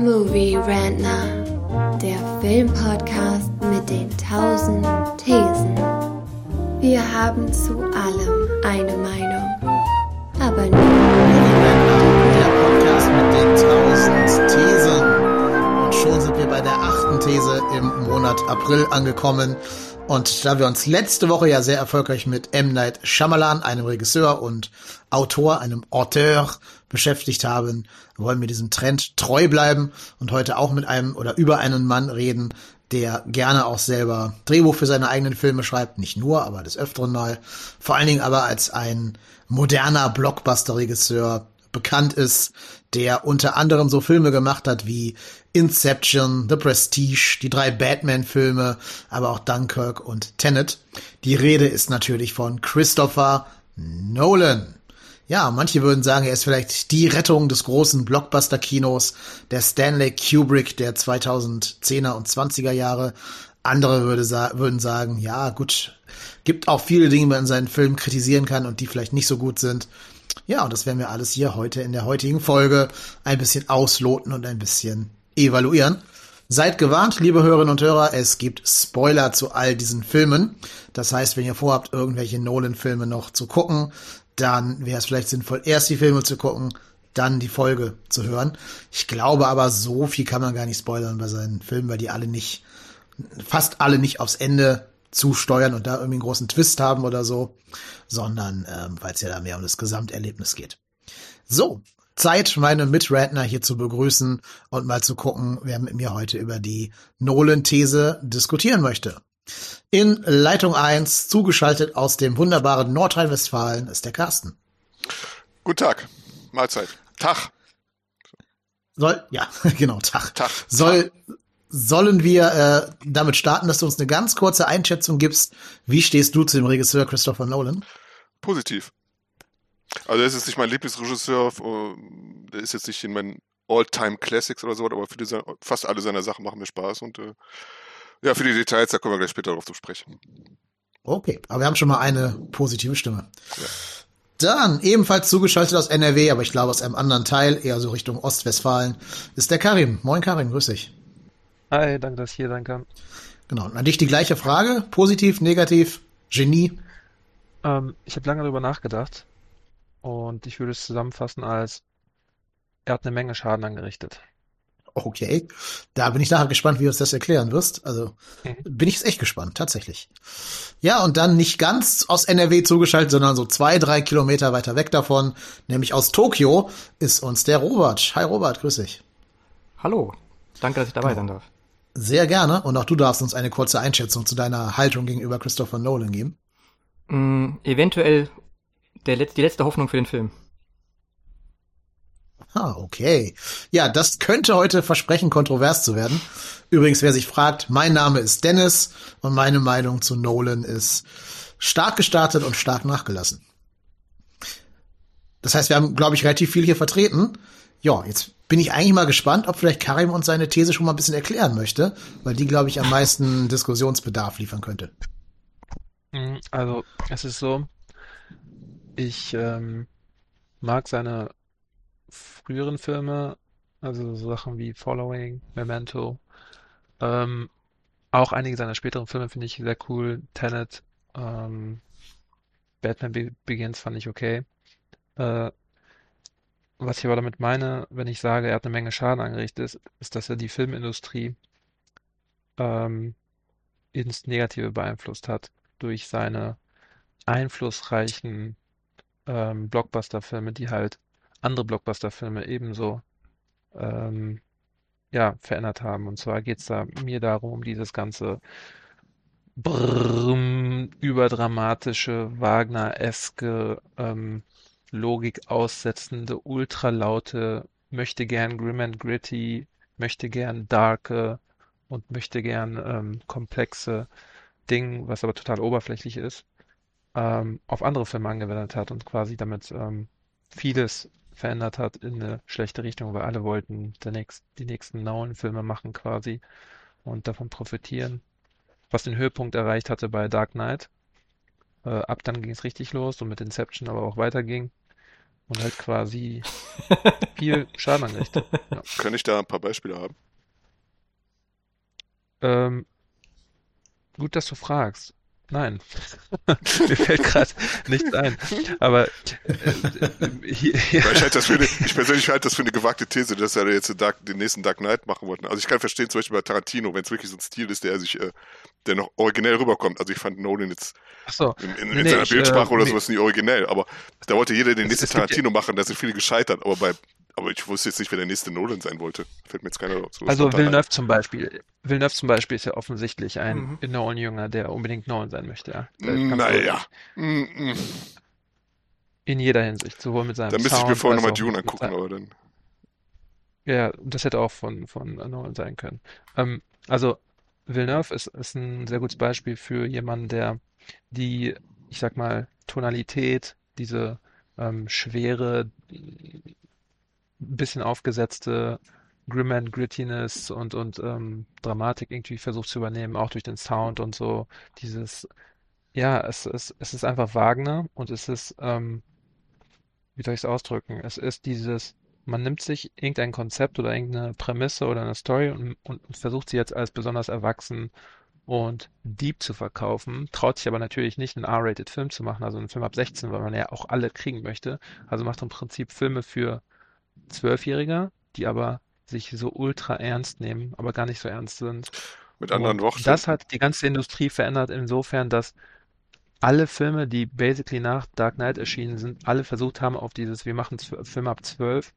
Movie Rantner, der Filmpodcast mit den tausend Thesen. Wir haben zu allem eine Meinung, aber Movie der Podcast mit den tausend Thesen. Und schon sind wir bei der achten These im Monat April angekommen. Und da wir uns letzte Woche ja sehr erfolgreich mit M. Night Shyamalan, einem Regisseur und Autor, einem Auteur beschäftigt haben, wollen wir diesem Trend treu bleiben und heute auch mit einem oder über einen Mann reden, der gerne auch selber Drehbuch für seine eigenen Filme schreibt, nicht nur, aber des Öfteren mal, vor allen Dingen aber als ein moderner Blockbuster-Regisseur bekannt ist, der unter anderem so Filme gemacht hat wie Inception, The Prestige, die drei Batman-Filme, aber auch Dunkirk und Tenet. Die Rede ist natürlich von Christopher Nolan. Ja, manche würden sagen, er ist vielleicht die Rettung des großen Blockbuster-Kinos, der Stanley Kubrick der 2010er und 20er Jahre. Andere würde sa würden sagen, ja, gut, gibt auch viele Dinge, die man in seinen Filmen kritisieren kann und die vielleicht nicht so gut sind. Ja, und das werden wir alles hier heute in der heutigen Folge ein bisschen ausloten und ein bisschen evaluieren. Seid gewarnt, liebe Hörerinnen und Hörer, es gibt Spoiler zu all diesen Filmen. Das heißt, wenn ihr vorhabt, irgendwelche Nolan-Filme noch zu gucken, dann wäre es vielleicht sinnvoll, erst die Filme zu gucken, dann die Folge zu hören. Ich glaube aber, so viel kann man gar nicht spoilern bei seinen Filmen, weil die alle nicht, fast alle nicht aufs Ende zusteuern und da irgendwie einen großen Twist haben oder so, sondern ähm, weil es ja da mehr um das Gesamterlebnis geht. So, Zeit, meine Mitredner hier zu begrüßen und mal zu gucken, wer mit mir heute über die Nolan-These diskutieren möchte. In Leitung 1, zugeschaltet aus dem wunderbaren Nordrhein-Westfalen, ist der Carsten. Guten Tag. Mahlzeit. Tag. Soll, ja, genau, Tag. Tag. Soll, sollen wir äh, damit starten, dass du uns eine ganz kurze Einschätzung gibst? Wie stehst du zu dem Regisseur Christopher Nolan? Positiv. Also er ist jetzt nicht mein Lieblingsregisseur, äh, der ist jetzt nicht in meinen All-Time-Classics oder so, aber für diese, fast alle seiner Sachen machen mir Spaß und äh, ja, für die Details, da kommen wir gleich später darauf zu sprechen. Okay, aber wir haben schon mal eine positive Stimme. Ja. Dann, ebenfalls zugeschaltet aus NRW, aber ich glaube aus einem anderen Teil, eher so Richtung Ostwestfalen, ist der Karim. Moin Karim, grüß dich. Hi, danke, dass ich hier sein kann. Genau, und an dich die gleiche Frage. Positiv, negativ, Genie? Ähm, ich habe lange darüber nachgedacht und ich würde es zusammenfassen als, er hat eine Menge Schaden angerichtet. Okay, da bin ich nachher gespannt, wie du uns das erklären wirst. Also mhm. bin ich jetzt echt gespannt, tatsächlich. Ja, und dann nicht ganz aus NRW zugeschaltet, sondern so zwei, drei Kilometer weiter weg davon, nämlich aus Tokio, ist uns der Robert. Hi Robert, grüß dich. Hallo, danke, dass ich dabei sein darf. Sehr gerne. Und auch du darfst uns eine kurze Einschätzung zu deiner Haltung gegenüber Christopher Nolan geben. Mm, eventuell der, die letzte Hoffnung für den Film. Ah, okay. Ja, das könnte heute versprechen, kontrovers zu werden. Übrigens, wer sich fragt, mein Name ist Dennis und meine Meinung zu Nolan ist stark gestartet und stark nachgelassen. Das heißt, wir haben, glaube ich, relativ viel hier vertreten. Ja, jetzt bin ich eigentlich mal gespannt, ob vielleicht Karim uns seine These schon mal ein bisschen erklären möchte, weil die, glaube ich, am meisten Diskussionsbedarf liefern könnte. Mhm, also, es ist so, ich ähm, mag seine früheren Filme, also so Sachen wie Following, Memento, ähm, auch einige seiner späteren Filme finde ich sehr cool. Tenet, ähm, Batman Be Begins fand ich okay. Äh, was ich aber damit meine, wenn ich sage, er hat eine Menge Schaden angerichtet, ist, ist dass er die Filmindustrie ähm, ins Negative beeinflusst hat durch seine einflussreichen ähm, Blockbuster-Filme, die halt andere Blockbuster-Filme ebenso ähm, ja, verändert haben. Und zwar geht es da mir darum, um dieses ganze Brrrm, überdramatische, Wagner-eske, ähm, Logik aussetzende, ultralaute, möchte gern grim and gritty, möchte gern darke und möchte gern ähm, komplexe Ding, was aber total oberflächlich ist, ähm, auf andere Filme angewendet hat und quasi damit ähm, vieles verändert hat in eine schlechte Richtung, weil alle wollten der nächst, die nächsten Nolan-Filme machen quasi und davon profitieren. Was den Höhepunkt erreicht hatte bei Dark Knight. Äh, ab dann ging es richtig los und mit Inception aber auch weiterging. und halt quasi viel Schaden angerichtet. Ja. Kann ich da ein paar Beispiele haben? Ähm, gut, dass du fragst. Nein, mir fällt gerade nichts ein. Aber äh, hier, hier. Weil Ich, halte das für eine, ich persönlich halte das für eine gewagte These, dass er jetzt den, Dark, den nächsten Dark Knight machen wollte. Also ich kann verstehen, zum Beispiel bei Tarantino, wenn es wirklich so ein Stil ist, der sich, äh, der noch originell rüberkommt. Also ich fand Nolan jetzt so, in, in, Nee, in nee, seiner ich, Bildsprache äh, oder nee. sowas nie originell. Aber da wollte jeder den nächsten gibt ja- Tarantino machen, da sind viele gescheitert. Aber bei, aber ich wusste jetzt nicht, wer der nächste Nolan sein wollte. Fällt mir jetzt keiner so Also. Villeneuve zum Beispiel. Villeneuve zum Beispiel ist ja offensichtlich ein Mhm. Nolan-Jünger, der unbedingt Nolan sein möchte. Ja. Naja. In jeder Hinsicht, sowohl mit seinem Da müsste ich mir vorher nochmal Dune angucken, aber dann. Ja, das hätte auch von, von Nolan sein können. Ähm, also Villeneuve ist, ist ein sehr gutes Beispiel für jemanden, der die, ich sag mal, Tonalität, diese ähm, schwere, ein bisschen aufgesetzte Grim and Grittiness und, und ähm, Dramatik irgendwie versucht zu übernehmen, auch durch den Sound und so. Dieses, ja, es ist, es ist einfach Wagner und es ist, ähm, wie soll ich es ausdrücken? Es ist dieses, man nimmt sich irgendein Konzept oder irgendeine Prämisse oder eine Story und, und, und versucht sie jetzt als besonders erwachsen und deep zu verkaufen, traut sich aber natürlich nicht, einen R-rated Film zu machen, also einen Film ab 16, weil man ja auch alle kriegen möchte. Also macht im Prinzip Filme für Zwölfjähriger, die aber sich so ultra ernst nehmen, aber gar nicht so ernst sind. Mit anderen Worten. das hat die ganze Industrie verändert insofern, dass alle Filme, die basically nach Dark Knight erschienen sind, alle versucht haben auf dieses, wir machen Filme ab 12,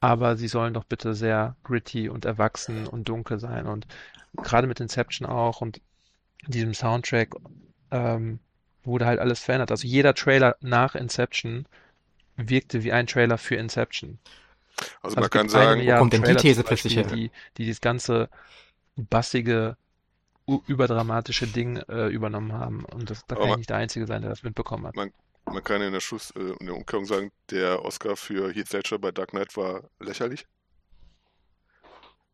aber sie sollen doch bitte sehr gritty und erwachsen und dunkel sein. Und gerade mit Inception auch und diesem Soundtrack ähm, wurde halt alles verändert. Also jeder Trailer nach Inception wirkte wie ein Trailer für Inception. Also Also man kann sagen, Milliarde kommt denn die Trailer These zum plötzlich her? die, die das ganze bassige, überdramatische Ding äh, übernommen haben. Und das, da Aber kann ich man- nicht der Einzige sein, der das mitbekommen hat. man kann in der Schluss, äh, in der Umkehrung sagen, der Oscar für Heath Ledger bei Dark Knight war lächerlich.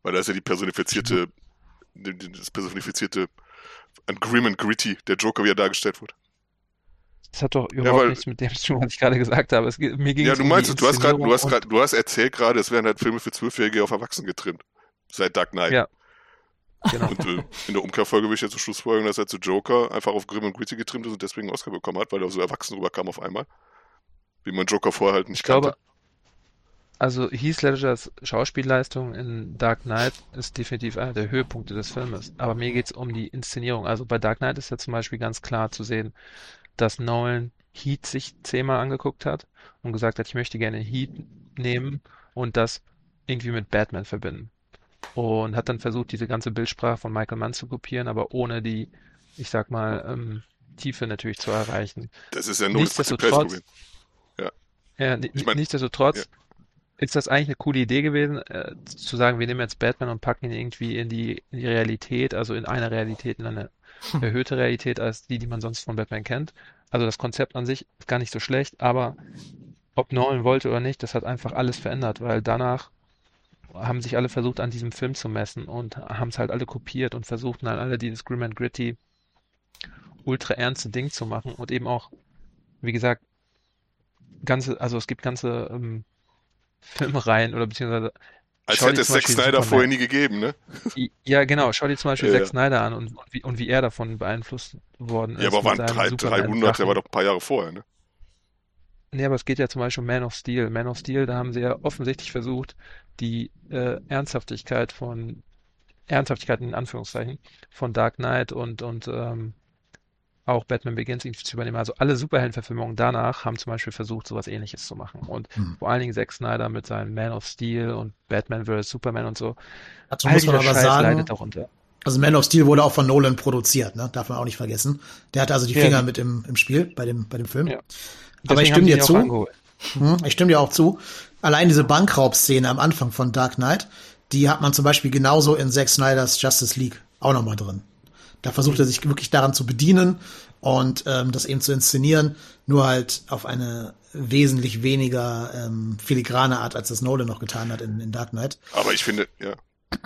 Weil da ist ja die personifizierte, die- die- das personifizierte an Grim and Gritty, der Joker, wie er dargestellt wurde. Das hat doch überhaupt weil- nichts mit dem zu tun, was ich gerade gesagt habe. Es, mir ging Ja, es du um meinst, die es, du hast gerade, du hast gerade, du hast erzählt gerade, es werden halt Filme für Zwölfjährige auf Erwachsene getrimmt. Seit Dark Knight. Ja. und, genau. Und äh, in der Umkehrfolge will ich jetzt zum Schluss folgen, dass er zu Joker einfach auf Grim und Gritty getrimmt ist und deswegen einen Oscar bekommen hat, weil er so erwachsen rüberkam auf einmal. Wie man Joker vorher halt nicht Ich glaube, kannte. also Heath Ledgers Schauspielleistung in Dark Knight ist definitiv einer der Höhepunkte des Filmes. Aber mir geht es um die Inszenierung. Also bei Dark Knight ist ja zum Beispiel ganz klar zu sehen, dass Nolan Heat sich zehnmal angeguckt hat und gesagt hat, ich möchte gerne Heat nehmen und das irgendwie mit Batman verbinden. Und hat dann versucht, diese ganze Bildsprache von Michael Mann zu kopieren, aber ohne die, ich sag mal, ähm, Tiefe natürlich zu erreichen. Das ist ja nur das Problem. ja, ni- Ich mein- nichtsdestotrotz ist das eigentlich eine coole Idee gewesen, äh, zu sagen, wir nehmen jetzt Batman und packen ihn irgendwie in die, in die Realität, also in eine Realität, in eine erhöhte Realität als die, die man sonst von Batman kennt. Also das Konzept an sich ist gar nicht so schlecht, aber ob Nolan wollte oder nicht, das hat einfach alles verändert, weil danach haben sich alle versucht, an diesem Film zu messen und haben es halt alle kopiert und versuchten halt alle dieses Grim and Gritty ultra ernste Ding zu machen und eben auch, wie gesagt, ganze, also es gibt ganze ähm, Filmreihen oder beziehungsweise Als schau hätte es Zack Snyder Superman. vorher nie gegeben, ne? Ja, genau. Schau dir zum Beispiel Ja, Zack ja. Snyder an und, und, wie, und wie er davon beeinflusst worden Ja, ist aber mit waren drei, Superman 300, der war doch ein paar Jahre vorher, ne? Nee, aber es geht ja zum Beispiel um Man of Steel. Man of Steel, da haben sie ja offensichtlich versucht, die äh, Ernsthaftigkeit von, Ernsthaftigkeit in Anführungszeichen, von Dark Knight und, und ähm, auch Batman Begins irgendwie zu übernehmen. Also alle Superheldenverfilmungen danach haben zum Beispiel versucht, sowas ähnliches zu machen. Und Hm. vor allen Dingen Zack Snyder mit seinem Man of Steel und Batman vs. Superman und so. Dazu muss man aber Scheiß sagen, leidet darunter. also Man of Steel wurde auch von Nolan produziert, ne? Darf man auch nicht vergessen. Der hatte also die Ja. Finger mit im, im Spiel bei dem, bei dem Film. Ja. Aber ich stimme dir ihn zu. Hm, ich stimme dir auch zu. Allein diese Bankraubszene am Anfang von Dark Knight, die hat man zum Beispiel genauso in Zack Snyders Justice League auch nochmal drin. Da versucht er sich wirklich daran zu bedienen und ähm, das eben zu inszenieren, nur halt auf eine wesentlich weniger ähm, filigrane Art, als das Nolan noch getan hat in, in Dark Knight. Aber ich finde, ja.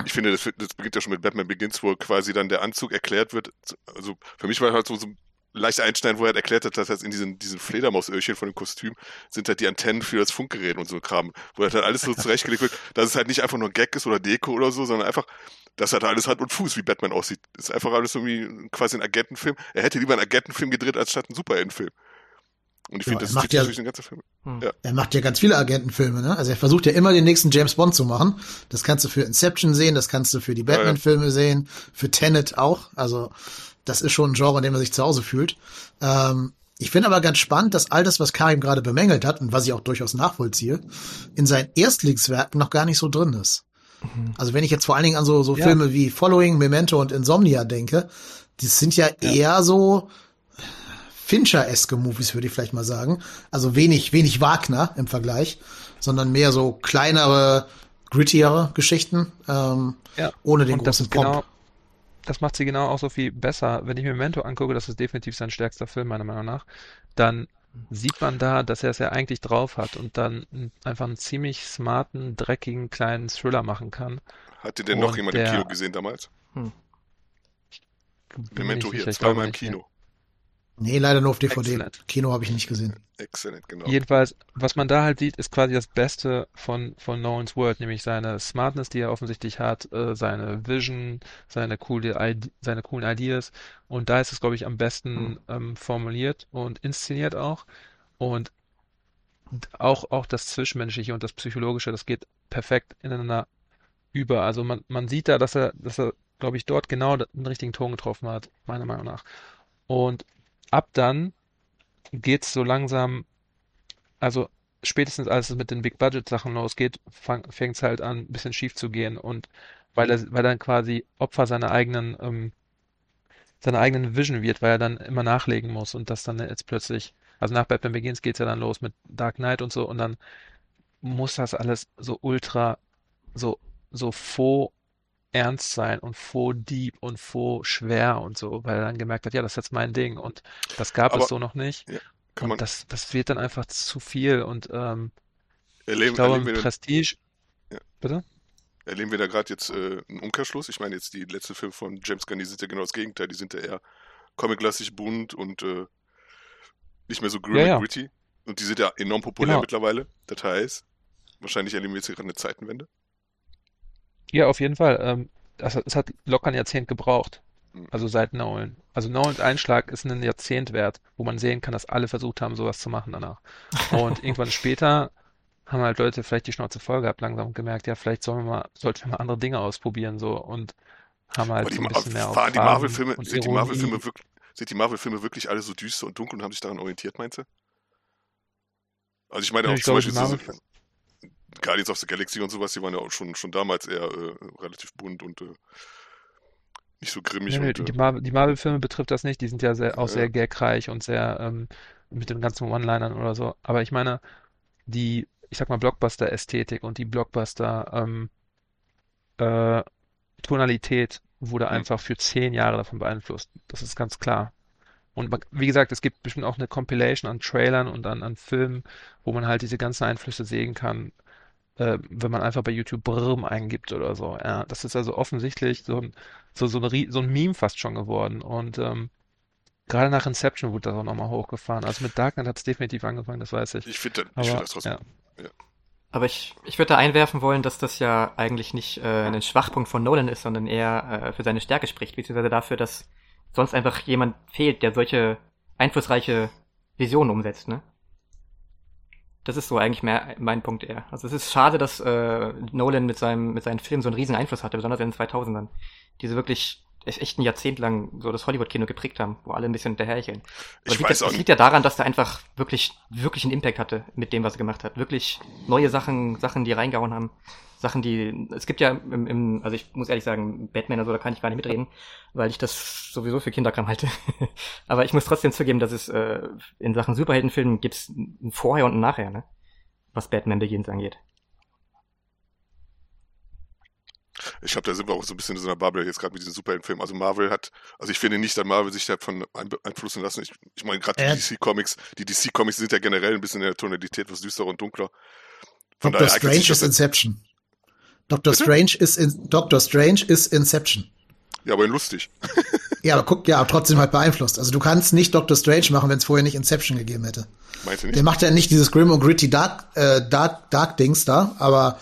Ich finde, das, das beginnt ja schon mit Batman Begins, wo quasi dann der Anzug erklärt wird. Also für mich war halt so, so leicht einschneiden, wo er halt erklärt hat, dass halt in diesen, diesen Fledermausöhrchen von dem Kostüm sind halt die Antennen für das Funkgerät und so Kram, wo halt alles so zurechtgelegt wird, dass es halt nicht einfach nur ein Gag ist oder Deko oder so, sondern einfach, dass halt alles Hand und Fuß, wie Batman aussieht. Das ist einfach alles irgendwie quasi ein Agentenfilm. Er hätte lieber einen Agentenfilm gedreht, als statt einen Superheldenfilm. Und ich Ja, finde, das er macht zieht ja- durch den ganzen Film. Hm. Ja. Er macht ja ganz viele Agentenfilme, ne? Also er versucht ja immer den nächsten James Bond zu machen. Das kannst du für Inception sehen, das kannst du für die Ja, ja. Batman-Filme sehen, für Tenet auch. Also das ist schon ein Genre, in dem man sich zu Hause fühlt. Ähm, ich finde aber ganz spannend, dass all das, was Karim gerade bemängelt hat und was ich auch durchaus nachvollziehe, in seinen Erstlingswerken noch gar nicht so drin ist. Also wenn ich jetzt vor allen Dingen an so, so Ja. Filme wie Following, Memento und Insomnia denke, die sind ja, eher so Fincher-eske Movies, würde ich vielleicht mal sagen. Also wenig, wenig Wagner im Vergleich, sondern mehr so kleinere, grittiere Geschichten, ähm, Ja. ohne den Und das großen ist Pomp. genau, das macht sie genau auch so viel besser. Wenn ich mir Memento angucke, das ist definitiv sein stärkster Film, meiner Meinung nach, dann sieht man da, dass er es ja eigentlich drauf hat und dann einfach einen ziemlich smarten, dreckigen, kleinen Thriller machen kann. Hatte denn noch Und jemand der- im Kino gesehen damals? Mir Memento hier, zweimal im Kino. Nee, leider nur auf DVD. Excellent. Kino habe ich nicht gesehen. Exzellent, genau. Jedenfalls, was man da halt sieht, ist quasi das Beste von, von Nolans World, nämlich seine Smartness, die er offensichtlich hat, äh, seine Vision, seine coole, Ide- seine coolen Ideas. Und da ist es, glaube ich, am besten ähm, formuliert und inszeniert auch. Und auch, auch das Zwischenmenschliche und das Psychologische, das geht perfekt ineinander über. Also man, man sieht da, dass er, dass er, glaube ich, dort genau den richtigen Ton getroffen hat, meiner Meinung nach. Und ab dann geht's so langsam, also spätestens als es mit den Big-Budget-Sachen losgeht, fängt es halt an, ein bisschen schief zu gehen. Und weil er, weil er dann quasi Opfer seiner eigenen, ähm, seiner eigenen Vision wird, weil er dann immer nachlegen muss und das dann jetzt plötzlich, also nach Batman Begins geht's ja dann los mit Dark Knight und so und dann muss das alles so ultra, so, so faux ernst sein und faux deep und faux schwer und so, weil er dann gemerkt hat, ja, das ist jetzt mein Ding und das gab Aber- es so noch nicht. Kann Und das, das wird dann einfach zu viel und ähm, erleben, ich glaube, wir, Prestige, Ja. bitte? erleben wir da gerade jetzt äh, einen Umkehrschluss? Ich meine, jetzt die letzten Filme von James Gunn, die sind ja genau das Gegenteil. Die sind ja eher comic-lastig, bunt und äh, nicht mehr so grim Ja, ja. gritty. Und die sind ja enorm populär Genau. mittlerweile. Das heißt, wahrscheinlich erleben wir jetzt hier gerade eine Zeitenwende. Ja, auf jeden Fall. Ähm, das, hat- es hat locker ein Jahrzehnt gebraucht. Also seit Nolan. Also Nolans Einschlag ist ein Jahrzehnt wert, wo man sehen kann, dass alle versucht haben, sowas zu machen danach. Und irgendwann später haben halt Leute vielleicht die Schnauze voll gehabt, langsam und gemerkt, ja, vielleicht sollen wir mal, sollten wir mal andere Dinge ausprobieren, so und haben halt so ein bisschen mehr auf waren die Marvel-Filme, und sind die. Marvel-Filme wirklich, sind die Marvel-Filme wirklich alle so düster und dunkel und haben sich daran orientiert, meinst du? Also ich meine Ja, auch ich zum glaube, Beispiel so, Marvel- Guardians of the Galaxy und sowas, die waren ja auch schon, schon damals eher äh, relativ bunt und äh, nicht so grimmig Nee, und die äh, Marvel, die Marvel-Filme betrifft das nicht. Die sind ja sehr, auch sehr gagreich und sehr ähm, mit den ganzen One-Linern oder so. Aber ich meine, die, ich sag mal, Blockbuster-Ästhetik und die Blockbuster ähm, äh, wurde Mhm. einfach für zehn Jahre davon beeinflusst. Das ist ganz klar. Und wie gesagt, es gibt bestimmt auch eine Compilation an Trailern und an, an Filmen, wo man halt diese ganzen Einflüsse sehen kann, äh, wenn man einfach bei YouTube Brrm eingibt oder so. Ja, das ist also offensichtlich so ein, so, so, eine, so ein Meme fast schon geworden. Und ähm, gerade nach Inception wurde das auch nochmal hochgefahren. Also mit Dark Knight hat es definitiv angefangen, das weiß ich. ich finde das, ich Aber, find das trotzdem. ja. Aber ich, ich würde da einwerfen wollen, dass das ja eigentlich nicht äh, ein Schwachpunkt von Nolan ist, sondern eher äh, für seine Stärke spricht, beziehungsweise dafür, dass sonst einfach jemand fehlt, der solche einflussreiche Visionen umsetzt, ne? Das ist so eigentlich mehr mein Punkt eher. Also es ist schade, dass äh, Nolan mit seinem mit seinen Filmen so einen riesen Einfluss hatte, besonders in den 2000ern. Diese wirklich echt echt ein Jahrzehnt lang so das Hollywood-Kino geprägt haben, wo alle ein bisschen hinterhercheln. Aber Ich liegt weiß ja, auch liegt ja daran, dass er einfach wirklich, wirklich einen Impact hatte mit dem, was er gemacht hat. Wirklich neue Sachen, Sachen, die reingehauen haben. Sachen, die, es gibt ja im, im also ich muss ehrlich sagen, Batman oder so, da kann ich gar nicht mitreden, weil ich das sowieso für Kinderkram halte. Aber ich muss trotzdem zugeben, dass es äh, in Sachen Superheldenfilmen gibt's ein Vorher und ein Nachher, ne? Was Batman Begins angeht. Ich glaube, da sind wir auch so ein bisschen in so einer Bubble jetzt gerade mit diesen Superheldenfilmen. Also Marvel hat, also ich finde nicht, dass Marvel sich davon ein- beeinflussen lassen. Ich, ich meine, gerade die DC-Comics, die DC-Comics sind ja generell ein bisschen in der Tonalität was düsterer und dunkler. Von Doctor Strange ist das, Inception. Doctor Bitte? Strange ist in, Doctor Strange ist Inception. ja, aber lustig. Ja, aber guck, ja, trotzdem halt beeinflusst. Also du kannst nicht Doctor Strange machen, wenn es vorher nicht Inception gegeben hätte. Meinst du nicht? Der macht ja nicht dieses Grim und Gritty Dark, äh, Dark, Dark Dings da, aber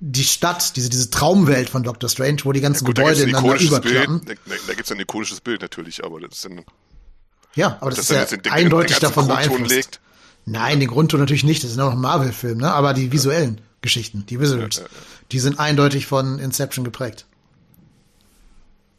die Stadt, diese, diese Traumwelt von Doctor Strange, wo die ganzen Gut, da Gebäude ineinander ikonisches Bild. überklappen. Da, da, gibt's ein ikonisches Bild natürlich, aber das ist dann, Ja, aber das, das ist ja den, den, eindeutig den davon beeinflusst. legt. Nein, den Grundton natürlich nicht. Das ist ja noch ein Marvel-Film, ne? Aber die visuellen Geschichten, die Visuals, die sind eindeutig von Inception geprägt.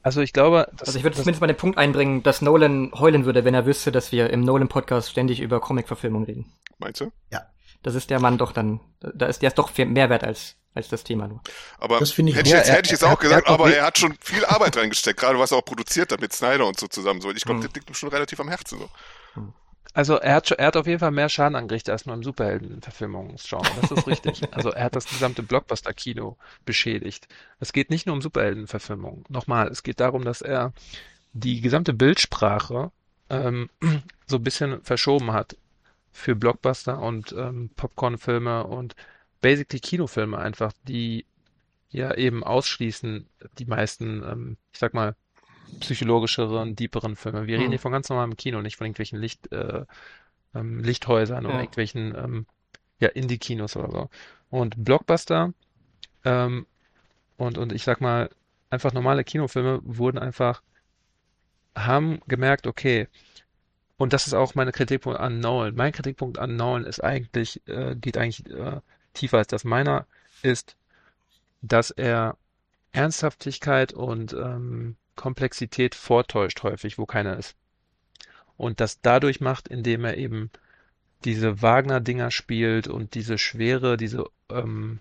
Also ich glaube, Also ich würde das, zumindest mal den Punkt einbringen, dass Nolan heulen würde, wenn er wüsste, dass wir im Nolan-Podcast ständig über Comic-Verfilmung reden. Meinst du? Ja. Das ist der Mann doch dann, da ist der ist doch mehr wert als, als das Thema nur. Aber Das finde ich hätte, ich jetzt, Ja, er- hätte ich jetzt er auch er gesagt, aber er hat schon viel Arbeit reingesteckt, gerade was er auch produziert hat mit Snyder und so zusammen. So. Ich glaube, Mhm. das liegt ihm schon relativ am Herzen. So. Also er hat, er hat auf jeden Fall mehr Schaden angerichtet als nur im Superhelden-Verfilmungsgenre. Das ist richtig. Also er hat das gesamte Blockbuster-Kino beschädigt. Es geht nicht nur um Superhelden-Verfilmungen. Nochmal, es geht darum, dass er die gesamte Bildsprache ähm, so ein bisschen verschoben hat für Blockbuster und ähm, Popcorn-Filme und basically Kinofilme einfach, die ja eben ausschließen die meisten, ähm, ich sag mal, psychologischeren, deeperen Filme. Wir reden Hm. hier von ganz normalem Kino, nicht von irgendwelchen Licht, äh, ähm, Lichthäusern oder Ja. irgendwelchen ähm, ja, Indie-Kinos oder so. Und Blockbuster ähm, und, und ich sag mal, einfach normale Kinofilme wurden einfach, haben gemerkt, okay, und das ist auch meine Kritikpunkt an Nolan. Mein Kritikpunkt an Nolan ist eigentlich, äh, geht eigentlich äh, tiefer als das meiner, ist, dass er Ernsthaftigkeit und ähm, Komplexität vortäuscht häufig, wo keiner ist. Und das dadurch macht, indem er eben diese Wagner-Dinger spielt und diese Schwere, diese, ähm,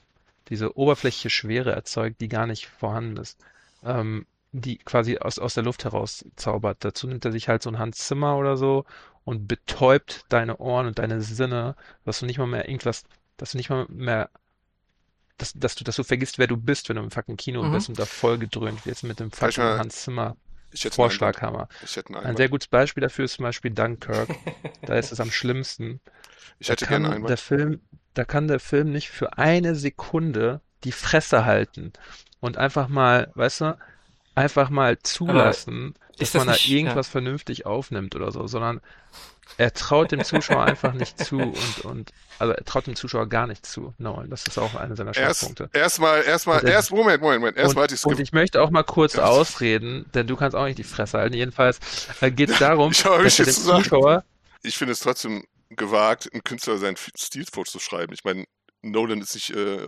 diese oberflächliche Schwere erzeugt, die gar nicht vorhanden ist, ähm, die quasi aus, aus der Luft heraus zaubert. Dazu nimmt er sich halt so ein Hans Zimmer oder so und betäubt deine Ohren und deine Sinne, dass du nicht mal mehr irgendwas, dass du nicht mal mehr dass, dass du, dass du vergisst, wer du bist, wenn du im fucking Kino Mhm. bist und da voll gedröhnt wirst mit dem fucking mal- Hans Zimmer Vorschlaghammer. Ein sehr gutes Beispiel dafür ist zum Beispiel Dunkirk. Da ist es am schlimmsten. Ich Da hätte gerne kann einen der. Film, da kann der Film nicht für eine Sekunde die Fresse halten und einfach mal, weißt du, einfach mal zulassen, dass man da irgendwas vernünftig aufnimmt oder so, sondern er traut dem Zuschauer einfach nicht zu und, und, also er traut dem Zuschauer gar nicht zu. Nolan, das ist auch einer seiner Erst, Schwachpunkte. erstmal, erstmal, Und er- erst, Moment, Moment, Moment. Erstmal Und, hatte ich und ich möchte auch mal kurz Ja. ausreden, denn du kannst auch nicht die Fresse halten. Jedenfalls äh, geht es darum, ich dass dem. Zuschauer ich finde es trotzdem gewagt, einen Künstler seinen Stil vorzuschreiben. Ich meine, Nolan ist nicht äh,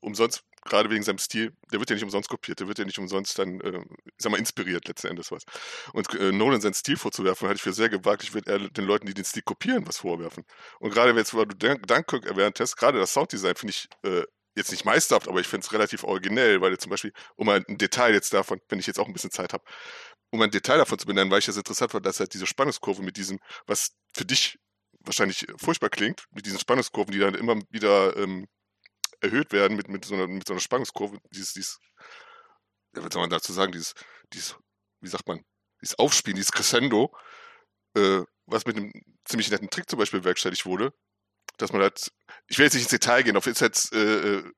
umsonst, gerade wegen seinem Stil, der wird ja nicht umsonst kopiert, der wird ja nicht umsonst dann, äh, ich sag mal, inspiriert letzten Endes was. Und äh, Nolan seinen Stil vorzuwerfen, halte ich für sehr gewagt. Ich würde den Leuten, die den Stil kopieren, was vorwerfen. Und gerade jetzt, weil du Dun- Dunkirk erwähnt hast, gerade das Sounddesign finde ich äh, jetzt nicht meisterhaft, aber ich finde es relativ originell, weil zum Beispiel, um ein Detail jetzt davon, wenn ich jetzt auch ein bisschen Zeit habe, um ein Detail davon zu benennen, weil ich das interessant fand, dass halt diese Spannungskurve mit diesem, was für dich wahrscheinlich furchtbar klingt, mit diesen Spannungskurven, die dann immer wieder ähm, erhöht werden mit, mit, so einer, mit so einer Spannungskurve, dieses, dieses, was soll man dazu sagen, dieses, dieses, wie sagt man, dieses Aufspielen, dieses Crescendo, äh, was mit einem ziemlich netten Trick zum Beispiel bewerkstelligt wurde, dass man halt, ich will jetzt nicht ins Detail gehen, auf jetzt halt, äh, äh,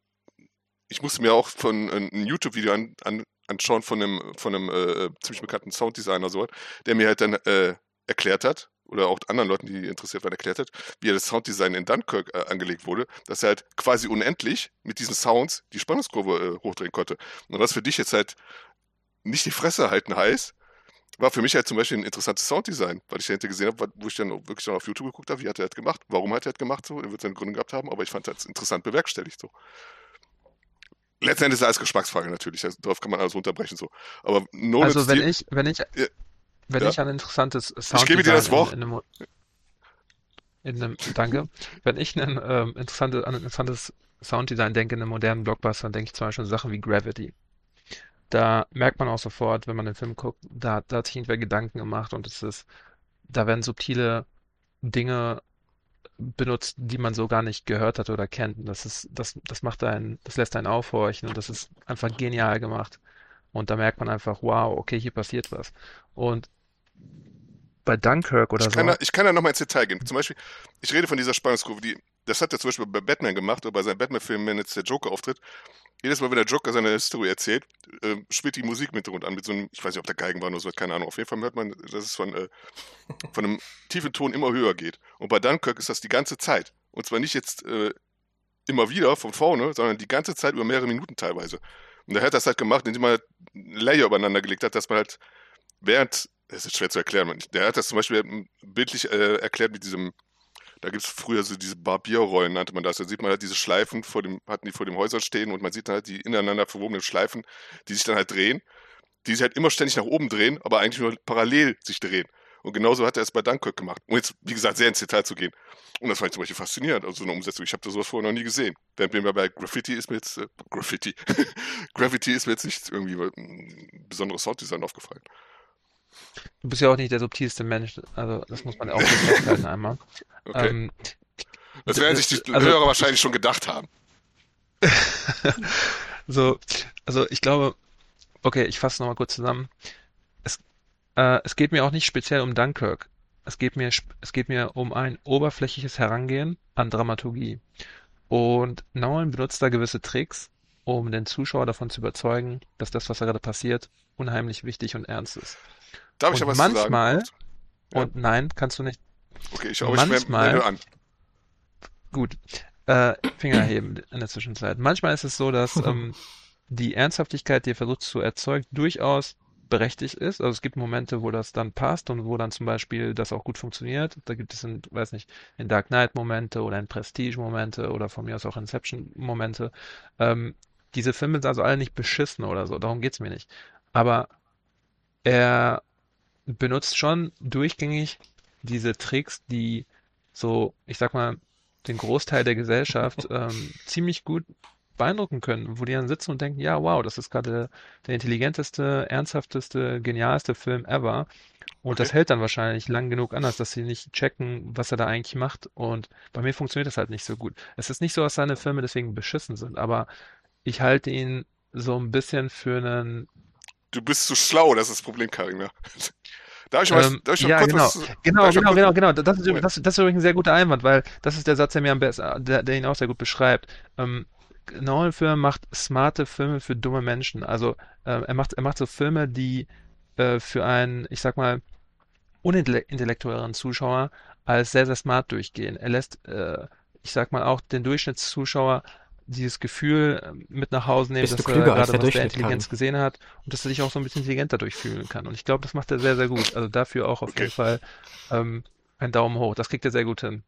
ich musste mir auch von äh, ein YouTube-Video an, an, anschauen von einem, von einem äh, ziemlich bekannten Sounddesigner, so, der mir halt dann äh, erklärt hat, oder auch anderen Leuten, die interessiert waren, erklärt hat, wie er das Sounddesign in Dunkirk äh, angelegt wurde, dass er halt quasi unendlich mit diesen Sounds die Spannungskurve äh, hochdrehen konnte. Und was für dich jetzt halt nicht die Fresse halten heißt, war für mich halt zum Beispiel ein interessantes Sounddesign, weil ich dahinter gesehen habe, wo ich dann wirklich dann auf YouTube geguckt habe, wie hat er das gemacht, warum hat er das gemacht, so, er wird seine Gründe gehabt haben, aber ich fand das interessant bewerkstelligt, so. Letztendlich ist alles Geschmacksfrage natürlich, also, darauf kann man alles runterbrechen, so. Aber Nolan Also wenn ich, wenn ich, Ja. Wenn Ja. ich ein interessantes Sounddesign gebe dir das in- Wort. In, einem, in einem, danke. Wenn ich ein, ähm, interessante, an ein interessantes Sounddesign denke in einem modernen Blockbuster, dann denke ich zum Beispiel an Sachen wie Gravity. Da merkt man auch sofort, wenn man den Film guckt, da, da hat sich irgendwer Gedanken gemacht und es ist, da werden subtile Dinge benutzt, die man so gar nicht gehört hat oder kennt. Und das ist, das, das macht einen, das lässt einen aufhorchen und das ist einfach genial gemacht. Und da merkt man einfach, wow, okay, hier passiert was. Und bei Dunkirk oder Ich kann, so, da, ich kann da nochmal ins Detail gehen. Zum Beispiel, ich rede von dieser Spannungskurve, die, das hat er zum Beispiel bei Batman gemacht, oder bei seinem Batman-Film, wenn jetzt der Joker auftritt. jedes Mal, wenn der Joker seine Story erzählt, äh, spielt die Musik mit Hintergrund an, mit so einem, ich weiß nicht, ob der Geigen war oder so, keine Ahnung. Auf jeden Fall hört man, dass es von, äh, von einem tiefen Ton immer höher geht. Und bei Dunkirk ist das die ganze Zeit. Und zwar nicht jetzt äh, immer wieder von vorne, sondern die ganze Zeit über mehrere Minuten teilweise. Und er hat das halt gemacht, indem man halt Layer übereinander gelegt hat, dass man halt während, das ist schwer zu erklären, der hat das zum Beispiel bildlich äh, erklärt mit diesem da gibt es früher so diese Barbierrollen, nannte man das. Da sieht man halt diese Schleifen vor dem, hatten die vor dem Häuser stehen und man sieht dann halt die ineinander verwobenen Schleifen, die sich dann halt drehen, die sich halt immer ständig nach oben drehen, aber eigentlich nur parallel sich drehen. Und genauso hat er es bei Dunkirk gemacht. Um jetzt, wie gesagt, sehr ins Detail zu gehen. Und das fand ich zum Beispiel faszinierend, also so eine Umsetzung. Ich habe da sowas vorher noch nie gesehen. Während mir bei Graffiti ist mir jetzt, äh, Graffiti, Graffiti ist mir jetzt nicht irgendwie ein besonderes Sounddesign aufgefallen. Du bist ja auch nicht der subtilste Mensch, also das muss man ja auch festhalten einmal. Okay. Ähm, das werden sich die also, Hörer wahrscheinlich schon gedacht haben. so, also ich glaube, okay, ich fasse nochmal kurz zusammen. Es, äh, es geht mir auch nicht speziell um Dunkirk. Es geht mir, es geht mir um ein oberflächliches Herangehen an Dramaturgie. Und Nolan benutzt da gewisse Tricks, um den Zuschauer davon zu überzeugen, dass das, was da gerade passiert, unheimlich wichtig und ernst ist. Darf ich aber manchmal, sagen? Und ja. nein, kannst du nicht. Okay, ich schaue manchmal, ich an. Gut. Äh, Finger heben in der Zwischenzeit. Manchmal ist es so, dass ähm, die Ernsthaftigkeit, die er versucht zu erzeugen, durchaus berechtigt ist. Also es gibt Momente, wo das dann passt und wo dann zum Beispiel das auch gut funktioniert. Da gibt es in, weiß nicht, in Dark Knight Momente oder in Prestige Momente oder von mir aus auch Inception Momente. Ähm, diese Filme sind also alle nicht beschissen oder so, darum geht's mir nicht. Aber er benutzt schon durchgängig diese Tricks, die so, ich sag mal, den Großteil der Gesellschaft ähm, ziemlich gut beeindrucken können, wo die dann sitzen und denken, ja, wow, das ist gerade der intelligenteste, ernsthafteste, genialste Film ever. Und okay. das hält dann wahrscheinlich lang genug anders, dass sie nicht checken, was er da eigentlich macht. Und bei mir funktioniert das halt nicht so gut. Es ist nicht so, dass seine Filme deswegen beschissen sind, aber ich halte ihn so ein bisschen für einen. Du bist zu schlau, das ist das Problem, Karina. Darf ich mal, ähm, darf ich ja, kurz genau. was, genau, genau, genau, genau. Das ist, das, das ist übrigens ein sehr guter Einwand, weil das ist der Satz, der mir am besten, der, der ihn auch sehr gut beschreibt. Ähm, Nolan-Film macht smarte Filme für dumme Menschen. Also äh, er macht, er macht so Filme, die äh, für einen, ich sag mal, unintellektuelleren Zuschauer als sehr, sehr smart durchgehen. Er lässt, äh, ich sag mal, auch den Durchschnittszuschauer dieses Gefühl ähm, mit nach Hause nehmen, Bist dass du er gerade was der Intelligenz kann. gesehen hat und dass er sich auch so ein bisschen intelligenter durchfühlen kann. Und ich glaube, das macht er sehr, sehr gut. Also dafür auch auf okay. jeden Fall ähm, ein Daumen hoch. Das kriegt er sehr gut hin.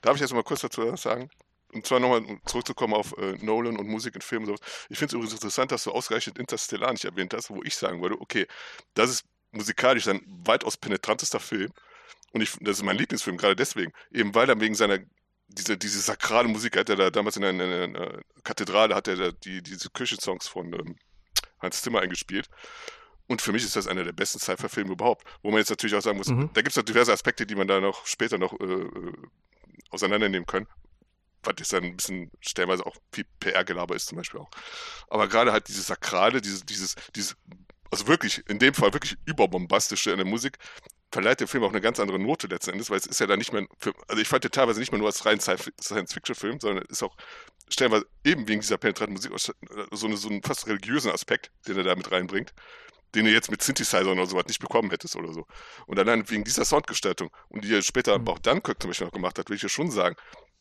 Darf ich jetzt mal kurz dazu sagen? Und zwar nochmal zurückzukommen auf äh, Nolan und Musik und Film. Und so. Ich finde es übrigens interessant, dass du ausgerechnet Interstellar nicht erwähnt hast, wo ich sagen würde, okay, das ist musikalisch sein weitaus penetrantester Film. Und ich, das ist mein Lieblingsfilm, gerade deswegen. Eben weil er wegen seiner diese, diese sakrale Musik hat er da damals in einer, in einer Kathedrale hat er da die, diese Kirchensongs von ähm, Hans Zimmer eingespielt. Und für mich ist das einer der besten Sci-Fi-Filme überhaupt. Wo man jetzt natürlich auch sagen muss, mhm. da gibt es noch diverse Aspekte, die man da noch später noch äh, äh auseinandernehmen kann. Was jetzt dann ein bisschen stellenweise auch viel PR-Gelaber ist zum Beispiel auch. Aber gerade halt dieses Sakrale, dieses, dieses, dieses, also wirklich, in dem Fall wirklich überbombastische in der Musik, verleiht dem Film auch eine ganz andere Note letzten Endes, weil es ist ja dann nicht mehr, für, also ich fand den teilweise nicht mehr nur als rein Science-Fiction-Film, sondern ist auch stellenweise eben wegen dieser penetranten Musik so, eine, so einen fast religiösen Aspekt, den er da mit reinbringt, den du jetzt mit Synthesizern oder sowas nicht bekommen hättest oder so. Und allein wegen dieser Soundgestaltung und die er später mhm. auch Dunkirk zum Beispiel noch gemacht hat, will ich ja schon sagen,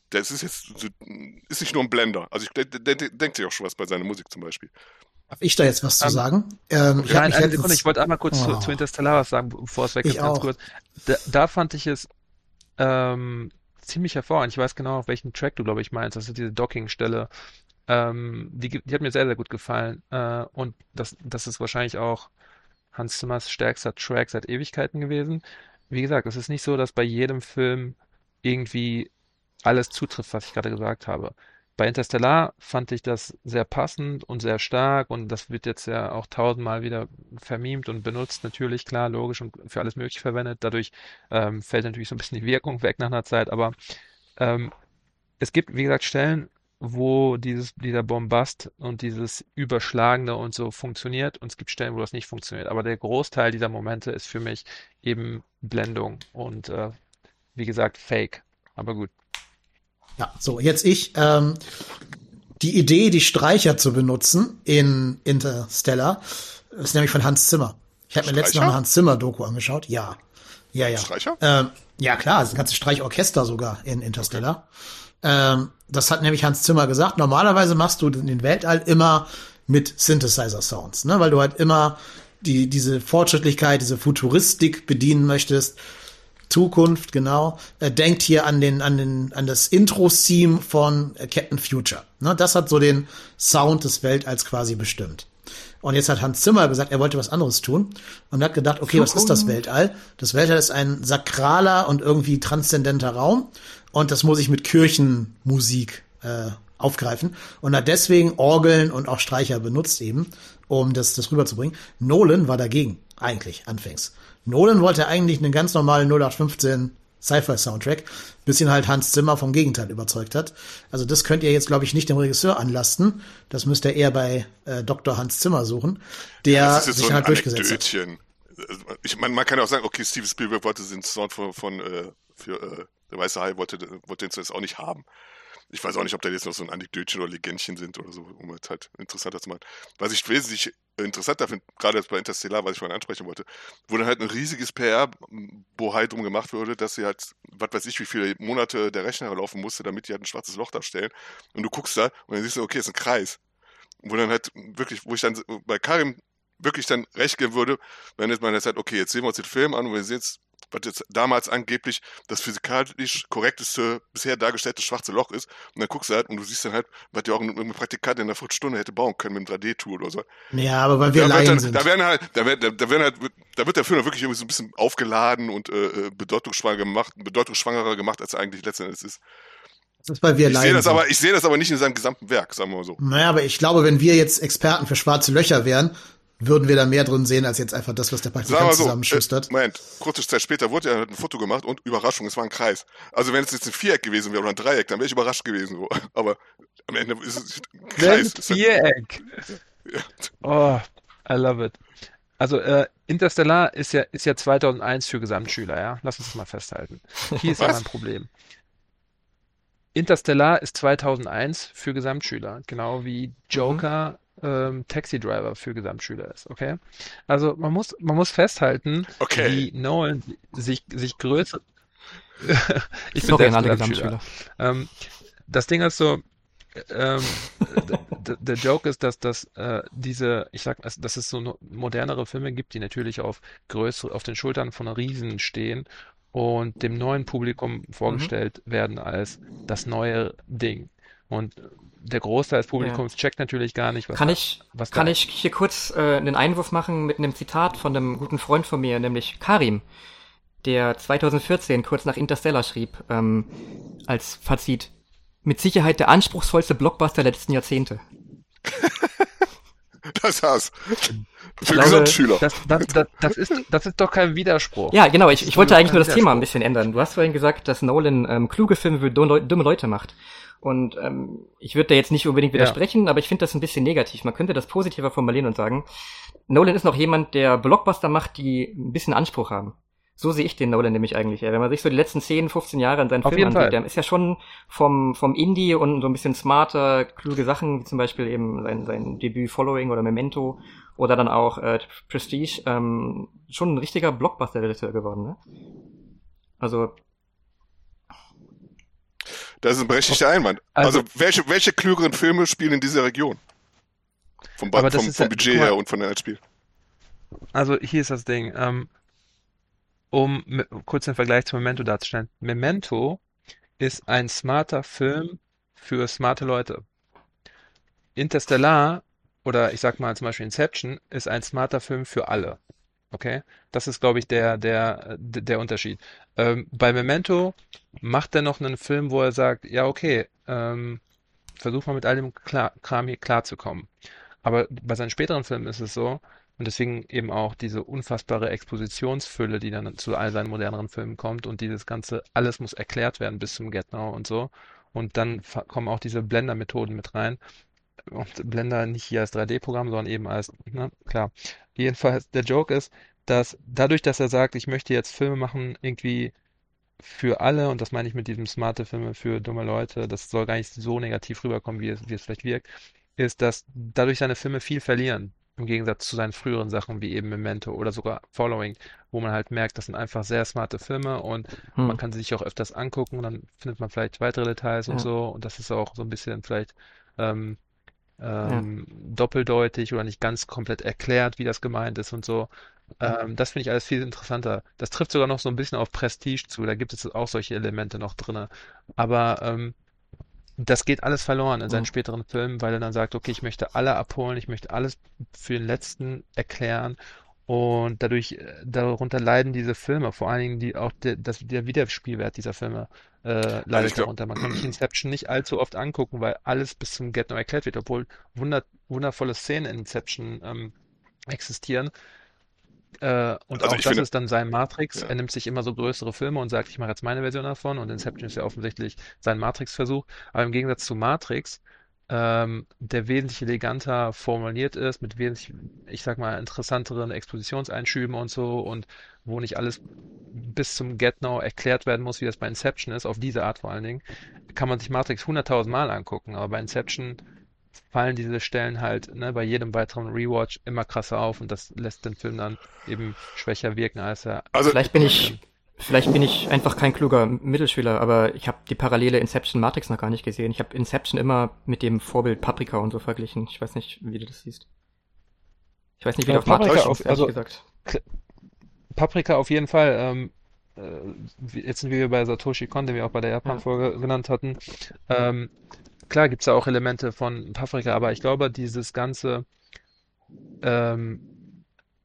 das ist jetzt, ist nicht nur ein Blender. Also ich denke denkt sich auch schon was bei seiner Musik zum Beispiel. Darf ich da jetzt was zu um, ähm, sagen? Ähm, ich, Nein, eine Sekunde, ich wollte einmal kurz oh. zu, zu, Interstellar was sagen, bevor es weg ist. Ganz kurz. Da, da, fand ich es ähm, ziemlich hervorragend. Ich weiß genau, auf welchen Track du, glaube ich, meinst. Das ist diese Docking-Stelle. Ähm, die, die hat mir sehr, sehr gut gefallen. Äh, und das, das ist wahrscheinlich auch Hans Zimmers stärkster Track seit Ewigkeiten gewesen. Wie gesagt, es ist nicht so, dass bei jedem Film irgendwie alles zutrifft, was ich gerade gesagt habe. Bei Interstellar fand ich das sehr passend und sehr stark und das wird jetzt ja auch tausendmal wieder vermimt und benutzt, natürlich, klar, logisch und für alles Mögliche verwendet. Dadurch ähm, fällt natürlich so ein bisschen die Wirkung weg nach einer Zeit, aber ähm, es gibt, wie gesagt, Stellen, wo dieses, dieser Bombast und dieses Überschlagende und so funktioniert und es gibt Stellen, wo das nicht funktioniert. Aber der Großteil dieser Momente ist für mich eben Blendung und äh, wie gesagt Fake. Aber gut. Ja, so, jetzt ich. Ähm, die Idee, die Streicher zu benutzen in Interstellar, ist nämlich von Hans Zimmer. Ich habe mir letztens noch eine Hans Zimmer Doku angeschaut. Ja. Ja, ja. Streicher? Ähm, ja, klar, das ganze Streichorchester sogar in Interstellar. Ähm, das hat nämlich Hans Zimmer gesagt. Normalerweise machst du den Weltall immer mit Synthesizer-Sounds, ne? weil du halt immer die, diese Fortschrittlichkeit, diese Futuristik bedienen möchtest. Zukunft, genau. Er denkt hier an den, an den, an das Intro-Theme von Captain Future. Ne? Das hat so den Sound des Weltalls quasi bestimmt. Und jetzt hat Hans Zimmer gesagt, er wollte was anderes tun und hat gedacht, okay, was ist das Weltall? Das Weltall ist ein sakraler und irgendwie transzendenter Raum und das muss ich mit Kirchenmusik äh, aufgreifen und hat deswegen Orgeln und auch Streicher benutzt eben, um das, das rüberzubringen. Nolan war dagegen, eigentlich, anfangs. Nolan wollte eigentlich einen ganz normalen 0815 Sci-Fi-Soundtrack, bis ihn halt Hans Zimmer vom Gegenteil überzeugt hat. Also das könnt ihr jetzt, glaube ich, nicht dem Regisseur anlasten. Das müsst ihr eher bei äh, Dr. Hans Zimmer suchen, der Ja, sich so halt durchgesetzt hat. Anekdötchen. Ich meine, man kann ja auch sagen, okay, Steven Spielberg wollte den Sound von, von äh, für äh, der Weiße Hai wollte, wollte den zuerst auch nicht haben. Ich weiß auch nicht, ob da jetzt noch so ein Anekdötchen oder Legendchen sind oder so, um es halt interessanter zu machen. Was ich wesentlich interessanter finde, gerade jetzt bei Interstellar, was ich vorhin ansprechen wollte, wo dann halt ein riesiges PR-Bohai drum gemacht wurde, dass sie halt, was weiß ich, wie viele Monate der Rechner laufen musste, damit die halt ein schwarzes Loch darstellen. Und du guckst da und dann siehst du, okay, ist ein Kreis. Wo dann halt wirklich, wo ich dann bei Karim wirklich dann recht geben würde, wenn jetzt man jetzt sagt, okay, jetzt sehen wir uns den Film an und wir sehen jetzt, was jetzt damals angeblich das physikalisch korrekteste bisher dargestellte schwarze Loch ist. Und dann guckst du halt und du siehst dann halt, was ja auch ein, Praktikant in einer Viertelstunde hätte bauen können mit einem 3D-Tool oder so. Ja, aber weil wir da, Laien dann, sind. da werden halt, da wird, da, da werden halt, da wird der Film wirklich irgendwie so ein bisschen aufgeladen und äh, äh, bedeutungsschwanger gemacht, bedeutungsschwangerer gemacht, als er eigentlich letztendlich ist. das ist, weil wir Ich sehe das sind. aber, ich sehe das aber nicht in seinem gesamten Werk, sagen wir mal so. Naja, aber ich glaube, wenn wir jetzt Experten für schwarze Löcher wären, würden wir da mehr drin sehen, als jetzt einfach das, was der Praktikant so, zusammenschustert. äh, Moment, kurze Zeit später wurde ja ein Foto gemacht und Überraschung, es war ein Kreis. Also wenn es jetzt ein Viereck gewesen wäre oder ein Dreieck, dann wäre ich überrascht gewesen. Aber am Ende ist es ein Kreis. Ein Viereck. Ja. Oh, I love it. Also äh, Interstellar ist ja ist ja 2001 für Gesamtschüler, ja. Lass uns das mal festhalten. Hier ist ja mein Problem. Interstellar ist 2001 für Gesamtschüler, genau wie Joker ähm, Taxi Driver für Gesamtschüler ist, okay? Also man muss man muss festhalten, Okay. wie Nolan sich sich größer ich bin Sorry Gesamtschüler. Gesamtschüler. Ähm, das Ding ist so, ähm, der Joke ist, dass das äh, diese, ich sag, also, dass es so modernere Filme gibt, die natürlich auf größere, auf den Schultern von Riesen stehen und dem neuen Publikum vorgestellt werden als das neue Ding. Und der Großteil des Publikums checkt natürlich gar nicht, was Kann da, ich, was kann da ich hier kurz äh, einen Einwurf machen mit einem Zitat von einem guten Freund von mir, nämlich Karim, der 2014 kurz nach Interstellar schrieb, ähm, als Fazit, mit Sicherheit der anspruchsvollste Blockbuster der letzten Jahrzehnte. Das war's. Für glaube, Gesamtschüler. Das, das, das, das, ist, das ist doch kein Widerspruch. Ja, genau, ich, ich wollte eigentlich nur das. Thema ein bisschen ändern. Du hast vorhin gesagt, dass Nolan ähm, kluge Filme für dumme Leute macht. Und ähm, ich würde da jetzt nicht unbedingt Ja. widersprechen, aber ich finde das ein bisschen negativ. Man könnte das positiver formulieren und sagen, Nolan ist noch jemand, der Blockbuster macht, die ein bisschen Anspruch haben. So sehe ich den Nolan nämlich eigentlich. eher. Wenn man sich so die letzten 10, 15 Jahre an seinen Auf Filmen ansieht, der ist ja schon vom, vom Indie und so ein bisschen smarter, kluge Sachen, wie zum Beispiel eben sein, sein Debüt Following oder Memento oder dann auch äh, Prestige, ähm, schon ein richtiger Blockbuster-Regisseur geworden, ne? Also, Das ist ein berechtigter Einwand. Also, Also- welche, welche klügeren Filme spielen in dieser Region? Vom, vom, vom ja- Budget mal- her und von der Spiel. Also hier ist das Ding, ähm, um kurz den Vergleich zu Memento darzustellen. Memento ist ein smarter Film für smarte Leute. Interstellar oder ich sag mal zum Beispiel Inception ist ein smarter Film für alle. Okay? Das ist, glaube ich, der, der, der der Unterschied. Ähm, bei Memento macht er noch einen Film, wo er sagt, ja, okay, ähm, versuch mal mit all dem klar, Kram hier klarzukommen. Aber bei seinen späteren Filmen ist es so, und deswegen eben auch diese unfassbare Expositionsfülle, die dann zu all seinen moderneren Filmen kommt und dieses ganze, alles muss erklärt werden bis zum Get Now und so. Und dann kommen auch diese Blender-Methoden mit rein. Und Blender nicht hier als 3D-Programm, sondern eben als, ne, klar. Jedenfalls, der Joke ist, dass dadurch, dass er sagt, ich möchte jetzt Filme machen, irgendwie für alle, und das meine ich mit diesem smarte Filme für dumme Leute, das soll gar nicht so negativ rüberkommen, wie es, wie es vielleicht wirkt, ist, dass dadurch seine Filme viel verlieren. Im Gegensatz zu seinen früheren Sachen wie eben Memento oder sogar Following, wo man halt merkt, das sind einfach sehr smarte Filme und Hm. man kann sie sich auch öfters angucken und dann findet man vielleicht weitere Details und Ja. so und das ist auch so ein bisschen vielleicht ähm, Ja. ähm, doppeldeutig oder nicht ganz komplett erklärt, wie das gemeint ist und so. Ähm, das finde ich alles viel interessanter. Das trifft sogar noch so ein bisschen auf Prestige zu, da gibt es auch solche Elemente noch drinne. Aber ähm, das geht alles verloren in seinen Mhm. späteren Filmen, weil er dann sagt, okay, ich möchte alle abholen, ich möchte alles für den letzten erklären und dadurch, äh, darunter leiden diese Filme, vor allen Dingen die auch der, das, der Wiederspielwert dieser Filme äh, leidet glaub- darunter. Man kann sich Inception nicht allzu oft angucken, weil alles bis zum Get No erklärt wird, obwohl wunder, wundervolle Szenen in Inception ähm, existieren. Äh, und Also auch das finde- ist dann sein Matrix. Ja. Er nimmt sich immer so größere Filme und sagt, ich mache jetzt meine Version davon. Und Inception ist ja offensichtlich sein Matrix-Versuch. Aber im Gegensatz zu Matrix, ähm, der wesentlich eleganter formuliert ist, mit wesentlich, ich sag mal, interessanteren Expositionseinschüben und so und wo nicht alles bis zum Get-Now erklärt werden muss, wie das bei Inception ist, auf diese Art vor allen Dingen, kann man sich Matrix hunderttausend Mal angucken. Aber bei Inception fallen diese Stellen halt ne, bei jedem weiteren Rewatch immer krasser auf und das lässt den Film dann eben schwächer wirken, als er. Also, Vielleicht bin ich, vielleicht bin ich einfach kein kluger Mittelschüler, aber ich habe die Parallele Inception Matrix noch gar nicht gesehen. Ich habe Inception immer mit dem Vorbild Paprika und so verglichen. Ich weiß nicht, wie du das siehst. Ich weiß nicht, wie Ja, du auf Matrix Paprika kommst, auf- ehrlich also- gesagt. Paprika auf jeden Fall. Ähm, äh, jetzt sind wir bei Satoshi Kon, den wir auch bei der Japan-Folge genannt hatten. Ähm, klar gibt es da auch Elemente von Paprika, aber ich glaube, dieses ganze ähm,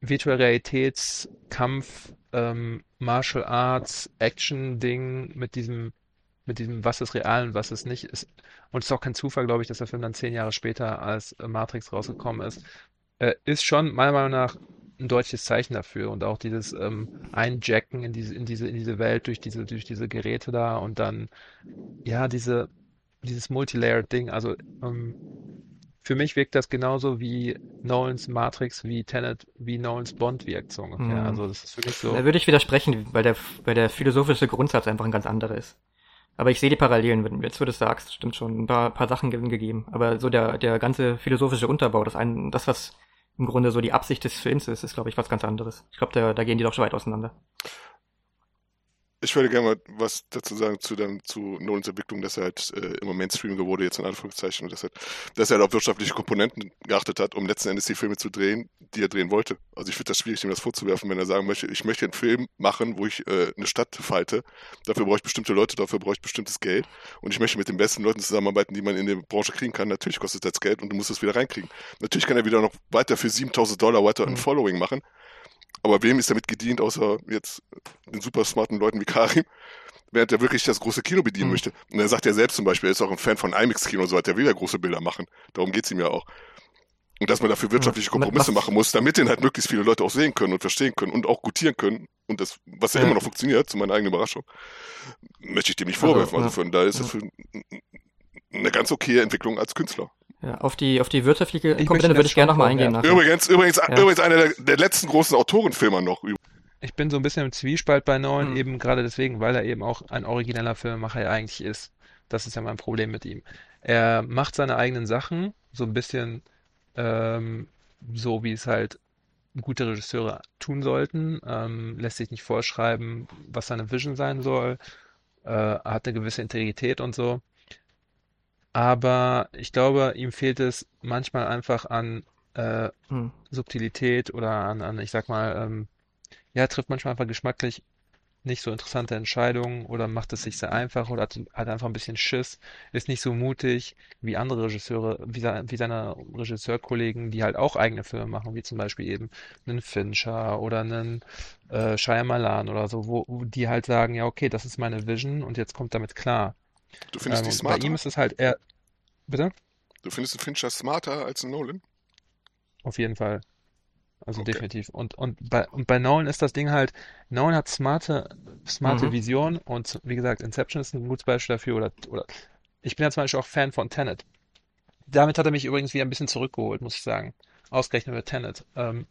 Virtual Realitätskampf, ähm, Martial Arts, Action-Ding mit diesem, mit diesem, was ist real und was ist nicht, ist, und es ist auch kein Zufall, glaube ich, dass der Film dann zehn Jahre später als äh, Matrix rausgekommen ist, äh, ist schon meiner Meinung nach ein deutliches Zeichen dafür und auch dieses ähm, Einjacken in diese, in diese, in diese Welt durch diese, durch diese Geräte da und dann, ja, diese, dieses Multilayered-Ding, also ähm, für mich wirkt das genauso wie Nolans Matrix, wie Tenet, wie Nolans Bond wirkt, so ungefähr. Mhm. Also das ist für mich so. Da würde ich widersprechen, weil der, weil der philosophische Grundsatz einfach ein ganz anderer ist. Aber ich sehe die Parallelen, wenn jetzt du das sagst, stimmt schon, ein paar, paar Sachen ge- gegeben. Aber so der, der ganze philosophische Unterbau, das, ein, das, was im Grunde so die Absicht des Films ist, ist, glaube ich, was ganz anderes. Ich glaube, da, da gehen die doch schon weit auseinander. Ich würde gerne mal was dazu sagen zu, dann, zu Nolans Entwicklung, dass er halt äh, immer Mainstreamiger wurde, jetzt in Anführungszeichen, und dass er, dass er halt auf wirtschaftliche Komponenten geachtet hat, um letzten Endes die Filme zu drehen, die er drehen wollte. Also ich finde das schwierig, ihm das vorzuwerfen, wenn er sagen möchte, ich möchte einen Film machen, wo ich äh, eine Stadt falte. Dafür brauche ich bestimmte Leute, dafür brauche ich bestimmtes Geld. Und ich möchte mit den besten Leuten zusammenarbeiten, die man in der Branche kriegen kann. Natürlich kostet das Geld und du musst es wieder reinkriegen. Natürlich kann er wieder noch weiter für 7000 Dollar weiter ein Mhm. Following machen. Aber wem ist damit gedient, außer jetzt den super smarten Leuten wie Karim? während er wirklich das große Kino bedienen Mhm. möchte. Und er sagt ja selbst zum Beispiel, er ist auch ein Fan von IMAX-Kino und so weiter, der will ja große Bilder machen. Darum geht's ihm ja auch. Und dass man dafür wirtschaftliche. Kompromisse Was- machen muss, damit den halt möglichst viele Leute auch sehen können und verstehen können und auch gutieren können. Und das, was ja Ja. immer noch funktioniert, zu meiner eigenen Überraschung, möchte ich dem nicht vorwerfen. Also, von da ist es für eine ganz okaye Entwicklung als Künstler. Ja, auf die, auf die wirtschaftliche möchte Komponente würde ich gerne nochmal eingehen. Nachher. Übrigens, übrigens, Ja. übrigens einer der, der letzten großen Autorenfilmer noch. Ich bin so ein bisschen im Zwiespalt bei Nolan, Hm. eben gerade deswegen, weil er eben auch ein origineller Filmemacher ja eigentlich ist. Das ist ja mein Problem mit ihm. Er macht seine eigenen Sachen, so ein bisschen ähm, so, wie es halt gute Regisseure tun sollten, ähm, lässt sich nicht vorschreiben, was seine Vision sein soll, äh, hat eine gewisse Integrität und so. Aber ich glaube, ihm fehlt es manchmal einfach an äh, Hm. Subtilität oder an, an, ich sag mal, ähm, ja, trifft manchmal einfach geschmacklich nicht so interessante Entscheidungen oder macht es sich sehr einfach oder hat, hat einfach ein bisschen Schiss, ist nicht so mutig wie andere Regisseure, wie, wie seine Regisseurkollegen, die halt auch eigene Filme machen, wie zum Beispiel eben einen Fincher oder einen äh, Shyamalan oder so, wo, wo die halt sagen, ja, okay, das ist meine Vision und jetzt kommt damit klar. Du findest Ähm, die und bei smarter? ihm ist es halt eher, bitte? Du findest Fincher smarter als einen Nolan? Auf jeden Fall. Also Okay. definitiv. Und, und, bei, und bei Nolan ist das Ding halt, Nolan hat smarte, smarte Mhm. Vision und wie gesagt, Inception ist ein gutes Beispiel dafür. Oder, oder ich bin ja zum Beispiel auch Fan von Tenet. Damit hat er mich übrigens wieder ein bisschen zurückgeholt, muss ich sagen. Ausgerechnet mit Tenet. Ähm,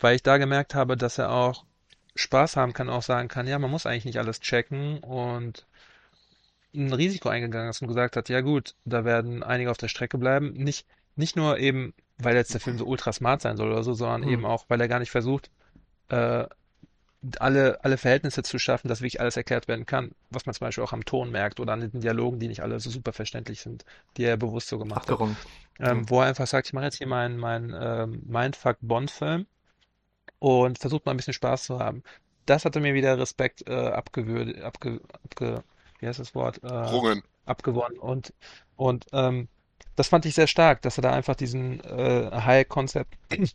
weil ich da gemerkt habe, dass er auch Spaß haben kann, auch sagen kann, ja, man muss eigentlich nicht alles checken und ein Risiko eingegangen ist und gesagt hat, ja gut, da werden einige auf der Strecke bleiben. Nicht, nicht nur eben, weil jetzt der Film so ultra smart sein soll oder so, sondern Hm. eben auch, weil er gar nicht versucht, äh, alle, alle Verhältnisse zu schaffen, dass wirklich alles erklärt werden kann, was man zum Beispiel auch am Ton merkt oder an den Dialogen, die nicht alle so super verständlich sind, die er bewusst so gemacht hat. Abgerungen. Ähm, wo er einfach sagt, ich mache jetzt hier meinen meinen ähm, Mindfuck-Bond-Film und versucht mal ein bisschen Spaß zu haben. Das hatte mir wieder Respekt äh, abgewürdigt, abge, abge, wie heißt das Wort? Äh, Rungen. abgewonnen und und ähm, das fand ich sehr stark, dass er da einfach diesen äh, High-Concept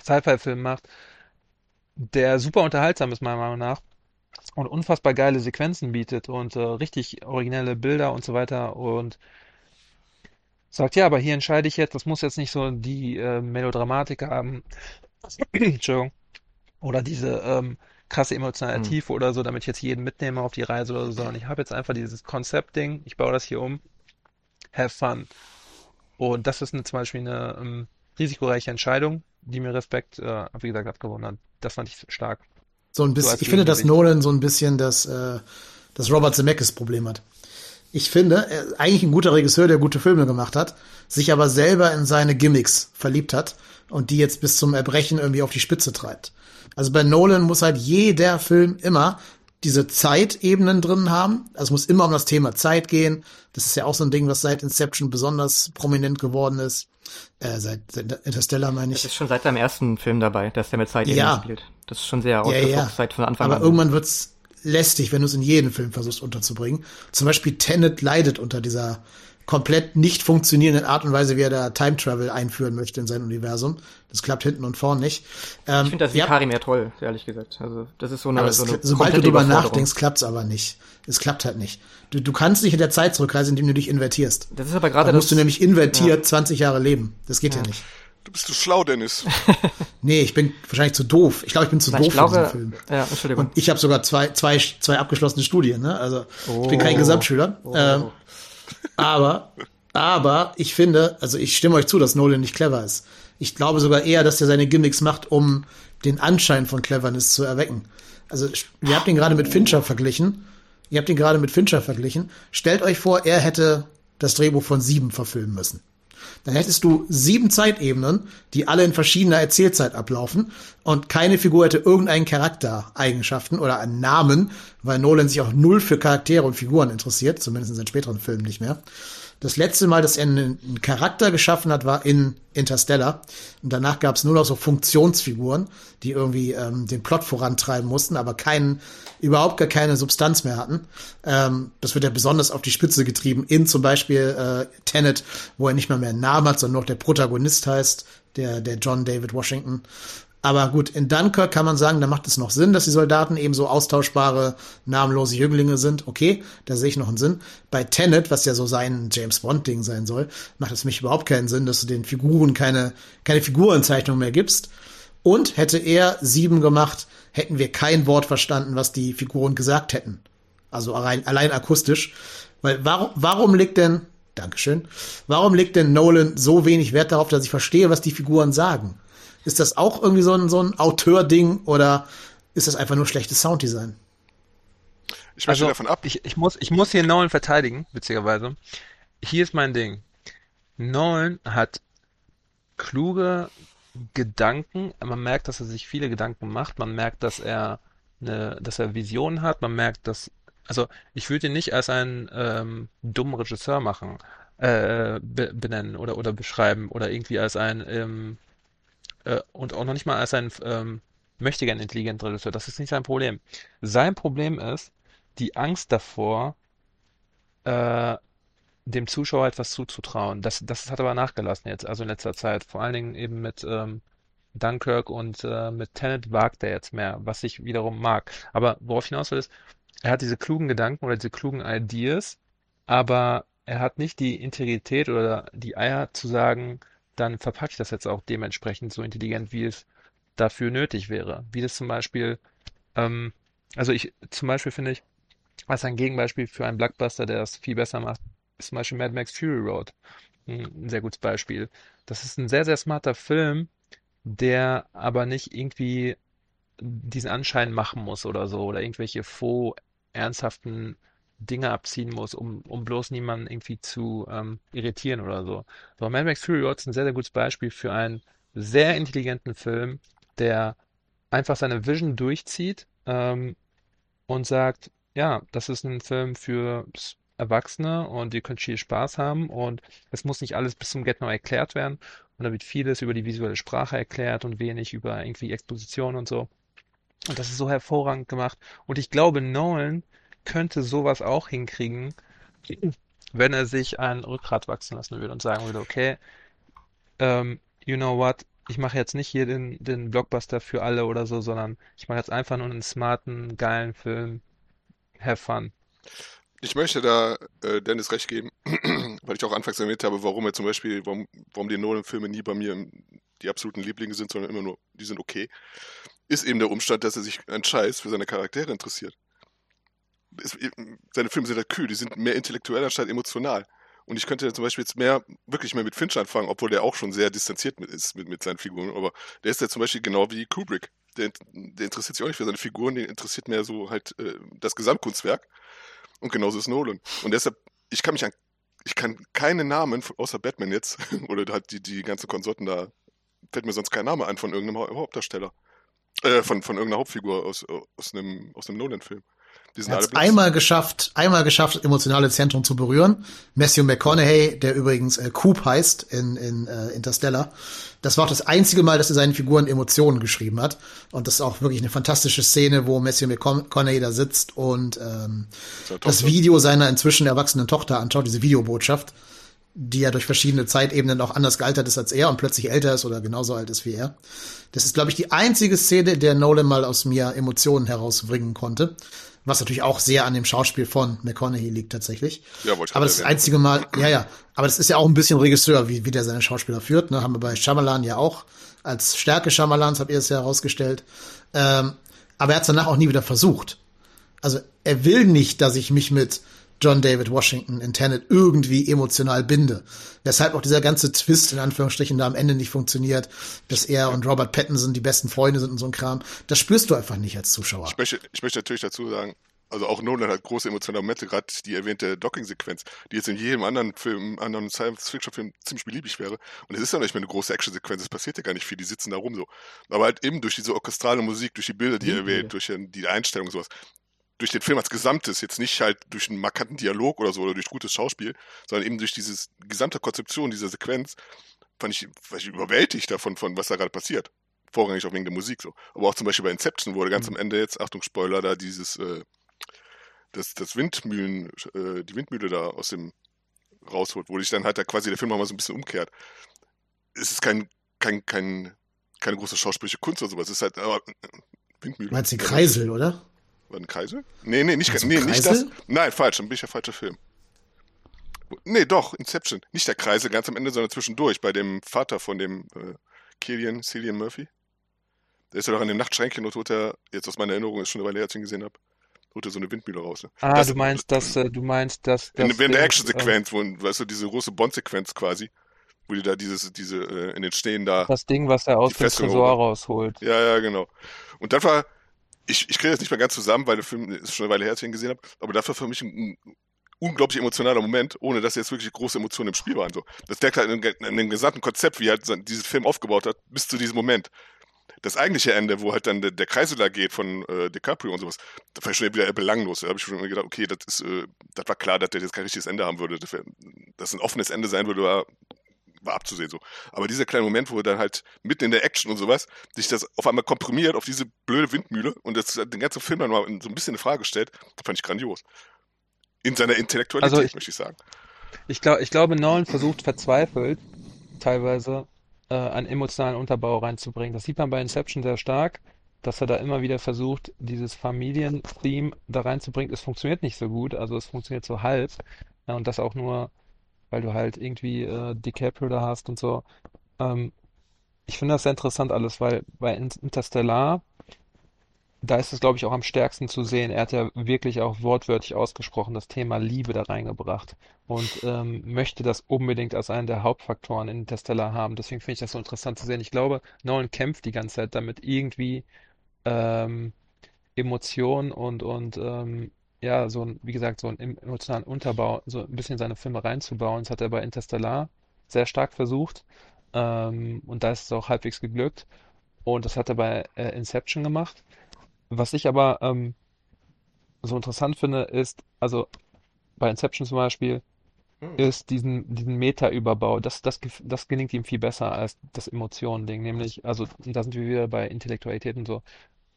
Sci-Fi-Film macht, der super unterhaltsam ist meiner Meinung nach und unfassbar geile Sequenzen bietet und äh, richtig originelle Bilder und so weiter und sagt, ja, aber hier entscheide ich jetzt, das muss jetzt nicht so die äh, Melodramatik haben, Entschuldigung, oder diese ähm, krasse emotionale Hm. Tiefe oder so, damit ich jetzt jeden mitnehme auf die Reise oder so, sondern ich habe jetzt einfach dieses Konzeptding, ich baue das hier um, have fun. Und das ist eine, zum Beispiel eine ähm, risikoreiche Entscheidung, die mir Respekt, äh, wie gesagt, abgewonnen hat. Das fand ich stark. So ein So bisschen, als ich finde, dass. Nolan so ein bisschen das, äh, das Robert Zemeckis Problem hat. Ich finde, er ist eigentlich ein guter Regisseur, der gute Filme gemacht hat, sich aber selber in seine Gimmicks verliebt hat und die jetzt bis zum Erbrechen irgendwie auf die Spitze treibt. Also bei Nolan muss halt jeder Film immer diese Zeitebenen drin haben. Also es muss immer um das Thema Zeit gehen. Das ist ja auch so ein Ding, was seit Inception besonders prominent geworden ist. Äh, seit, seit Interstellar meine Das ich. ist schon seit seinem ersten Film dabei, dass der mit Zeit Ja. spielt. Das ist schon sehr Ja, ja. seit von Anfang Aber an. irgendwann wird's lästig, wenn du es in jeden Film versuchst unterzubringen. Zum Beispiel Tenet leidet unter dieser komplett nicht funktionierenden Art und Weise, wie er da Time Travel einführen möchte in sein Universum. Das klappt hinten und vorn nicht. Ähm, Ich finde das ja, Ikari mehr toll, ehrlich gesagt. Also das ist so eine, aber so eine sobald du drüber nachdenkst, klappt's aber nicht. Es klappt halt nicht. Du, du kannst nicht in der Zeit zurückreisen, indem du dich invertierst. Das ist aber gerade Da musst du nämlich invertiert 20 Jahre leben. Das geht ja, nicht. Du bist du schlau, Dennis. Nee, ich bin wahrscheinlich zu doof. Ich glaube, ich bin zu Na, doof ich für diesen glaube, Film. ja, Entschuldigung. Und ich habe sogar zwei, zwei, zwei abgeschlossene Studien, ne? Also ich bin kein Oh. Gesamtschüler. Ähm, aber, aber ich finde, also ich stimme euch zu, dass Nolan nicht clever ist. Ich glaube sogar eher, dass er seine Gimmicks macht, um den Anschein von Cleverness zu erwecken. Also ihr habt ihn gerade mit Fincher verglichen. Ihr habt ihn gerade mit Fincher verglichen. Stellt euch vor, er hätte das Drehbuch von sieben verfilmen müssen. Dann hättest du sieben Zeitebenen, die alle in verschiedener Erzählzeit ablaufen und keine Figur hätte irgendeinen Charaktereigenschaften oder einen Namen, weil Nolan sich auch null für Charaktere und Figuren interessiert, zumindest in seinen späteren Filmen nicht mehr. Das letzte Mal, dass er einen, Charakter geschaffen hat, war in Interstellar. Und danach gab es nur noch so Funktionsfiguren, die irgendwie ähm, den Plot vorantreiben mussten, aber keinen, überhaupt gar keine Substanz mehr hatten. Ähm, das wird ja besonders auf die Spitze getrieben in zum Beispiel äh, Tenet, wo er nicht mal mehr einen Namen hat, sondern noch der Protagonist heißt, der, der John David Washington. Aber gut, in Dunkirk kann man sagen, da macht es noch Sinn, dass die Soldaten eben so austauschbare, namenlose Jünglinge sind. Okay, da sehe ich noch einen Sinn. Bei Tenet, was ja so sein James Bond-Ding sein soll, macht es mich überhaupt keinen Sinn, dass du den Figuren keine, keine Figurenzeichnung mehr gibst. Und hätte er sieben gemacht, hätten wir kein Wort verstanden, was die Figuren gesagt hätten. Also allein, allein akustisch. Weil warum, warum legt denn, Dankeschön, warum legt denn Nolan so wenig Wert darauf, dass ich verstehe, was die Figuren sagen? Ist das auch irgendwie so ein, so ein Auteur-Ding oder ist das einfach nur schlechtes Sounddesign? Ich möchte davon ab. Ich, ich, muss, ich muss hier Nolan verteidigen, witzigerweise. Hier ist mein Ding. Nolan hat kluge Gedanken. Man merkt, dass er sich viele Gedanken macht. Man merkt, dass er eine, dass er Visionen hat. Man merkt, dass, also ich würde ihn nicht als einen ähm, dummen Regisseur machen, äh, be benennen oder oder beschreiben oder irgendwie als ein ähm, äh, und auch noch nicht mal als ein ähm, mächtiger intelligenter Regisseur. Das ist nicht sein Problem. Sein Problem ist die Angst davor, äh, dem Zuschauer etwas zuzutrauen. Das, das hat aber nachgelassen jetzt, also in letzter Zeit. Vor allen Dingen eben mit ähm, Dunkirk und äh, mit Tenet wagt er jetzt mehr, was ich wiederum mag. Aber worauf ich hinaus will, ist, er hat diese klugen Gedanken oder diese klugen Ideas, aber er hat nicht die Integrität oder die Eier zu sagen, dann verpacke ich das jetzt auch dementsprechend so intelligent, wie es dafür nötig wäre. Wie das zum Beispiel, ähm, also ich zum Beispiel finde ich, als ein Gegenbeispiel für einen Blockbuster, der das viel besser macht, ist zum Beispiel Mad Max Fury Road. Ein sehr gutes Beispiel. Das ist ein sehr, sehr smarter Film, der aber nicht irgendwie diesen Anschein machen muss oder so oder irgendwelche faux ernsthaften Dinge abziehen muss, um, um bloß niemanden irgendwie zu ähm, irritieren oder so. So, Mad Max Fury Road ist ein sehr, sehr gutes Beispiel für einen sehr intelligenten Film, der einfach seine Vision durchzieht ähm, und sagt, ja, das ist ein Film für Erwachsene und ihr könnt viel Spaß haben und es muss nicht alles bis zum Get-No erklärt werden und da wird vieles über die visuelle Sprache erklärt und wenig über irgendwie Exposition und so. Und das ist so hervorragend gemacht. Und ich glaube, Nolan könnte sowas auch hinkriegen, wenn er sich ein Rückgrat wachsen lassen würde und sagen würde, okay, ähm, you know what, ich mache jetzt nicht hier den, den Blockbuster für alle oder so, sondern ich mache jetzt einfach nur einen smarten, geilen Film. Have fun. Ich möchte da äh, Dennis recht geben, weil ich auch anfangs erwähnt habe, warum er zum Beispiel, warum, warum die Nolan-Filme nie bei mir die absoluten Lieblinge sind, sondern immer nur, die sind okay, ist eben der Umstand, dass er sich einen Scheiß für seine Charaktere interessiert. Seine Filme sind halt kühl, die sind mehr intellektuell anstatt emotional. Und ich könnte zum Beispiel jetzt mehr, wirklich mehr mit Finch anfangen, obwohl der auch schon sehr distanziert mit, ist mit, mit seinen Figuren. Aber der ist ja zum Beispiel genau wie Kubrick. Der, der interessiert sich auch nicht für seine Figuren, der interessiert mehr so halt äh, das Gesamtkunstwerk. Und genauso ist Nolan. Und deshalb, ich kann mich an, ich kann keine Namen, außer Batman jetzt, oder halt die, die ganzen Konsorten da, fällt mir sonst kein Name ein von irgendeinem Hauptdarsteller. Äh, von, von irgendeiner Hauptfigur aus, aus einem, aus einem Nolan-Film. Die sind er hat einmal geschafft, einmal geschafft, emotionale Zentren zu berühren. Matthew McConaughey, der übrigens äh, Coop heißt in, in äh, Interstellar. Das war auch das einzige Mal, dass er seinen Figuren Emotionen geschrieben hat. Und das ist auch wirklich eine fantastische Szene, wo Matthew McConaughey da sitzt und ähm, das Video seiner inzwischen erwachsenen Tochter anschaut, diese Videobotschaft, die ja durch verschiedene Zeitebenen auch anders gealtert ist als er und plötzlich älter ist oder genauso alt ist wie er. Das ist, glaube ich, die einzige Szene, der Nolan mal aus mir Emotionen herausbringen konnte. Was natürlich auch sehr an dem Schauspiel von McConaughey liegt tatsächlich. Ja, wollte ich Aber das, das einzige Mal, ja, ja. Aber das ist ja auch ein bisschen Regisseur, wie, wie der seine Schauspieler führt. Ne? Haben wir bei Shyamalan ja auch. Als Stärke Shyamalans habt ihr es ja herausgestellt. Ähm, aber er hat es danach auch nie wieder versucht. Also er will nicht, dass ich mich mit John David Washington in Tenet irgendwie emotional binde. Weshalb auch dieser ganze Twist in Anführungsstrichen da am Ende nicht funktioniert, dass er und Robert Pattinson die besten Freunde sind und so ein Kram. Das spürst du einfach nicht als Zuschauer. Ich möchte, ich möchte natürlich dazu sagen, also auch Nolan hat große emotionale Momente, gerade die erwähnte Docking-Sequenz, die jetzt in jedem anderen Film, anderen Science-Fiction-Film ziemlich beliebig wäre. Und es ist ja nicht mehr eine große Action-Sequenz, es passiert ja gar nicht viel, die sitzen da rum so. Aber halt eben durch diese orchestrale Musik, durch die Bilder, die er erwähnt, durch die Einstellung sowas, durch den Film als Gesamtes, jetzt nicht halt durch einen markanten Dialog oder so oder durch gutes Schauspiel, sondern eben durch diese gesamte Konzeption dieser Sequenz, fand ich, war ich überwältigt davon, von was da gerade passiert. Vorrangig auch wegen der Musik so. Aber auch zum Beispiel bei Inception wurde ganz mhm. am Ende jetzt, Achtung, Spoiler, da dieses, äh, das, das Windmühlen, äh, die Windmühle da aus dem rausholt, wo sich dann halt da quasi der Film nochmal so ein bisschen umkehrt. Es ist kein, kein, kein, keine große schauspielerische Kunst oder sowas. Es ist halt äh, Windmühle. Meinst du Kreisel, oder? War ein Kreisel? Nee, nee, nicht, also nee, nicht das. Nein, falsch, dann bin ich der falsche Film. Nee, doch, Inception. Nicht der Kreisel ganz am Ende, sondern zwischendurch, bei dem Vater von dem äh, Killian, Cillian Murphy. Der ist ja doch an dem Nachtschränkchen und holt er, jetzt aus meiner Erinnerung, ist schon eine Weile her, als ich ihn gesehen habe, holt er so eine Windmühle raus. Ne? Ah, das, du meinst, dass, äh, du meinst, dass. In, während der Action-Sequenz, äh, wo, weißt du, diese große Bond-Sequenz quasi, wo die da dieses, diese, äh, in den Stehen da. Das Ding, was er aus dem Tresor rausholt. Ja, ja, genau. Und dann war, ich, ich kriege das nicht mehr ganz zusammen, weil der Film ist schon eine Weile her, ich ihn gesehen habe, aber das war für mich ein, ein unglaublich emotionaler Moment, ohne dass jetzt wirklich große Emotionen im Spiel waren. So. Das deckt halt in, in dem gesamten Konzept, wie er halt diesen Film aufgebaut hat, bis zu diesem Moment. Das eigentliche Ende, wo halt dann der, der Kreisel geht von äh, DiCaprio und sowas, da war ich schon wieder belanglos. Da habe ich schon gedacht, okay, das ist, äh, das war klar, dass der jetzt kein richtiges Ende haben würde. Dass das ein offenes Ende sein würde, war war abzusehen so. Aber dieser kleine Moment, wo er dann halt mitten in der Action und sowas sich das auf einmal komprimiert auf diese blöde Windmühle und das den ganzen Film dann mal so ein bisschen in Frage stellt, fand ich grandios. In seiner Intellektualität, also ich, möchte ich sagen. Ich, glaub, ich glaube, Nolan versucht verzweifelt, teilweise äh, einen emotionalen Unterbau reinzubringen. Das sieht man bei Inception sehr stark, dass er da immer wieder versucht, dieses Familien-Theme da reinzubringen. Es funktioniert nicht so gut, also es funktioniert so halb. Ja, und das auch nur weil du halt irgendwie äh, DiCaprio da hast und so. Ähm, ich finde das sehr interessant alles, weil bei Interstellar, da ist es, glaube ich, auch am stärksten zu sehen. Er hat ja wirklich auch wortwörtlich ausgesprochen das Thema Liebe da reingebracht und ähm, möchte das unbedingt als einen der Hauptfaktoren in Interstellar haben. Deswegen finde ich das so interessant zu sehen. Ich glaube, Nolan kämpft die ganze Zeit damit, irgendwie ähm, Emotionen und, und ähm, ja, so ein, wie gesagt, so einen emotionalen Unterbau, so ein bisschen seine Filme reinzubauen. Das hat er bei Interstellar sehr stark versucht. Ähm, und da ist es auch halbwegs geglückt. Und das hat er bei äh, Inception gemacht. Was ich aber ähm, so interessant finde, ist, also bei Inception zum Beispiel, Hm. ist diesen, diesen Meta-Überbau, das, das, das gelingt ihm viel besser als das Emotionen-Ding. Nämlich, also da sind wir wieder bei Intellektualität und so.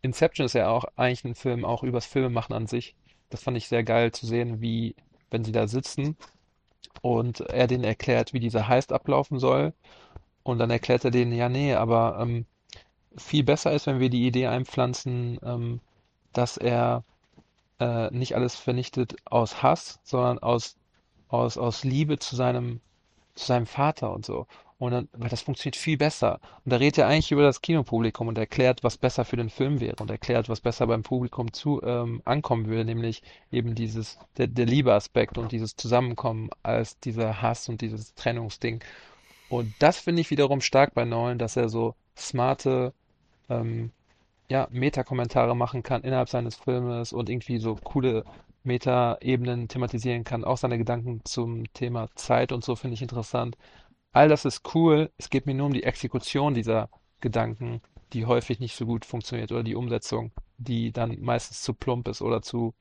Inception ist ja auch eigentlich ein Film, auch übers Filmemachen an sich. Das fand ich sehr geil zu sehen, wie, wenn sie da sitzen und er denen erklärt, wie dieser Heist ablaufen soll. Und dann erklärt er denen, ja, nee, aber ähm, viel besser ist, wenn wir die Idee einpflanzen, ähm, dass er äh, nicht alles vernichtet aus Hass, sondern aus, aus, aus Liebe zu seinem, zu seinem Vater und so. Und dann, weil das funktioniert viel besser. Und da redet er eigentlich über das Kinopublikum und erklärt, was besser für den Film wäre und erklärt, was besser beim Publikum zu ähm, ankommen würde, nämlich eben dieses, der, der Liebeaspekt und dieses Zusammenkommen als dieser Hass und dieses Trennungsding. Und das finde ich wiederum stark bei Nolan, dass er so smarte, ähm, ja, Meta-Kommentare machen kann innerhalb seines Filmes und irgendwie so coole Meta-Ebenen thematisieren kann. Auch seine Gedanken zum Thema Zeit und so finde ich interessant. All das ist cool. Es geht mir nur um die Exekution dieser Gedanken, die häufig nicht so gut funktioniert oder die Umsetzung, die dann meistens zu plump ist oder zu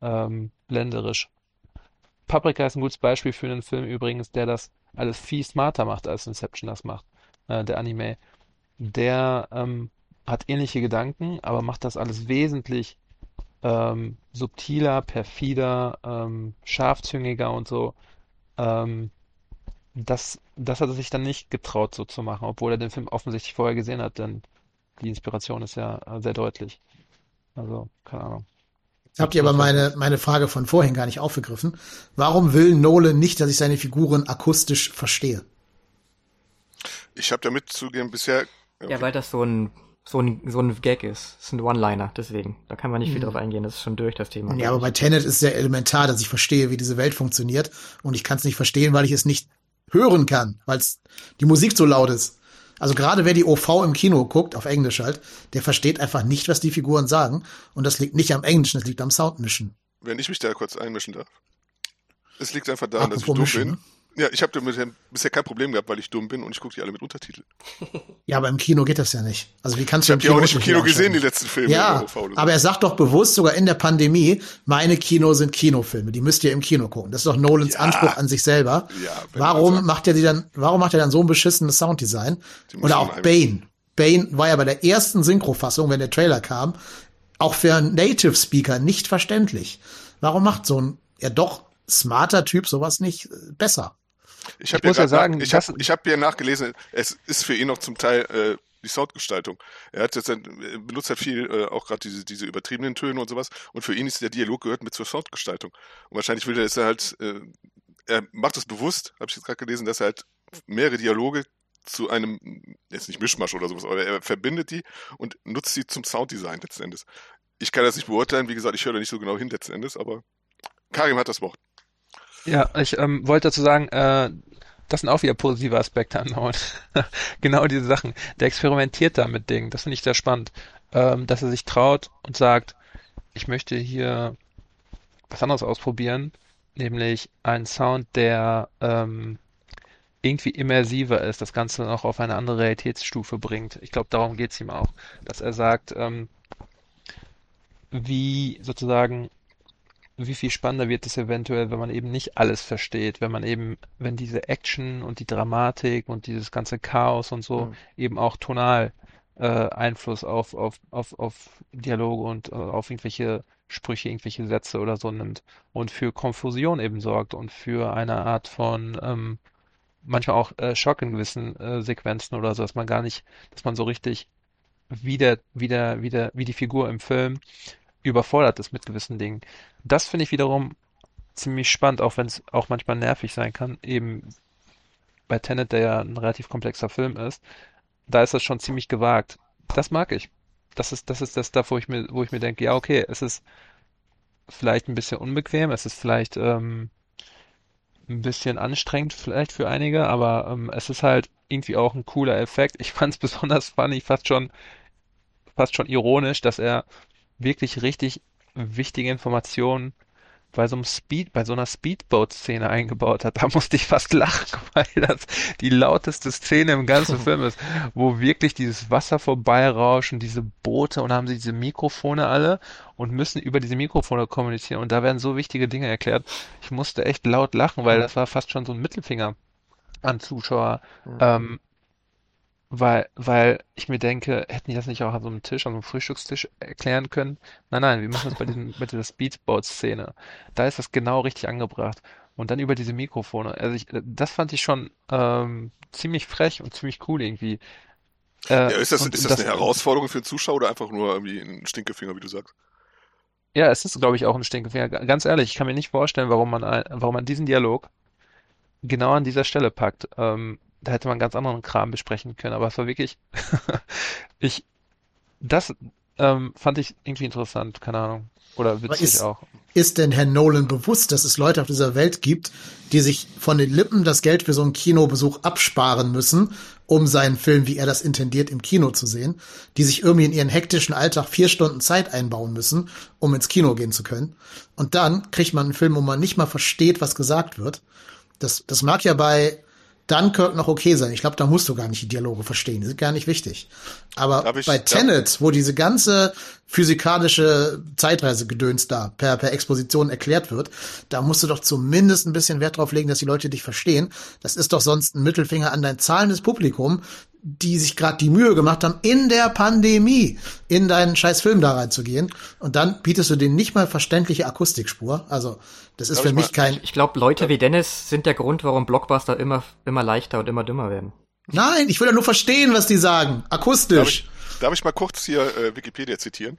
ähm, blenderisch. Paprika ist ein gutes Beispiel für einen Film übrigens, der das alles viel smarter macht, als Inception das macht, äh, der Anime. Der ähm, hat ähnliche Gedanken, aber macht das alles wesentlich ähm, subtiler, perfider, ähm, scharfzüngiger und so. Ähm, das, das hat er sich dann nicht getraut, so zu machen, obwohl er den Film offensichtlich vorher gesehen hat, denn die Inspiration ist ja äh, sehr deutlich. Also, keine Ahnung. Jetzt habt ihr aber meine, meine Frage von vorhin gar nicht aufgegriffen. Warum will Nolan nicht, dass ich seine Figuren akustisch verstehe? Ich habe damit zugegeben bisher. Ja, weil das so ein, so ein, so ein Gag ist. Das ist ein One-Liner, deswegen. Da kann man nicht viel Mhm. drauf eingehen, das ist schon durch, das Thema. Ja, aber bei Tenet ist sehr elementar, dass ich verstehe, wie diese Welt funktioniert. Und ich kann es nicht verstehen, weil ich es nicht hören kann, weil die Musik so laut ist. Also gerade wer die OV im Kino guckt, auf Englisch halt, der versteht einfach nicht, was die Figuren sagen. Und das liegt nicht am Englischen, das liegt am Soundmischen. Wenn ich mich da kurz einmischen darf. Es liegt einfach daran, dass ich Apropos dumm bin. Ja, ich habe damit bisher kein Problem gehabt, weil ich dumm bin und ich gucke die alle mit Untertiteln. Ja, aber im Kino geht das ja nicht. Also wie kannst Ich du habe die auch nicht im Kino gesehen, die letzten Filme. Ja, aber er sagt doch bewusst sogar in der Pandemie, meine Kinos sind Kinofilme, die müsst ihr im Kino gucken. Das ist doch Nolans Ja. Anspruch an sich selber. Ja, warum sagt- macht er die dann, warum macht er dann so ein beschissenes Sounddesign? Oder auch Bane. Bane war ja bei der ersten Synchrofassung, wenn der Trailer kam, auch für einen Native Speaker nicht verständlich. Warum macht so ein ja doch smarter Typ sowas nicht äh, besser? Ich Ich muss ja, sagen, ich habe ich hab ja nachgelesen, es ist für ihn noch zum Teil äh, die Soundgestaltung. Er hat jetzt er benutzt halt viel äh, auch gerade diese diese übertriebenen Töne und sowas und für ihn ist der Dialog gehört mit zur Soundgestaltung. Und wahrscheinlich will er es halt äh, er macht es bewusst, habe ich jetzt gerade gelesen, dass er halt mehrere Dialoge zu einem jetzt nicht Mischmasch oder sowas, aber er verbindet die und nutzt sie zum Sounddesign letzten Endes. Ich kann das nicht beurteilen, wie gesagt, ich höre da nicht so genau hin letzten Endes, aber Karim hat das Wort. Ja, ich ähm, wollte dazu sagen, äh, das sind auch wieder positive Aspekte an Nolan. Genau diese Sachen. Der experimentiert da mit Dingen. Das finde ich sehr spannend. Ähm, dass er sich traut und sagt, ich möchte hier was anderes ausprobieren, nämlich einen Sound, der ähm, irgendwie immersiver ist, das Ganze noch auf eine andere Realitätsstufe bringt. Ich glaube, darum geht es ihm auch, dass er sagt, ähm, wie sozusagen wie viel spannender wird es eventuell, wenn man eben nicht alles versteht, wenn man eben, wenn diese Action und die Dramatik und dieses ganze Chaos und so Mhm. eben auch tonal äh, Einfluss auf, auf, auf, auf Dialoge und äh, auf irgendwelche Sprüche, irgendwelche Sätze oder so nimmt und für Konfusion eben sorgt und für eine Art von ähm, manchmal auch äh, Schock in gewissen äh, Sequenzen oder so, dass man gar nicht, dass man so richtig wieder, wieder, wieder, wie die Figur im Film überfordert ist mit gewissen Dingen. Das finde ich wiederum ziemlich spannend, auch wenn es auch manchmal nervig sein kann. Eben bei Tenet, der ja ein relativ komplexer Film ist, da ist das schon ziemlich gewagt. Das mag ich. Das ist, das ist das da, wo ich mir, wo ich mir denke, ja, okay, es ist vielleicht ein bisschen unbequem, es ist vielleicht ähm, ein bisschen anstrengend vielleicht für einige, aber ähm, es ist halt irgendwie auch ein cooler Effekt. Ich fand es besonders funny, fast schon fast schon ironisch, dass er wirklich richtig wichtige Informationen bei so einem Speed, bei so einer Speedboat-Szene eingebaut hat. Da musste ich fast lachen, weil das die lauteste Szene im ganzen Film ist, wo wirklich dieses Wasser vorbeirauschen, diese Boote und haben sie diese Mikrofone alle und müssen über diese Mikrofone kommunizieren und da werden so wichtige Dinge erklärt. Ich musste echt laut lachen, weil das war fast schon so ein Mittelfinger an Zuschauer. Mhm. Ähm, weil, weil ich mir denke, hätten die das nicht auch an so einem Tisch, an so einem Frühstückstisch erklären können? Nein, nein, wir machen das bei diesem, bei dieser Speedboat-Szene. Da ist das genau richtig angebracht. Und dann über diese Mikrofone. Also ich, das fand ich schon ähm, ziemlich frech und ziemlich cool irgendwie. Äh, ja, ist das, ist das, das eine Herausforderung für den Zuschauer oder einfach nur irgendwie ein Stinkefinger, wie du sagst? Ja, es ist, glaube ich, auch ein Stinkefinger. Ganz ehrlich, ich kann mir nicht vorstellen, warum man, warum man diesen Dialog genau an dieser Stelle packt. Ähm, da hätte man ganz anderen Kram besprechen können, aber es war wirklich, ich, das ähm, fand ich irgendwie interessant, keine Ahnung. Oder witzig ist, auch. Ist denn Herr Nolan bewusst, dass es Leute auf dieser Welt gibt, die sich von den Lippen das Geld für so einen Kinobesuch absparen müssen, um seinen Film, wie er das intendiert, im Kino zu sehen, die sich irgendwie in ihren hektischen Alltag vier Stunden Zeit einbauen müssen, um ins Kino gehen zu können. Und dann kriegt man einen Film, wo man nicht mal versteht, was gesagt wird. Das, das mag ja bei Dunkirk noch okay sein. Ich glaube, da musst du gar nicht die Dialoge verstehen. Die sind gar nicht wichtig. Aber ich, bei Tenet, wo diese ganze physikalische Zeitreisegedöns da per, per Exposition erklärt wird, da musst du doch zumindest ein bisschen Wert drauf legen, dass die Leute dich verstehen. Das ist doch sonst ein Mittelfinger an dein zahlendes Publikum, die sich gerade die Mühe gemacht haben, in der Pandemie in deinen scheiß Film da reinzugehen. Und dann bietest du denen nicht mal verständliche Akustikspur. Also, das ist Glaub für mich mal, kein. Ich glaube, Leute wie Dennis sind der Grund, warum Blockbuster immer, immer leichter und immer dümmer werden. Nein, ich will ja nur verstehen, was die sagen. Akustisch. Darf ich, darf ich mal kurz hier äh, Wikipedia zitieren?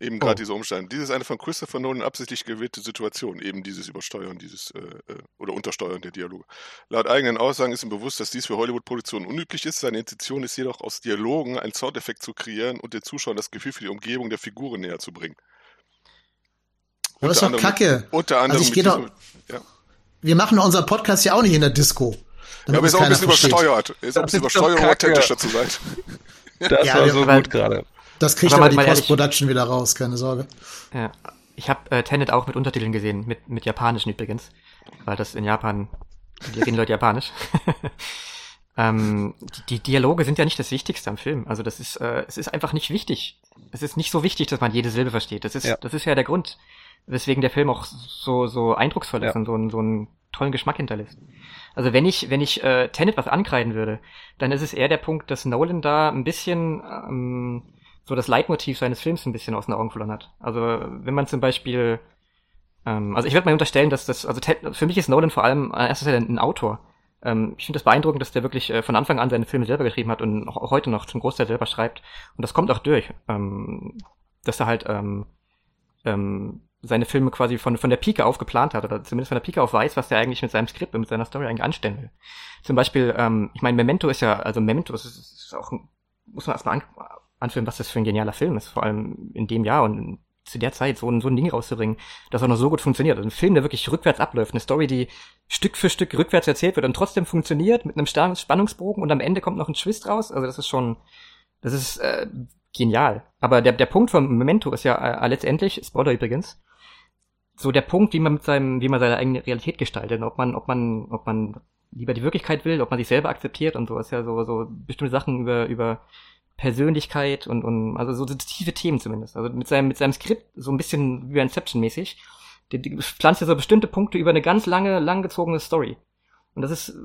Eben gerade oh. diese Umstände. Dies ist eine von Christopher Nolan absichtlich gewählte Situation, eben dieses Übersteuern, dieses äh, äh, oder Untersteuern der Dialoge. Laut eigenen Aussagen ist ihm bewusst, dass dies für Hollywood-Produktionen unüblich ist. Seine Intention ist jedoch, aus Dialogen einen Soundeffekt zu kreieren und den Zuschauern das Gefühl für die Umgebung der Figuren näher zu bringen. Aber das ist doch Kacke. Unter anderem also ich doch, ja. Wir machen unser Podcast ja auch nicht in der Disco. Ja, aber ist auch ein bisschen versteht. übersteuert. Ist auch ein bisschen übersteuert, um authentischer zu sein. Das ja, war so gut gerade. Das kriegt aber, aber die Post-Production wieder raus, keine Sorge. Ja. Ich habe äh, Tenet auch mit Untertiteln gesehen, mit, mit Japanischen übrigens, weil das in Japan, die reden Leute Japanisch. ähm, die, die Dialoge sind ja nicht das Wichtigste am Film. Also das ist, äh, es ist einfach nicht wichtig. Es ist nicht so wichtig, dass man jede Silbe versteht. Das ist, ja. das ist ja der Grund, weswegen der Film auch so, so eindrucksvoll ist ja. und so, so einen tollen Geschmack hinterlässt. Also wenn ich, wenn ich äh, Tenet was ankreiden würde, dann ist es eher der Punkt, dass Nolan da ein bisschen ähm, so das Leitmotiv seines Films ein bisschen aus den Augen verloren hat. Also wenn man zum Beispiel, ähm, also ich würde mal unterstellen, dass das, also für mich ist Nolan vor allem an erster Stelle ein Autor. Ähm, ich finde das beeindruckend, dass der wirklich äh, von Anfang an seine Filme selber geschrieben hat und auch, auch heute noch zum Großteil selber schreibt. Und das kommt auch durch, ähm, dass er halt ähm, ähm, seine Filme quasi von, von der Pike auf geplant hat oder zumindest von der Pike auf weiß, was er eigentlich mit seinem Skript und mit seiner Story eigentlich anstellen will. Zum Beispiel, ähm, ich meine, Memento ist ja, also Memento ist, ist auch, muss man erstmal an, anführen, was das für ein genialer Film ist, vor allem in dem Jahr und zu der Zeit so ein, so ein Ding rauszubringen, das auch noch so gut funktioniert. Also ein Film, der wirklich rückwärts abläuft, eine Story, die Stück für Stück rückwärts erzählt wird und trotzdem funktioniert mit einem Spannungsbogen und am Ende kommt noch ein Twist raus. Also das ist schon, das ist äh, genial. Aber der, der Punkt vom Memento ist ja äh, letztendlich, Spoiler übrigens, so der Punkt, wie man mit seinem, wie man seine eigene Realität gestaltet, ob man, ob man, ob man lieber die Wirklichkeit will, ob man sich selber akzeptiert und so ist ja so, so bestimmte Sachen über, über Persönlichkeit und, und also so, tiefe Themen zumindest. Also mit seinem, mit seinem Skript so ein bisschen wie Inception-mäßig. Pflanzt ja so bestimmte Punkte über eine ganz lange, langgezogene Story. Und das ist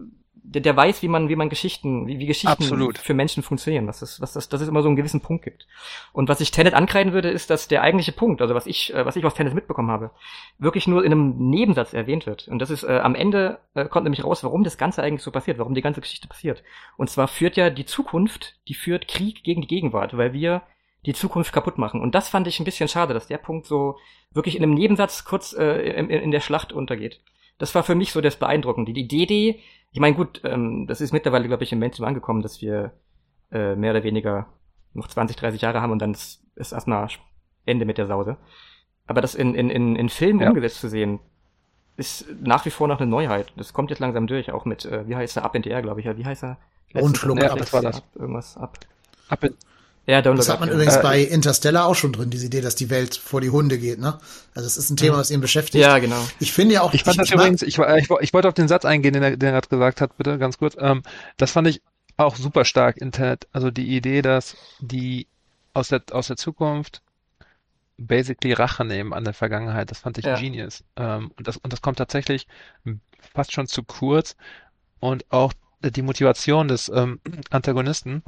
der, der weiß, wie man, wie man Geschichten, wie, wie Geschichten Absolut. für Menschen funktionieren, was das, was das, dass es immer so einen gewissen Punkt gibt. Und was ich Tenet ankreiden würde, ist, dass der eigentliche Punkt, also was ich, äh, was ich aus Tenet mitbekommen habe, wirklich nur in einem Nebensatz erwähnt wird. Und das ist äh, am Ende äh, kommt nämlich raus, warum das Ganze eigentlich so passiert, warum die ganze Geschichte passiert. Und zwar führt ja die Zukunft, die führt Krieg gegen die Gegenwart, weil wir die Zukunft kaputt machen. Und das fand ich ein bisschen schade, dass der Punkt so wirklich in einem Nebensatz kurz äh, in, in der Schlacht untergeht. Das war für mich so das Beeindruckende. Die Idee, ich meine, gut, ähm, das ist mittlerweile, glaube ich, im Mainstream angekommen, dass wir äh, mehr oder weniger noch 20, 30 Jahre haben und dann ist, ist erstmal Ende mit der Sause. Aber das in, in, in, in Filmen ja. umgesetzt zu sehen, ist nach wie vor noch eine Neuheit. Das kommt jetzt langsam durch, auch mit, äh, wie heißt er, Up in the Air, glaube ich, ja, wie heißt er? Rundflug, ja, das war das. Ab, irgendwas ab. Up in, Ja, Don't Das hat man Up, übrigens Äh, bei Interstellar auch schon drin, diese Idee, dass die Welt vor die Hunde geht, ne? Also es ist ein Thema, was ihn beschäftigt. Ja, genau. Ich finde ja auch, Ich fand das mag- übrigens, ich, ich, ich wollte auf den Satz eingehen, den er, den er gerade gesagt hat, bitte ganz kurz. Ähm, das fand ich auch super stark, Internet. Also die Idee, dass die aus der, aus der Zukunft basically Rache nehmen an der Vergangenheit, das fand ich Ja. genius. Ähm, und das, und das kommt tatsächlich fast schon zu kurz. Und auch die Motivation des ähm, Antagonisten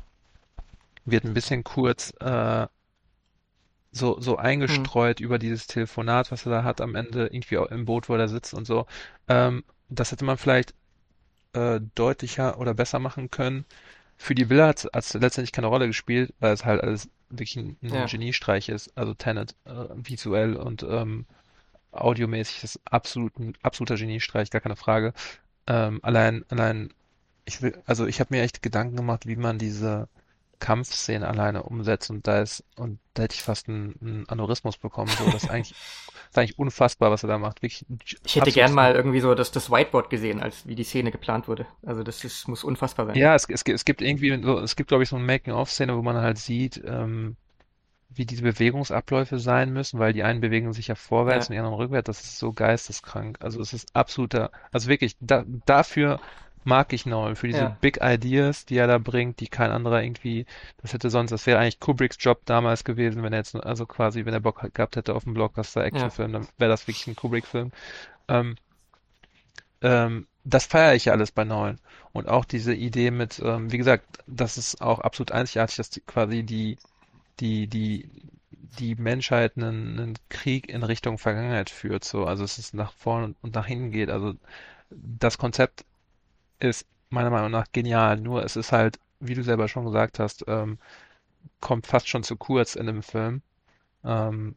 wird ein bisschen kurz äh, so, so eingestreut über dieses Telefonat, was er da hat am Ende, irgendwie im Boot, wo er sitzt und so. Ähm, das hätte man vielleicht äh, deutlicher oder besser machen können. Für die Villa hat es letztendlich keine Rolle gespielt, weil es halt alles wirklich ein, ein Ja. Geniestreich ist. Also Tenet, äh, visuell und ähm, audiomäßig ist absolut ein absoluter Geniestreich, gar keine Frage. Ähm, allein, allein, ich will, also ich habe mir echt Gedanken gemacht, wie man diese Kampfszene alleine umsetzt und da ist, und da hätte ich fast einen, einen Aneurysmus bekommen. So, das ist eigentlich, ist eigentlich unfassbar, was er da macht. Wirklich, Ich hätte gern mal irgendwie so das, das Whiteboard gesehen, als wie die Szene geplant wurde. Also das ist, muss unfassbar sein. Ja, es, es, es gibt irgendwie so, es gibt, glaube ich, so eine Making-of-Szene, wo man halt sieht, ähm, wie diese Bewegungsabläufe sein müssen, weil die einen bewegen sich ja vorwärts Ja. und die anderen rückwärts. Das ist so geisteskrank. Also es ist absoluter, also wirklich, da, dafür mag ich Nolan, für diese Ja. Big Ideas, die er da bringt, die kein anderer irgendwie, das hätte sonst, das wäre eigentlich Kubricks Job damals gewesen, wenn er jetzt, also quasi, wenn er Bock gehabt hätte auf einen Blockbuster-Actionfilm, dann wäre das wirklich ein Kubrick-Film. Ähm, ähm, das feiere ich ja alles bei Nolan. Und auch diese Idee mit, ähm, wie gesagt, das ist auch absolut einzigartig, dass die, quasi die, die, die, die Menschheit einen, einen Krieg in Richtung Vergangenheit führt, so. Also es ist nach vorne und nach hinten geht. Also das Konzept ist meiner Meinung nach genial. Nur es ist halt, wie du selber schon gesagt hast, ähm, kommt fast schon zu kurz in dem Film. Ähm,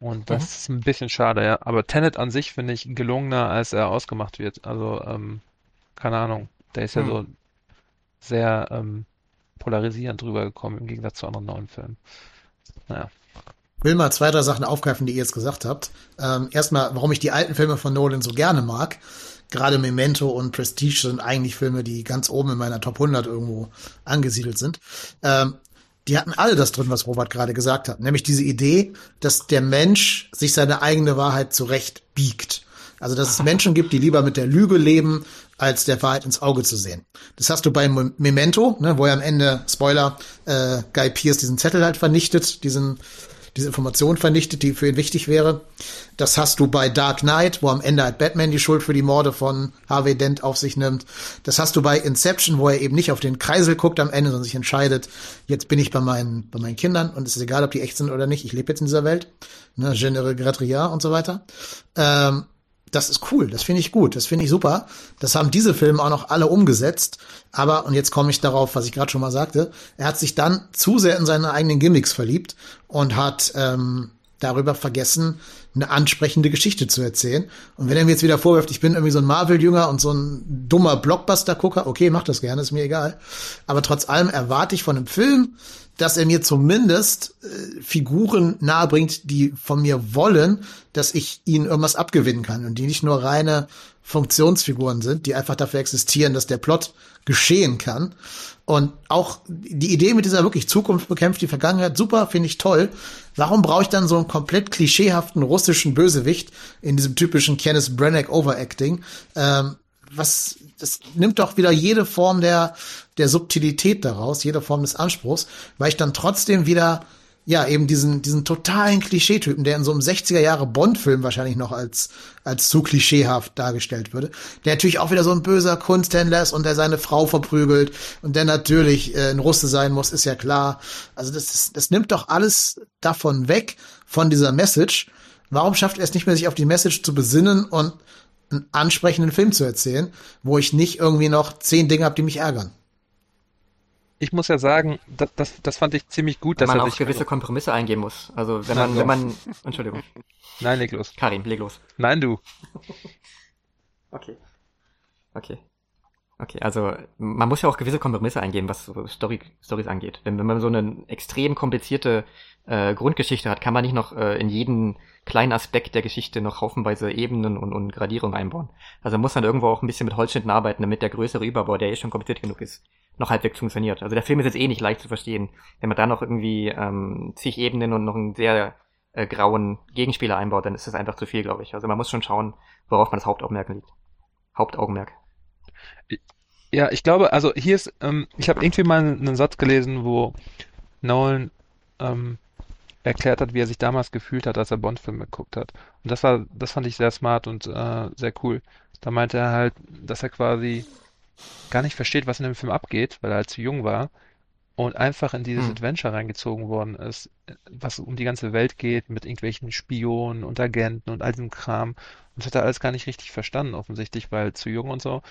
und das Mhm. ist ein bisschen schade, ja. Aber Tenet an sich finde ich gelungener, als er ausgemacht wird. Also, ähm, keine Ahnung. Der ist ja Hm. so sehr ähm, polarisierend drüber gekommen im Gegensatz zu anderen neuen Filmen. Naja. will mal zwei, drei Sachen aufgreifen, die ihr jetzt gesagt habt. Ähm, erstmal, warum ich die alten Filme von Nolan so gerne mag. Gerade Memento und Prestige sind eigentlich Filme, die ganz oben in meiner Top 100 irgendwo angesiedelt sind. Ähm, die hatten alle das drin, was Robert gerade gesagt hat. Nämlich diese Idee, dass der Mensch sich seine eigene Wahrheit zurecht biegt. Also, dass es Menschen gibt, die lieber mit der Lüge leben, als der Wahrheit ins Auge zu sehen. Das hast du bei Mem- Memento, ne, wo er am Ende, Spoiler, äh, Guy Pierce diesen Zettel halt vernichtet, diesen, diese Information vernichtet, die für ihn wichtig wäre. Das hast du bei Dark Knight, wo am Ende halt Batman die Schuld für die Morde von Harvey Dent auf sich nimmt. Das hast du bei Inception, wo er eben nicht auf den Kreisel guckt am Ende, sondern sich entscheidet, jetzt bin ich bei meinen, bei meinen Kindern und es ist egal, ob die echt sind oder nicht, ich lebe jetzt in dieser Welt. Ne, je regrette rien und so weiter. Ähm, das ist cool, das finde ich gut, das finde ich super. Das haben diese Filme auch noch alle umgesetzt. Aber, und jetzt komme ich darauf, was ich gerade schon mal sagte, er hat sich dann zu sehr in seine eigenen Gimmicks verliebt und hat ähm, darüber vergessen, eine ansprechende Geschichte zu erzählen. Und wenn er mir jetzt wieder vorwirft, ich bin irgendwie so ein Marvel-Jünger und so ein dummer Blockbuster-Gucker, okay, mach das gerne, ist mir egal. Aber trotz allem erwarte ich von einem Film, dass er mir zumindest äh, Figuren nahebringt, die von mir wollen, dass ich ihnen irgendwas abgewinnen kann und die nicht nur reine Funktionsfiguren sind, die einfach dafür existieren, dass der Plot geschehen kann. Und auch die Idee mit dieser wirklich Zukunft bekämpft die Vergangenheit, super, finde ich toll. Warum brauche ich dann so einen komplett klischeehaften russischen Bösewicht in diesem typischen Kenneth Branagh Overacting? Ähm, was, das nimmt doch wieder jede Form der, der Subtilität daraus, jede Form des Anspruchs, weil ich dann trotzdem wieder, ja, eben diesen, diesen totalen Klischeetypen, der in so einem 60er Jahre Bond-Film wahrscheinlich noch als, als zu klischeehaft dargestellt würde, der natürlich auch wieder so ein böser Kunsthändler ist und der seine Frau verprügelt und der natürlich äh, ein Russe sein muss, ist ja klar. Also das, ist, das nimmt doch alles davon weg, von dieser Message. Warum schafft er es nicht mehr, sich auf die Message zu besinnen und einen ansprechenden Film zu erzählen, wo ich nicht irgendwie noch zehn Dinge habe, die mich ärgern. Ich muss ja sagen, das, das, das fand ich ziemlich gut, Wenn dass man auch sich. gewisse Kompromisse eingehen muss. Also wenn man, wenn man, Entschuldigung, Nein, leg los. Karin, leg los. Nein, du. Okay. Okay. Okay, also man muss ja auch gewisse Kompromisse eingehen, was so Story, Stories angeht. Wenn, wenn man so eine extrem komplizierte äh, Grundgeschichte hat, kann man nicht noch äh, in jeden kleinen Aspekt der Geschichte noch haufenweise Ebenen und, und Gradierungen einbauen. Also man muss dann irgendwo auch ein bisschen mit Holzschnitten arbeiten, damit der größere Überbau, der eh schon kompliziert genug ist, noch halbwegs funktioniert. Also der Film ist jetzt eh nicht leicht zu verstehen. Wenn man da noch irgendwie ähm, zig Ebenen und noch einen sehr äh, grauen Gegenspieler einbaut, dann ist das einfach zu viel, glaube ich. Also man muss schon schauen, worauf man das Hauptaugenmerk liegt. Hauptaugenmerk. Ja, ich glaube, also hier ist, ähm, ich habe irgendwie mal einen Satz gelesen, wo Nolan ähm, erklärt hat, wie er sich damals gefühlt hat, als er Bond-Filme geguckt hat. Und das war, das fand ich sehr smart und äh, sehr cool. Da meinte er halt, dass er quasi gar nicht versteht, was in dem Film abgeht, weil er halt zu jung war und einfach in dieses Hm. Adventure reingezogen worden ist, was um die ganze Welt geht, mit irgendwelchen Spionen und Agenten und all diesem Kram. Und das hat er alles gar nicht richtig verstanden, offensichtlich, weil zu jung und so.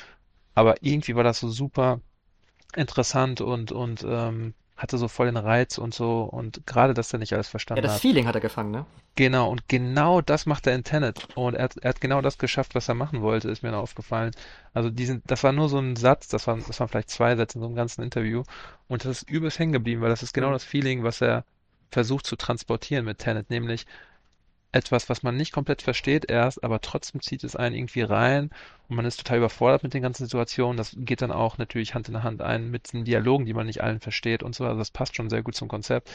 Aber irgendwie war das so super interessant und, und ähm, hatte so voll den Reiz und so. Und gerade, dass er nicht alles Ja, verstanden das hat. Feeling hat er gefangen, ne? Genau, und genau das macht er in Tenet. Und er hat, er hat genau das geschafft, was er machen wollte, ist mir noch aufgefallen. Also diesen, das war nur so ein Satz, das waren, das waren vielleicht zwei Sätze in so einem ganzen Interview. Und das ist übelst hängen geblieben, weil das ist genau Mhm. das Feeling, was er versucht zu transportieren mit Tenet, nämlich etwas, was man nicht komplett versteht erst, aber trotzdem zieht es einen irgendwie rein und man ist total überfordert mit den ganzen Situationen. Das geht dann auch natürlich Hand in Hand ein mit den Dialogen, die man nicht allen versteht und so. Also das passt schon sehr gut zum Konzept,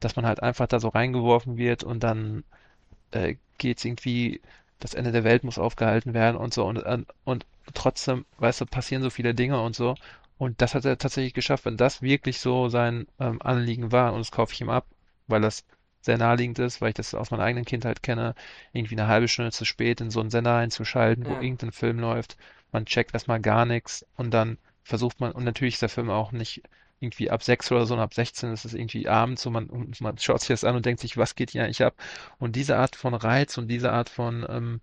dass man halt einfach da so reingeworfen wird und dann äh, geht's irgendwie, das Ende der Welt muss aufgehalten werden und so und, und, und trotzdem, weißt du, passieren so viele Dinge und so. Und das hat er tatsächlich geschafft, wenn das wirklich so sein ähm, Anliegen war und das kaufe ich ihm ab, weil das sehr naheliegend ist, weil ich das aus meiner eigenen Kindheit kenne, irgendwie eine halbe Stunde zu spät in so einen Sender einzuschalten, wo Ja. irgendein Film läuft. Man checkt erstmal gar nichts und dann versucht man, und natürlich ist der Film auch nicht irgendwie ab 6 oder so und ab 16 ist es irgendwie abends und man, und man schaut sich das an und denkt sich, was geht hier eigentlich ab? Und diese Art von Reiz und diese Art von, ähm,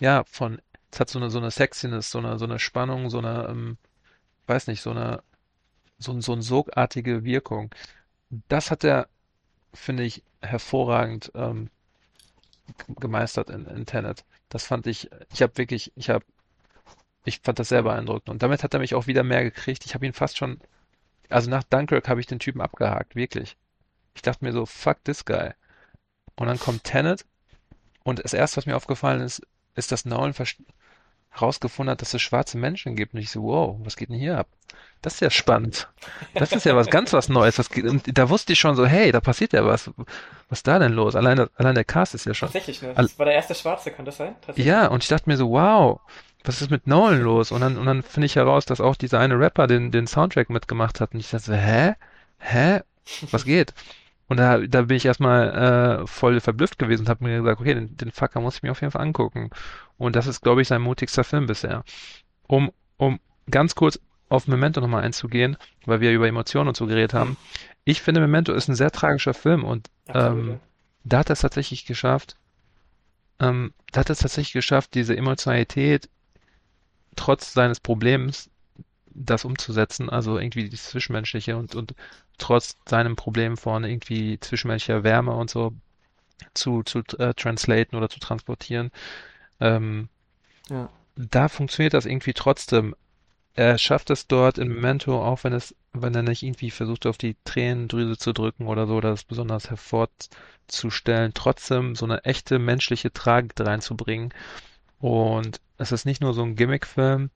ja, von, es hat so eine, so eine Sexiness, so eine, so eine Spannung, so eine, ähm, weiß nicht, so eine, so, so eine sogartige Wirkung. Das hat er, finde ich, hervorragend ähm, gemeistert in, in Tenet. Das fand ich, ich habe wirklich, ich habe, ich fand das sehr beeindruckend. Und damit hat er mich auch wieder mehr gekriegt. Ich habe ihn fast schon, also nach Dunkirk habe ich den Typen abgehakt, wirklich. Ich dachte mir so, fuck this guy. Und dann kommt Tenet und das erste, was mir aufgefallen ist, ist, dass Nolan herausgefunden hat, dass es schwarze Menschen gibt. Und ich so, wow, was geht denn hier ab? Das ist ja spannend. Das ist ja was ganz was Neues. Was geht, und da wusste ich schon so, hey, da passiert ja was. Was ist da denn los? Allein, allein der Cast ist ja schon. Tatsächlich, ne? Das war der erste Schwarze, kann das sein? Ja, und ich dachte mir so, wow, was ist mit Nolan los? Und dann, und dann finde ich heraus, dass auch dieser eine Rapper den, den Soundtrack mitgemacht hat. Und ich dachte so, hä? Hä? Was geht? Und da, da bin ich erstmal äh, voll verblüfft gewesen und habe mir gesagt, okay, den, den Fucker muss ich mir auf jeden Fall angucken. Und das ist, glaube ich, sein mutigster Film bisher. Um, um ganz kurz auf Memento nochmal einzugehen, weil wir über Emotionen und so geredet haben. Ich finde, Memento ist ein sehr tragischer Film und ähm, da hat er es tatsächlich geschafft, ähm, da hat er es tatsächlich geschafft, diese Emotionalität trotz seines Problems das umzusetzen, also irgendwie das Zwischenmenschliche und, und trotz seinem Problem von irgendwie zwischenmenschlicher Wärme und so zu, zu äh, translaten oder zu transportieren. Ähm, Ja. da funktioniert das irgendwie trotzdem. Er schafft es dort in Memento, auch wenn es, wenn er nicht irgendwie versucht, auf die Tränendrüse zu drücken oder so, das besonders hervorzustellen, trotzdem so eine echte menschliche Tragik reinzubringen. Und es ist nicht nur so ein Gimmick-Film,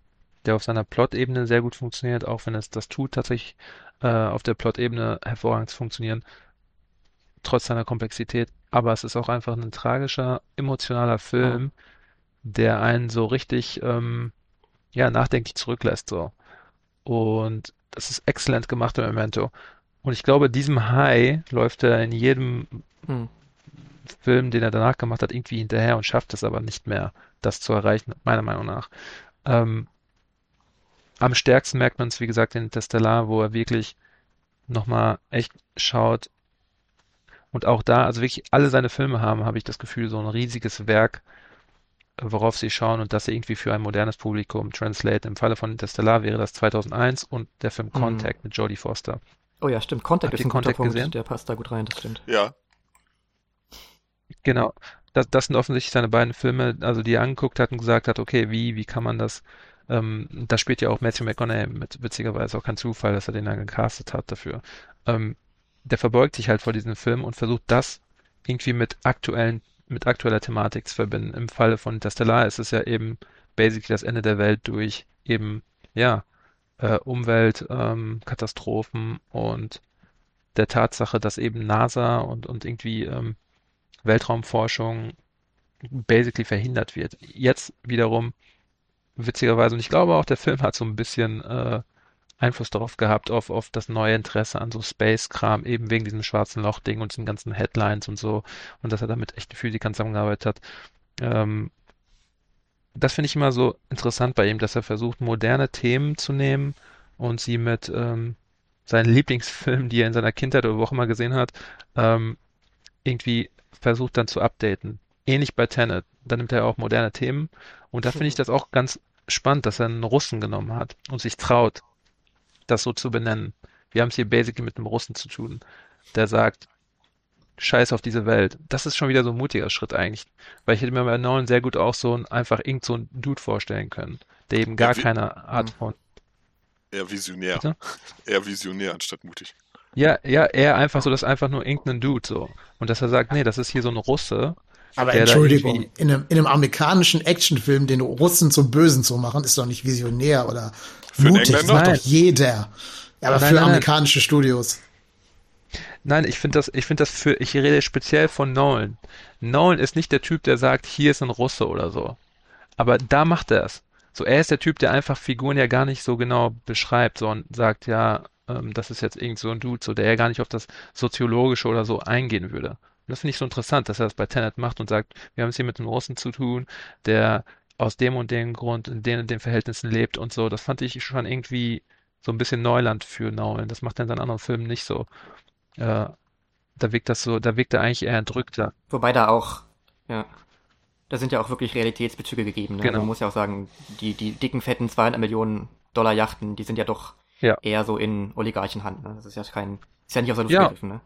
der auf seiner Plot-Ebene sehr gut funktioniert, auch wenn es das tut, tatsächlich äh, auf der Plot-Ebene hervorragend zu funktionieren, trotz seiner Komplexität. Aber es ist auch einfach ein tragischer, emotionaler Film, der einen so richtig, ähm, ja, nachdenklich zurücklässt, so. Und das ist exzellent gemacht im Memento. Und ich glaube, diesem High läuft er in jedem Hm. Film, den er danach gemacht hat, irgendwie hinterher und schafft es aber nicht mehr, das zu erreichen, meiner Meinung nach. Ähm, am stärksten merkt man es, wie gesagt, in Interstellar, wo er wirklich nochmal echt schaut. Und auch da, also wirklich alle seine Filme haben, habe ich das Gefühl, so ein riesiges Werk, worauf sie schauen und das irgendwie für ein modernes Publikum translate. Im Falle von Interstellar wäre das 2001 und der Film Mhm. Contact mit Jodie Foster. Oh ja, stimmt. Contact Habt ist ein guter Contact Punkt. gesehen? Der passt da gut rein, das stimmt. Ja. Genau. Das, das sind offensichtlich seine beiden Filme, also die er angeguckt hat und gesagt hat, okay, wie, wie kann man das, ähm, da spielt ja auch Matthew McConaughey mit, witzigerweise auch kein Zufall, dass er den dann gecastet hat dafür. Ähm, der verbeugt sich halt vor diesem Film und versucht das irgendwie mit aktuellen, mit aktueller Thematik zu verbinden. Im Falle von Interstellar ist es ja eben basically das Ende der Welt durch eben, ja, äh, Umweltkatastrophen ähm, und der Tatsache, dass eben NASA und, und irgendwie ähm, Weltraumforschung basically verhindert wird. Jetzt wiederum witzigerweise, und ich glaube auch, der Film hat so ein bisschen äh, Einfluss darauf gehabt, auf, auf das neue Interesse an so Space-Kram, eben wegen diesem schwarzen Loch-Ding und diesen ganzen Headlines und so, und dass er damit echten Physikern zusammengearbeitet hat. Ähm, das finde ich immer so interessant bei ihm, dass er versucht, moderne Themen zu nehmen und sie mit ähm, seinen Lieblingsfilmen, die er in seiner Kindheit oder wo auch immer gesehen hat, ähm, irgendwie versucht dann zu updaten. Ähnlich bei Tenet. Da nimmt er auch moderne Themen. Und da finde ich das auch ganz spannend, dass er einen Russen genommen hat und sich traut, das so zu benennen. Wir haben es hier basically mit einem Russen zu tun, der sagt, Scheiß auf diese Welt. Das ist schon wieder so ein mutiger Schritt eigentlich. Weil ich hätte mir bei Nolan sehr gut auch so ein, einfach irgend so ein Dude vorstellen können, der eben gar ja, keine Art hm. von. Eher visionär. Bitte? Eher visionär anstatt mutig. Ja, ja, eher einfach so, dass einfach nur irgendein Dude so. Und dass er sagt, nee, das ist hier so ein Russe. Aber Entschuldigung, in einem, in einem amerikanischen Actionfilm den Russen zum Bösen zu machen, ist doch nicht visionär oder für mutig. Das macht doch jeder. Ja, aber nein, für nein, amerikanische nein. Studios. Nein, ich finde das, ich finde das für, ich rede speziell von Nolan. Nolan ist nicht der Typ, der sagt, hier ist ein Russe oder so. Aber da macht er es. So, er ist der Typ, der einfach Figuren ja gar nicht so genau beschreibt, sondern sagt, ja, ähm, das ist jetzt irgend so ein Dude, so der ja gar nicht auf das Soziologische oder so eingehen würde. Das finde ich so interessant, dass er das bei Tenet macht und sagt, wir haben es hier mit einem Russen zu tun, der aus dem und dem Grund in den und den Verhältnissen lebt und so. Das fand ich schon irgendwie so ein bisschen Neuland für Nolan. Das macht er in seinen anderen Filmen nicht so. Äh, da wirkt das so, da wirkt er eigentlich eher entrückter. Wobei da auch, ja, da sind ja auch wirklich Realitätsbezüge gegeben. Ne? Genau. Also man muss ja auch sagen, die, die dicken, fetten 200 Millionen Dollar Yachten, die sind ja doch ja. eher so in Oligarchenhand. Ne? Das ist ja kein, ist ja nicht aus der Luft ja. gegriffen. Ne?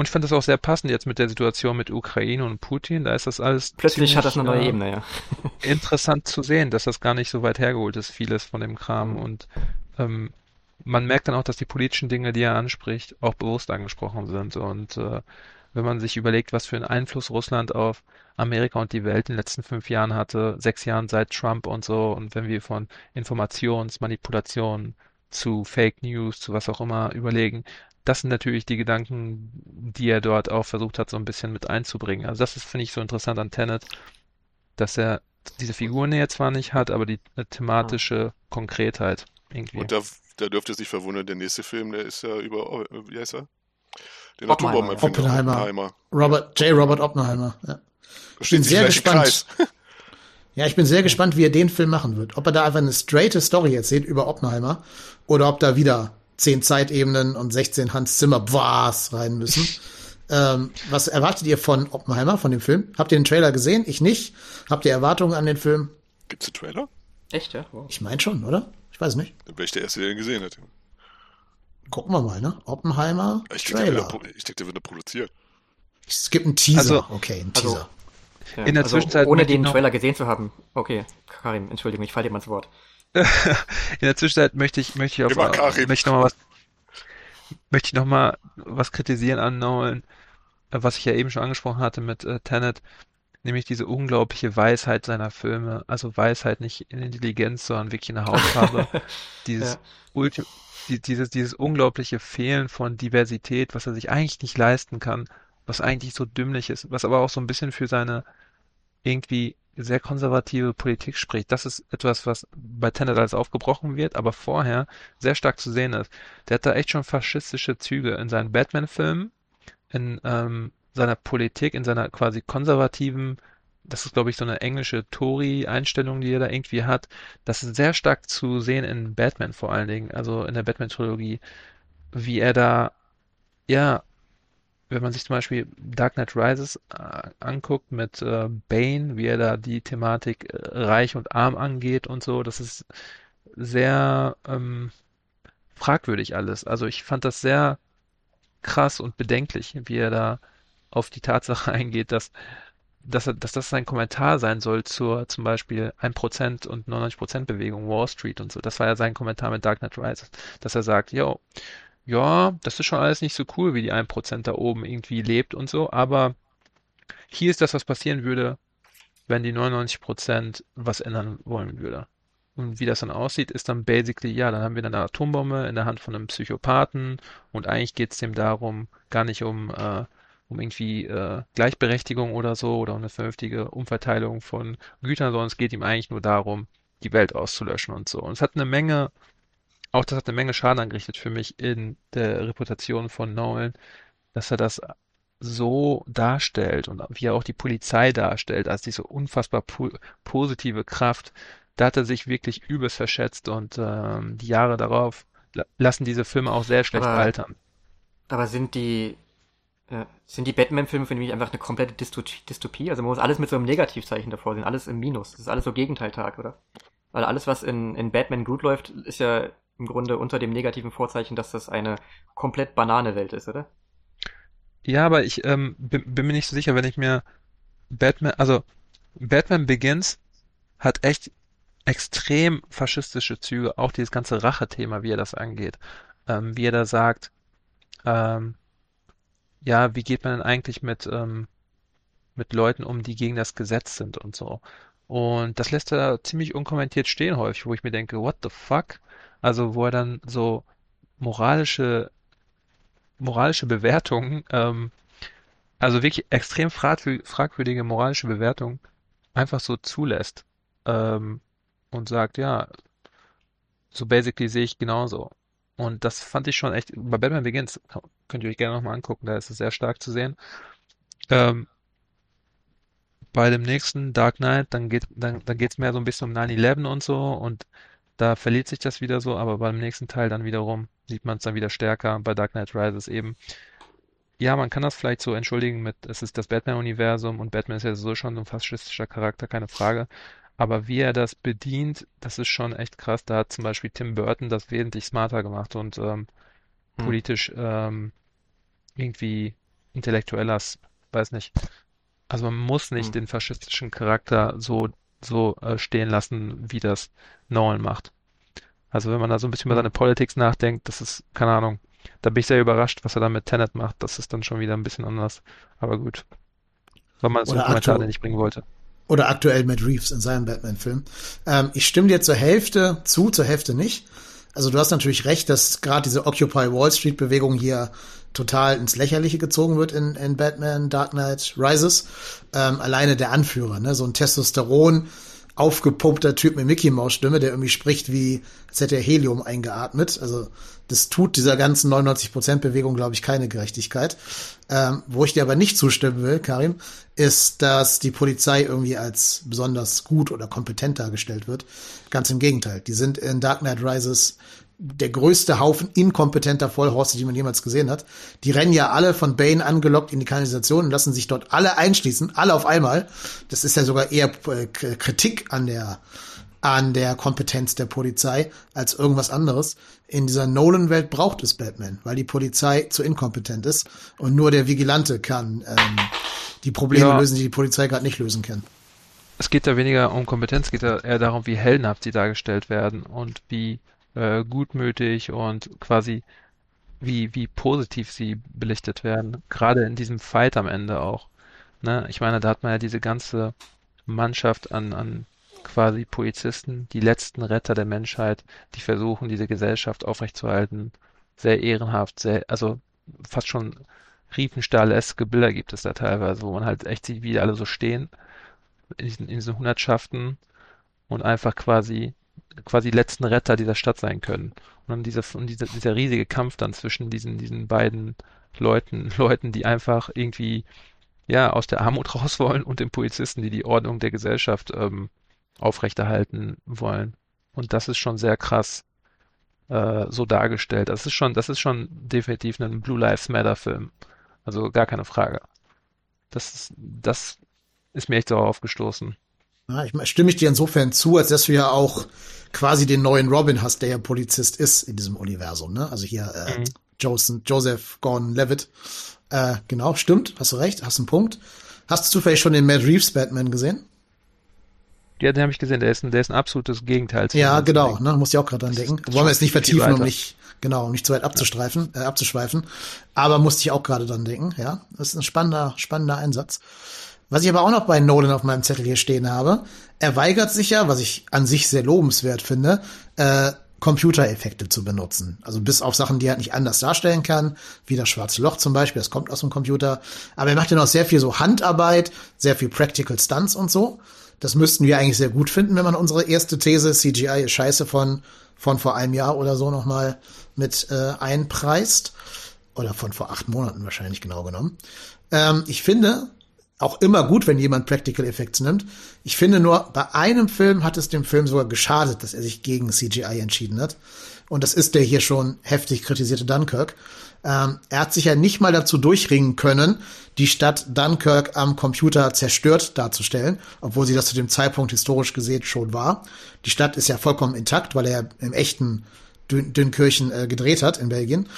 Und ich fand das auch sehr passend jetzt mit der Situation mit Ukraine und Putin. Da ist das alles. Plötzlich hat das eine neue äh, Ebene, ja. interessant zu sehen, dass das gar nicht so weit hergeholt ist, vieles von dem Kram. Und ähm, man merkt dann auch, dass die politischen Dinge, die er anspricht, auch bewusst angesprochen sind. Und äh, wenn man sich überlegt, was für einen Einfluss Russland auf Amerika und die Welt in den letzten fünf Jahren hatte, sechs Jahren seit Trump und so, und wenn wir von Informationsmanipulation zu Fake News, zu was auch immer überlegen, das sind natürlich die Gedanken, die er dort auch versucht hat, so ein bisschen mit einzubringen. Also das ist, finde ich, so interessant an Tenet, dass er diese Figurnähe zwar nicht hat, aber die thematische Konkretheit irgendwie. Und da da dürfte sich verwundern, der nächste Film, der ist ja über, wie heißt er? Den Atombombenerfinder. Oppenheimer. Oppenheimer. Robert, J. Robert Oppenheimer, ja. Ich bin sehr gespannt. Ja, ich bin sehr gespannt, wie er den Film machen wird. Ob er da einfach eine straighte Story erzählt über Oppenheimer oder ob da wieder zehn Zeitebenen und 16 Hans Zimmer was rein müssen. ähm, was erwartet ihr von Oppenheimer, von dem Film? Habt ihr den Trailer gesehen? Ich nicht. Habt ihr Erwartungen an den Film? Gibt's einen Trailer? Echt, ja? Wow. Ich meine schon, oder? Ich weiß nicht. Dann wäre ich der Erste, der ihn gesehen hätte. Gucken wir mal, ne? Oppenheimer. Ich denke, der, ich denke, der wird produziert. Es gibt einen Teaser. Also, okay, ein also, Teaser. Also, ja, in der also Zwischenzeit. Ohne den Trailer gesehen zu haben. Okay, Karim, Entschuldigung, ich falle dir mal zu Wort. In der Zwischenzeit möchte ich, möchte ich auf, möchte ich noch mal was, möchte ich noch mal was kritisieren an Nolan, was ich ja eben schon angesprochen hatte mit äh, Tenet nämlich diese unglaubliche Weisheit seiner Filme. Also Weisheit nicht in Intelligenz, sondern wirklich eine Hautfarbe. dieses, ja. Ulti die, dieses, dieses unglaubliche Fehlen von Diversität, was er sich eigentlich nicht leisten kann, was eigentlich so dümmlich ist, was aber auch so ein bisschen für seine irgendwie sehr konservative Politik spricht. Das ist etwas, was bei Tenet alles aufgebrochen wird, aber vorher sehr stark zu sehen ist. Der hat da echt schon faschistische Züge in seinen Batman-Filmen, in ähm, seiner Politik, in seiner quasi konservativen, das ist glaube ich so eine englische Tory-Einstellung, die er da irgendwie hat, das ist sehr stark zu sehen in Batman vor allen Dingen, also in der Batman-Trilogie, wie er da, ja, wenn man sich zum Beispiel Dark Knight Rises äh, anguckt mit äh, Bane, wie er da die Thematik äh, reich und arm angeht und so, das ist sehr ähm, fragwürdig alles. Also ich fand das sehr krass und bedenklich, wie er da auf die Tatsache eingeht, dass, dass, dass das sein Kommentar sein soll zur zum Beispiel 1% und 99% Bewegung, Wall Street und so. Das war ja sein Kommentar mit Dark Knight Rises, dass er sagt, yo, ja, das ist schon alles nicht so cool, wie die 1% da oben irgendwie lebt und so, aber hier ist das, was passieren würde, wenn die 99% was ändern wollen würde. Und wie das dann aussieht, ist dann basically, ja, dann haben wir eine Atombombe in der Hand von einem Psychopathen und eigentlich geht es dem darum, gar nicht um, äh, um irgendwie äh, Gleichberechtigung oder so oder um eine vernünftige Umverteilung von Gütern, sondern es geht ihm eigentlich nur darum, die Welt auszulöschen und so. Und es hat eine Menge, auch das hat eine Menge Schaden angerichtet für mich in der Reputation von Nolan, dass er das so darstellt und wie er auch die Polizei darstellt, als diese unfassbar po positive Kraft, da hat er sich wirklich übelst verschätzt und ähm, die Jahre darauf lassen diese Filme auch sehr schlecht Aber- altern. Aber sind die, äh, sind die Batman-Filme für mich einfach eine komplette Dysto Dystopie? Also man muss alles mit so einem Negativzeichen davor sehen, alles im Minus. Das ist alles so Gegenteiltag, oder? Weil alles, was in, in Batman gut läuft, ist ja im Grunde unter dem negativen Vorzeichen, dass das eine komplett banane Welt ist, oder? Ja, aber ich ähm, bin, bin mir nicht so sicher, wenn ich mir Batman, also Batman Begins hat echt extrem faschistische Züge, auch dieses ganze Rache-Thema, wie er das angeht. Ähm, wie er da sagt, ähm, ja, wie geht man denn eigentlich mit, ähm, mit Leuten um, die gegen das Gesetz sind und so. Und das lässt er ziemlich unkommentiert stehen häufig, wo ich mir denke, what the fuck? Also wo er dann so moralische, moralische Bewertungen, ähm, also wirklich extrem fragwür- fragwürdige moralische Bewertungen einfach so zulässt. Ähm, und sagt, ja, so basically sehe ich genauso. Und das fand ich schon echt, bei Batman Begins, könnt ihr euch gerne nochmal angucken, da ist es sehr stark zu sehen. Ähm, bei dem nächsten Dark Knight, dann geht, dann, dann geht's mehr so ein bisschen um 9/11 und so und da verliert sich das wieder so, aber beim nächsten Teil dann wiederum sieht man es dann wieder stärker. Bei Dark Knight Rises eben. Ja, man kann das vielleicht so entschuldigen mit, es ist das Batman-Universum und Batman ist ja so schon so ein faschistischer Charakter, keine Frage. Aber wie er das bedient, das ist schon echt krass. Da hat zum Beispiel Tim Burton das wesentlich smarter gemacht und ähm, Hm. politisch ähm, irgendwie intellektueller, weiß nicht. Also man muss nicht Hm. den faschistischen Charakter so so äh, stehen lassen, wie das Nolan macht. Also wenn man da so ein bisschen über Hm. seine Politics nachdenkt, das ist, keine Ahnung. Da bin ich sehr überrascht, was er da mit Tenet macht. Das ist dann schon wieder ein bisschen anders. Aber gut. Weil man so Oder einen Kommentar, den ich bringen wollte. Oder aktuell Matt Reeves in seinem Batman-Film. Ähm, ich stimme dir zur Hälfte zu, zur Hälfte nicht. Also du hast natürlich recht, dass gerade diese Occupy Wall Street-Bewegung hier total ins Lächerliche gezogen wird in, in Batman Dark Knight Rises. Ähm, alleine der Anführer, ne? so ein Testosteron aufgepumpter Typ mit Mickey Maus Stimme, der irgendwie spricht wie, als hätte er Helium eingeatmet. Also das tut dieser ganzen 99% Bewegung, glaube ich, keine Gerechtigkeit. Ähm, wo ich dir aber nicht zustimmen will, Karim, ist, dass die Polizei irgendwie als besonders gut oder kompetent dargestellt wird. Ganz im Gegenteil. Die sind in Dark Knight Rises der größte Haufen inkompetenter Vollhorste, die man jemals gesehen hat. Die rennen ja alle von Bane angelockt in die Kanalisation und lassen sich dort alle einschließen, alle auf einmal. Das ist ja sogar eher äh, Kritik an der an der Kompetenz der Polizei als irgendwas anderes. In dieser Nolan-Welt braucht es Batman, weil die Polizei zu inkompetent ist und nur der Vigilante kann ähm, die Probleme Ja. lösen, die die Polizei gerade nicht lösen kann. Es geht da weniger um Kompetenz, es geht da eher darum, wie heldenhaft sie dargestellt werden und wie äh, gutmütig und quasi wie, wie positiv sie belichtet werden. Gerade in diesem Fight am Ende auch. Ne? Ich meine, da hat man ja diese ganze Mannschaft an, an quasi Polizisten, die letzten Retter der Menschheit, die versuchen, diese Gesellschaft aufrechtzuerhalten. Sehr ehrenhaft, sehr, also fast schon Riefenstahl-eske Bilder gibt es da teilweise, wo man halt echt sieht, wie alle so stehen in diesen, in diesen Hundertschaften und einfach quasi quasi letzten Retter dieser Stadt sein können. Und dann dieser, und dieser, dieser riesige Kampf dann zwischen diesen, diesen beiden Leuten, Leuten, die einfach irgendwie ja aus der Armut raus wollen und den Polizisten, die die Ordnung der Gesellschaft ähm, aufrechterhalten wollen. Und das ist schon sehr krass äh, so dargestellt. Das ist schon, das ist schon definitiv ein Blue Lives Matter Film. Also gar keine Frage. Das ist, das ist mir echt so aufgestoßen. Ja, ich stimme ich dir insofern zu, als dass du ja auch quasi den neuen Robin hast, der ja Polizist ist in diesem Universum. Ne? Also hier äh, Mhm. Joseph, Joseph Gordon-Levitt. Äh, genau, stimmt, hast du recht, hast einen Punkt. Hast du zufällig schon den Matt Reeves Batman gesehen? Ja, den habe ich gesehen. Der ist ein, der ist ein absolutes Gegenteil Ja, genau, ne, muss ich auch gerade dran denken. Wollen wir jetzt nicht vertiefen, um nicht, genau, um nicht zu weit abzustreifen, äh, abzuschweifen. Aber musste ich auch gerade dran denken, ja. Das ist ein spannender, spannender Einsatz. Was ich aber auch noch bei Nolan auf meinem Zettel hier stehen habe, er weigert sich ja, was ich an sich sehr lobenswert finde, äh, Computereffekte zu benutzen. Also bis auf Sachen, die er nicht anders darstellen kann, wie das schwarze Loch zum Beispiel, das kommt aus dem Computer. Aber er macht ja noch sehr viel so Handarbeit, sehr viel Practical Stunts und so. Das müssten wir eigentlich sehr gut finden, wenn man unsere erste These, CGI ist scheiße von, von vor einem Jahr oder so nochmal mit äh, einpreist. Oder von vor acht Monaten wahrscheinlich genau genommen. Ähm, ich finde, auch immer gut, wenn jemand Practical Effects nimmt. Ich finde nur, bei einem Film hat es dem Film sogar geschadet, dass er sich gegen CGI entschieden hat. Und das ist der hier schon heftig kritisierte Dunkirk. Ähm, er hat sich ja nicht mal dazu durchringen können, die Stadt Dunkirk am Computer zerstört darzustellen, obwohl sie das zu dem Zeitpunkt historisch gesehen schon war. Die Stadt ist ja vollkommen intakt, weil er im echten Dün Dünkirchen äh, gedreht hat in Belgien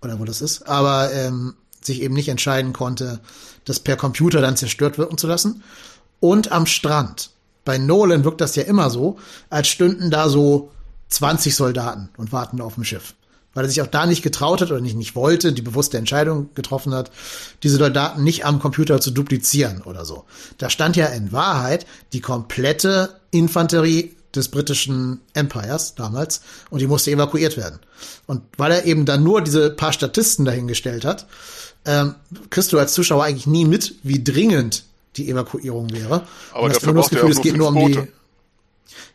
oder wo das ist. Aber ähm, sich eben nicht entscheiden konnte, das per Computer dann zerstört wirken zu lassen. Und am Strand. Bei Nolan wirkt das ja immer so, als stünden da so 20 Soldaten und warten auf dem Schiff. Weil er sich auch da nicht getraut hat oder nicht, nicht wollte, die bewusste Entscheidung getroffen hat, diese Soldaten nicht am Computer zu duplizieren oder so. Da stand ja in Wahrheit die komplette Infanterie des britischen Empires damals und die musste evakuiert werden. Und weil er eben dann nur diese paar Statisten dahingestellt hat, ähm, kriegst du als Zuschauer eigentlich nie mit, wie dringend die Evakuierung wäre. Aber und dafür das Gefühl, es geht nur um die.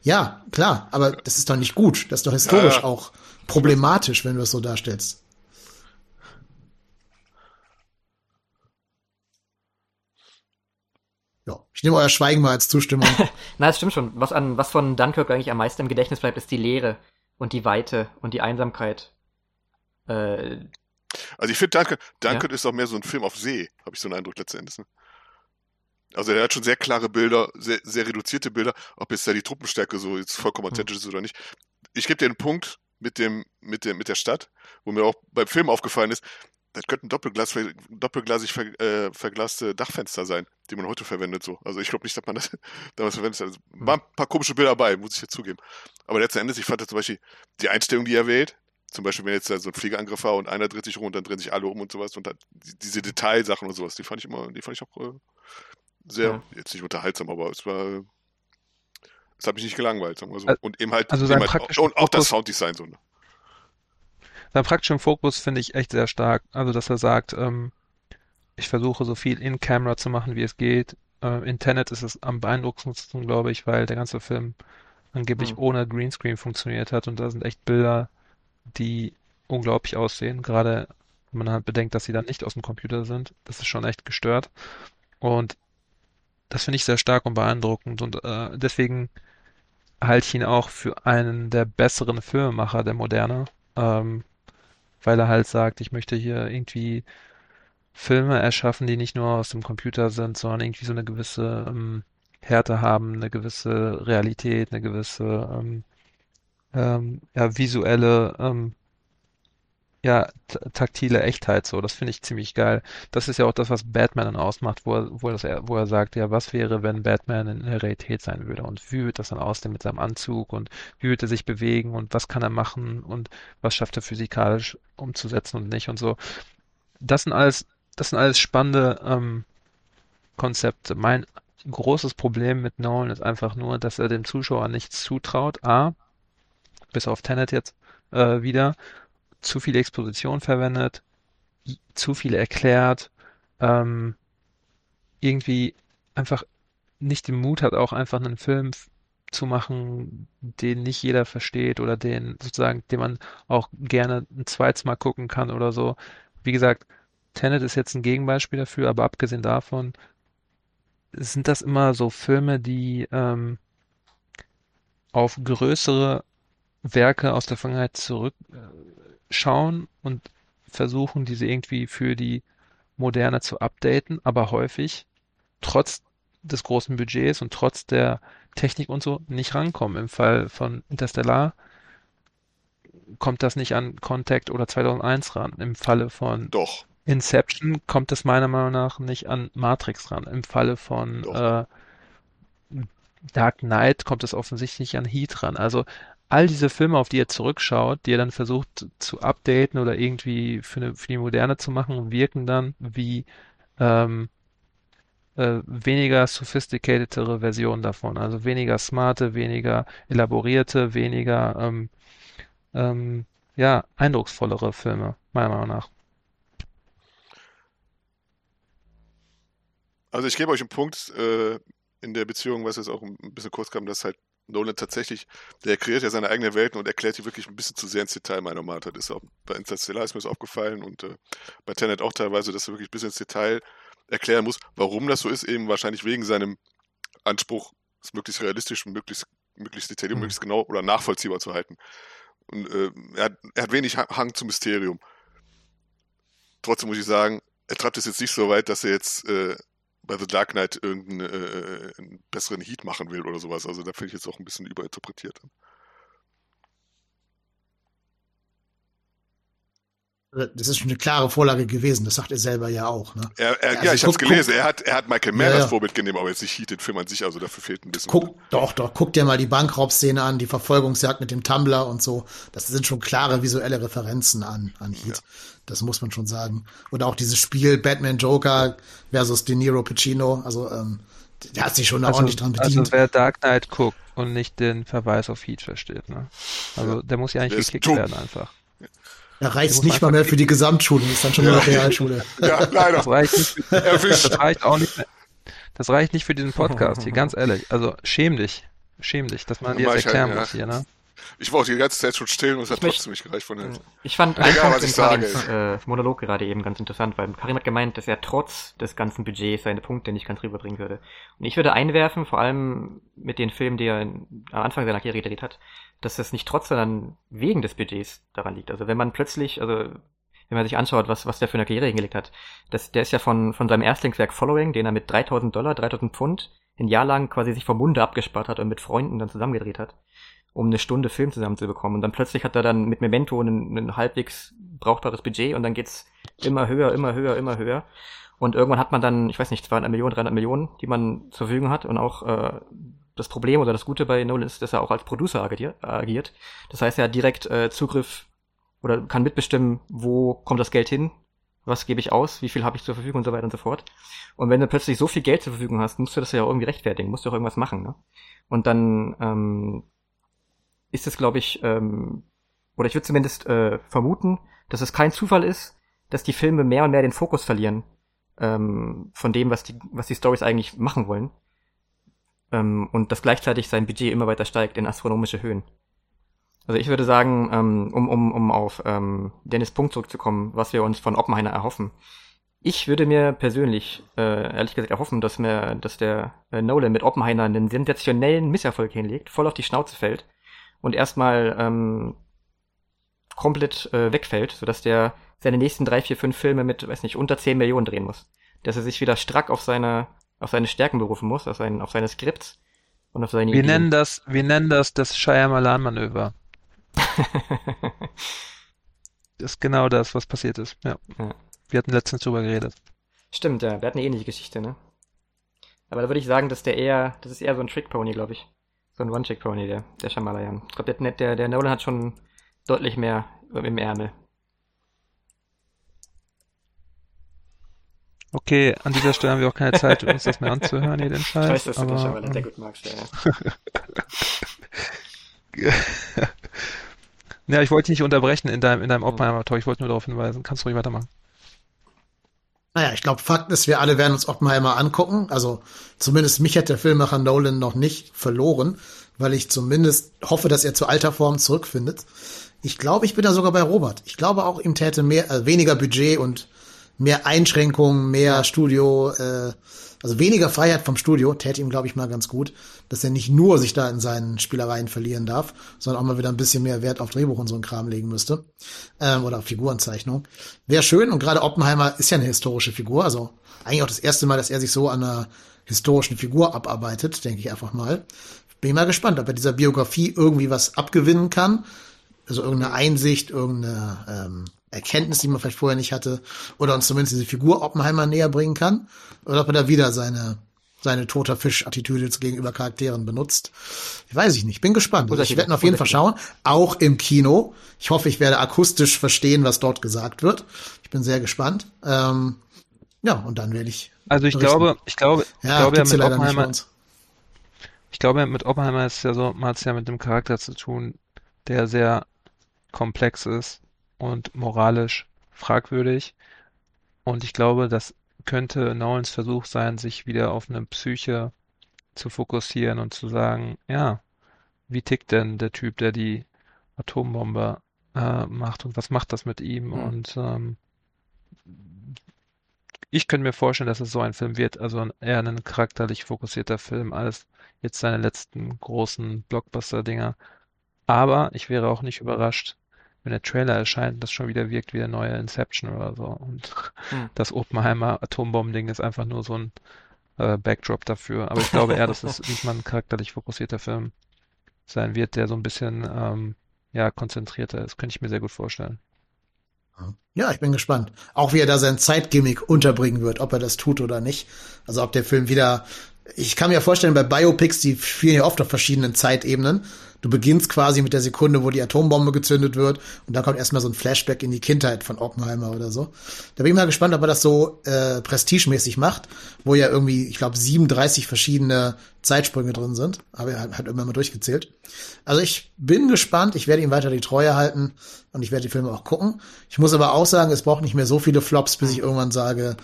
Ja, klar, aber das ist doch nicht gut. Das ist doch historisch ja, ja. auch problematisch, wenn du es so darstellst. Ja, ich nehme euer Schweigen mal als Zustimmung. Na, das stimmt schon. Was an was von Dunkirk eigentlich am meisten im Gedächtnis bleibt, ist die Leere und die Weite und die Einsamkeit. Äh, also ich finde, Dunkirk, Dunkirk ja. ist auch mehr so ein Film auf See, habe ich so einen Eindruck letztendlich. Ne? Also er hat schon sehr klare Bilder, sehr, sehr reduzierte Bilder, ob jetzt da die Truppenstärke so jetzt vollkommen authentisch mhm. ist oder nicht. Ich gebe dir einen Punkt mit dem, mit dem, mit der Stadt, wo mir auch beim Film aufgefallen ist, das könnten Doppelglas, doppelglasig ver, äh, verglaste Dachfenster sein, die man heute verwendet so. Also ich glaube nicht, dass man das damals verwendet hat. Also, waren ein paar komische Bilder dabei, muss ich jetzt zugeben. Aber letzten Endes, ich fand zum Beispiel die Einstellung, die er wählt, zum Beispiel, wenn jetzt da so ein Fliegerangriff war und einer dreht sich rum und dann drehen sich alle um und sowas und dann, diese Detailsachen und sowas, die fand ich immer, die fand ich auch äh, sehr, ja. jetzt nicht unterhaltsam, aber es war, es hat mich nicht gelangweilt, sagen wir so. Und eben halt, also eben halt und auch das Sounddesign so. Ne? Sein praktischen Fokus finde ich echt sehr stark. Also, dass er sagt, ähm, ich versuche so viel in Camera zu machen, wie es geht. Äh, in Tenet ist es am beeindruckendsten, glaube ich, weil der ganze Film angeblich hm. ohne Greenscreen funktioniert hat und da sind echt Bilder die unglaublich aussehen, gerade wenn man halt bedenkt, dass sie dann nicht aus dem Computer sind. Das ist schon echt gestört. Und das finde ich sehr stark und beeindruckend und äh, deswegen halte ich ihn auch für einen der besseren Filmemacher der Moderne, ähm, weil er halt sagt, ich möchte hier irgendwie Filme erschaffen, die nicht nur aus dem Computer sind, sondern irgendwie so eine gewisse ähm, Härte haben, eine gewisse Realität, eine gewisse ähm, ähm, ja, visuelle, ähm, ja, taktile Echtheit so. Das finde ich ziemlich geil. Das ist ja auch das, was Batman dann ausmacht, wo er, wo, das, wo er sagt, ja, was wäre, wenn Batman in der Realität sein würde und wie würde das dann aussehen mit seinem Anzug und wie würde er sich bewegen und was kann er machen und was schafft er physikalisch umzusetzen und nicht und so. Das sind alles, das sind alles spannende ähm, Konzepte. Mein großes Problem mit Nolan ist einfach nur, dass er dem Zuschauer nichts zutraut. A, bis auf Tenet jetzt äh, wieder, zu viel Exposition verwendet, zu viel erklärt, ähm, irgendwie einfach nicht den Mut hat, auch einfach einen Film zu machen, den nicht jeder versteht oder den sozusagen, den man auch gerne ein zweites Mal gucken kann oder so. Wie gesagt, Tenet ist jetzt ein Gegenbeispiel dafür, aber abgesehen davon sind das immer so Filme, die ähm, auf größere Werke aus der Vergangenheit zurückschauen und versuchen, diese irgendwie für die Moderne zu updaten, aber häufig trotz des großen Budgets und trotz der Technik und so nicht rankommen. Im Fall von Interstellar kommt das nicht an Contact oder 2001 ran. Im Falle von Doch. Inception kommt es meiner Meinung nach nicht an Matrix ran. Im Falle von äh, Dark Knight kommt es offensichtlich nicht an Heat ran. Also all diese Filme, auf die er zurückschaut, die er dann versucht zu updaten oder irgendwie für, eine, für die Moderne zu machen, wirken dann wie, ähm, äh, weniger sophisticatedere Version davon. Also weniger smarte, weniger elaborierte, weniger ähm, ähm, ja, eindrucksvollere Filme, meiner Meinung nach. Also ich gebe euch einen Punkt äh, in der Beziehung, was jetzt auch ein bisschen kurz kam, dass halt Nolan tatsächlich, der kreiert ja seine eigenen Welten und erklärt die wirklich ein bisschen zu sehr ins Detail, meiner Meinung nach. Das ist auch bei Interstellar ist mir das aufgefallen und äh, bei Tenet auch teilweise, dass er wirklich ein bisschen ins Detail erklären muss, warum das so ist, eben wahrscheinlich wegen seinem Anspruch, es möglichst realistisch und möglichst, möglichst detailliert, mhm. möglichst genau oder nachvollziehbar zu halten. Und äh, er, hat, er hat wenig Hang zum Mysterium. Trotzdem muss ich sagen, er treibt es jetzt nicht so weit, dass er jetzt äh, bei The Dark Knight irgendeinen äh, einen besseren Heat machen will oder sowas. Also da finde ich jetzt auch ein bisschen überinterpretiert. Das ist schon eine klare Vorlage gewesen, das sagt er selber ja auch. Ne? Er, er, also ja, ich habe es gelesen. Er hat, er hat Michael Mann ja, als Vorbild genommen, aber jetzt nicht Heat, den Film an sich, also dafür fehlt ein bisschen. Guck, doch, doch, guck dir mal die Bankraubszene an, die Verfolgungsjagd mit dem Tumblr und so. Das sind schon klare visuelle Referenzen an, an Heat. Ja. Das muss man schon sagen. Und auch dieses Spiel Batman Joker versus De Niro Pacino, also ähm, der hat sich schon also, ordentlich dran bedient. Also wer Dark Knight guckt und nicht den Verweis auf Heat versteht, ne? Also der muss ja eigentlich gekickt werden einfach. Er reicht nicht mal mehr für die Gesamtschule, ist dann schon ja. eine Realschule. Ja, leider. Das reicht, nicht, das reicht auch nicht. Das reicht nicht für diesen Podcast hier, ganz ehrlich. Also schäm dich. Schäm dich, dass man dir das erklären halt, muss hier, ne? Ich war auch die ganze Zeit schon still und es hat trotzdem nicht gereicht von der Ich fand einen Punkt in Karims äh, Monolog gerade eben ganz interessant, weil Karim hat gemeint, dass er trotz des ganzen Budgets seine Punkte nicht ganz rüberbringen würde. Und ich würde einwerfen, vor allem mit den Filmen, die er am Anfang seiner Karriere gedreht hat, dass das nicht trotz, sondern wegen des Budgets daran liegt. Also wenn man plötzlich, also wenn man sich anschaut, was, was der für eine Karriere hingelegt hat, das, der ist ja von, von seinem Erstlingswerk Following, den er mit 3000 Dollar, 3000 Pfund ein Jahr lang quasi sich vom Munde abgespart hat und mit Freunden dann zusammengedreht hat, um eine Stunde Film zusammenzubekommen. Und dann plötzlich hat er dann mit Memento ein, halbwegs brauchbares Budget und dann geht's immer höher, immer höher, immer höher. Und irgendwann hat man dann, ich weiß nicht, 200 Millionen, 300 Millionen, die man zur Verfügung hat und auch äh, das Problem oder das Gute bei Nolan ist, dass er auch als Producer agiert. Das heißt, er hat direkt äh, Zugriff oder kann mitbestimmen, wo kommt das Geld hin, was gebe ich aus, wie viel habe ich zur Verfügung und so weiter und so fort. Und wenn du plötzlich so viel Geld zur Verfügung hast, musst du das ja auch irgendwie rechtfertigen, musst du auch irgendwas machen. Ne? Und dann ähm, ist es, glaube ich, ähm, oder ich würde zumindest äh, vermuten, dass es kein Zufall ist, dass die Filme mehr und mehr den Fokus verlieren ähm, von dem, was die, was die Stories eigentlich machen wollen ähm, und dass gleichzeitig sein Budget immer weiter steigt in astronomische Höhen. Also ich würde sagen, ähm, um, um, um auf ähm, Dennis Punkt zurückzukommen, was wir uns von Oppenheimer erhoffen. Ich würde mir persönlich, äh, ehrlich gesagt, erhoffen, dass mir, dass der äh, Nolan mit Oppenheimer einen sensationellen Misserfolg hinlegt, voll auf die Schnauze fällt und erstmal ähm, komplett äh, wegfällt, sodass der seine nächsten drei, vier, fünf Filme mit, weiß nicht, unter zehn Millionen drehen muss. Dass er sich wieder strack auf seine auf seine Stärken berufen muss, auf, sein, auf seine Skripts und auf seine Wir Ideen. nennen das, wir nennen das das Shyamalan-Manöver. das ist genau das, was passiert ist. Ja. ja. Wir hatten letztens drüber geredet. Stimmt, ja. Wir hatten eine ähnliche Geschichte, ne? Aber da würde ich sagen, dass der eher, das ist eher so ein Trick-Pony, glaube ich. So ein One-Trick-Pony, der, der Shyamalan. Ich glaube, der, der, der Nolan hat schon deutlich mehr im Ärmel. Okay, an dieser Stelle haben wir auch keine Zeit, uns das mehr anzuhören, hier den Scheiß. Ich weiß, dass aber, du den Shyamalan sehr gut magst, ja. ja, ich wollte dich nicht unterbrechen in deinem, in deinem Oppenheimer-Talk, ich wollte nur darauf hinweisen. Kannst du ruhig weitermachen. Naja, ich glaube, Fakt ist, wir alle werden uns Oppenheimer angucken. Also zumindest mich hat der Filmemacher Nolan noch nicht verloren, weil ich zumindest hoffe, dass er zu alter Form zurückfindet. Ich glaube, ich bin da sogar bei Robert. Ich glaube auch, ihm täte mehr, äh, weniger Budget und mehr Einschränkungen, mehr Studio, äh, also weniger Freiheit vom Studio, täte ihm, glaube ich, mal ganz gut, dass er nicht nur sich da in seinen Spielereien verlieren darf, sondern auch mal wieder ein bisschen mehr Wert auf Drehbuch und so einen Kram legen müsste. Ähm, oder auf Figurenzeichnung. Wäre schön, und gerade Oppenheimer ist ja eine historische Figur, also eigentlich auch das erste Mal, dass er sich so an einer historischen Figur abarbeitet, denke ich einfach mal. Bin mal gespannt, ob er dieser Biografie irgendwie was abgewinnen kann. Also irgendeine Einsicht, irgendeine ähm, Erkenntnis, die man vielleicht vorher nicht hatte, oder uns zumindest diese Figur Oppenheimer näher bringen kann, oder ob er da wieder seine seine toter Fisch-Attitüde gegenüber Charakteren benutzt. Ich weiß ich nicht. Bin gespannt. Also ich werde auf jeden Fall schauen. Auch im Kino. Ich hoffe, ich werde akustisch verstehen, was dort gesagt wird. Ich bin sehr gespannt. Ähm, Ja, und dann werde ich. Also ich berichten. glaube, ich glaube, ich Ja, glaube ja mit Oppenheimer, ich glaube mit Oppenheimer ist ja so, man hat es ja mit dem Charakter zu tun, der sehr komplex ist und moralisch fragwürdig. Und ich glaube, das könnte Nolans Versuch sein, sich wieder auf eine Psyche zu fokussieren und zu sagen, ja, wie tickt denn der Typ, der die Atombombe äh, macht und was macht das mit ihm? Mhm. Und ähm, ich könnte mir vorstellen, dass es so ein Film wird, also ein- eher ein charakterlich fokussierter Film als jetzt seine letzten großen Blockbuster-Dinger. Aber ich wäre auch nicht überrascht, wenn der Trailer erscheint das schon wieder wirkt wie der neue Inception oder so. Und Hm. das Oppenheimer Atombomben-Ding ist einfach nur so ein äh, Backdrop dafür. Aber ich glaube eher, dass es diesmal ein charakterlich fokussierter Film sein wird, der so ein bisschen ähm, ja, konzentrierter ist. Könnte ich mir sehr gut vorstellen. Ja, ich bin gespannt. Auch wie er da sein Zeitgimmick unterbringen wird, ob er das tut oder nicht. Also ob der Film wieder. Ich kann mir vorstellen, bei Biopics, die spielen ja oft auf verschiedenen Zeitebenen. Du beginnst quasi mit der Sekunde, wo die Atombombe gezündet wird und dann kommt erstmal so ein Flashback in die Kindheit von Oppenheimer oder so. Da bin ich mal gespannt, ob er das so äh, prestigemäßig macht, wo ja irgendwie, ich glaube, 37 verschiedene Zeitsprünge drin sind. Aber er hat, immer mal durchgezählt. Also ich bin gespannt, ich werde ihm weiter die Treue halten und ich werde die Filme auch gucken. Ich muss aber auch sagen, es braucht nicht mehr so viele Flops, bis ich irgendwann sage,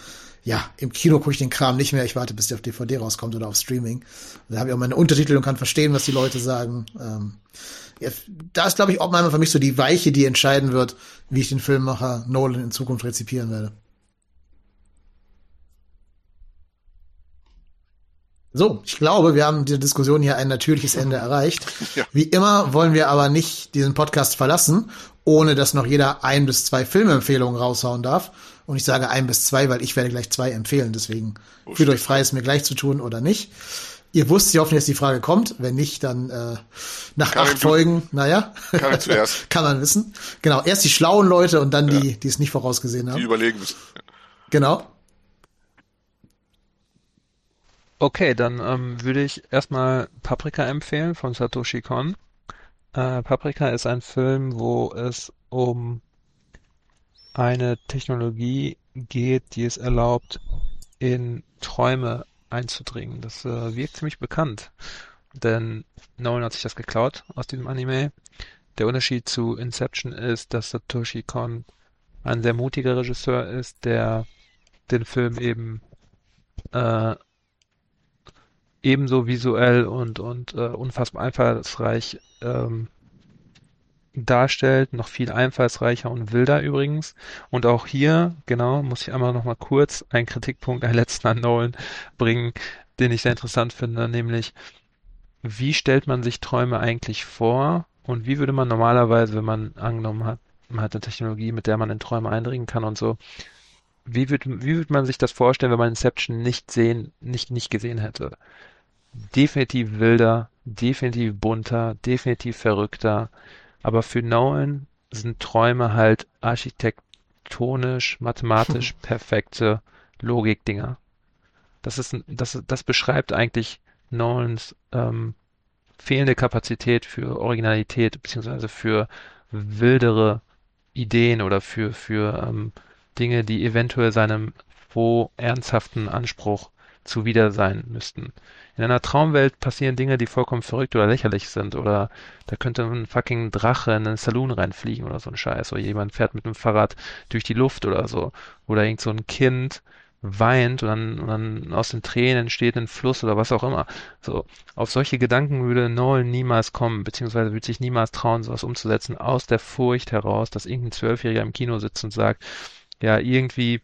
ja, im Kino gucke ich den Kram nicht mehr, ich warte, bis der auf DVD rauskommt oder auf Streaming. Da habe ich auch meine Untertitel und kann verstehen, was die Leute sagen. Ähm, ja, da ist, glaube ich, Oppenheimer für mich so die Weiche, die entscheiden wird, wie ich den Filmemacher Nolan in Zukunft rezipieren werde. So, ich glaube, wir haben die Diskussion hier ein natürliches Ende erreicht. Ja. Wie immer wollen wir aber nicht diesen Podcast verlassen, ohne dass noch jeder ein bis zwei Filmempfehlungen raushauen darf. Und ich sage ein bis zwei, weil ich werde gleich zwei empfehlen. Deswegen fühlt euch frei, es mir gleich zu tun oder nicht. Ihr wusstet ja hoffentlich, dass die Frage kommt. Wenn nicht, dann äh, nach Karin, acht Folgen, naja, Karin zuerst. kann man wissen. Genau, erst die schlauen Leute und dann die, die es nicht vorausgesehen Die haben. überlegen müssen. Genau. Okay, dann ähm, würde ich erstmal Paprika empfehlen von Satoshi Kon. Äh, Paprika ist ein Film, wo es um eine Technologie geht, die es erlaubt, in Träume einzudringen. Das äh, wirkt ziemlich bekannt, denn Nolan hat sich das geklaut aus diesem Anime. Der Unterschied zu Inception ist, dass Satoshi Kon ein sehr mutiger Regisseur ist, der den Film eben äh, ebenso visuell und, und äh, unfassbar einfallsreich ähm, darstellt, noch viel einfallsreicher und wilder übrigens. Und auch hier, genau, muss ich einmal noch mal kurz einen Kritikpunkt, einen letzten an Nolan bringen, den ich sehr interessant finde, nämlich wie stellt man sich Träume eigentlich vor und wie würde man normalerweise, wenn man angenommen hat, man hat eine Technologie, mit der man in Träume eindringen kann und so, wie wird, wie würde man sich das vorstellen, wenn man Inception nicht sehen, nicht, nicht gesehen hätte? Definitiv wilder, definitiv bunter, definitiv verrückter. Aber für Nolan sind Träume halt architektonisch, mathematisch perfekte Logikdinger. Das ist, das, das beschreibt eigentlich Nolans ähm, fehlende Kapazität für Originalität beziehungsweise für wildere Ideen oder für, für ähm, Dinge, die eventuell seinem wo ernsthaften Anspruch zuwider sein müssten. In einer Traumwelt passieren Dinge, die vollkommen verrückt oder lächerlich sind. Oder da könnte ein fucking Drache in einen Saloon reinfliegen oder so ein Scheiß. Oder jemand fährt mit einem Fahrrad durch die Luft oder so. Oder irgend so ein Kind weint und dann, und dann aus den Tränen entsteht ein Fluss oder was auch immer. So, auf solche Gedanken würde Nolan niemals kommen, beziehungsweise würde sich niemals trauen, sowas umzusetzen, aus der Furcht heraus, dass irgendein Zwölfjähriger im Kino sitzt und sagt, ja, irgendwie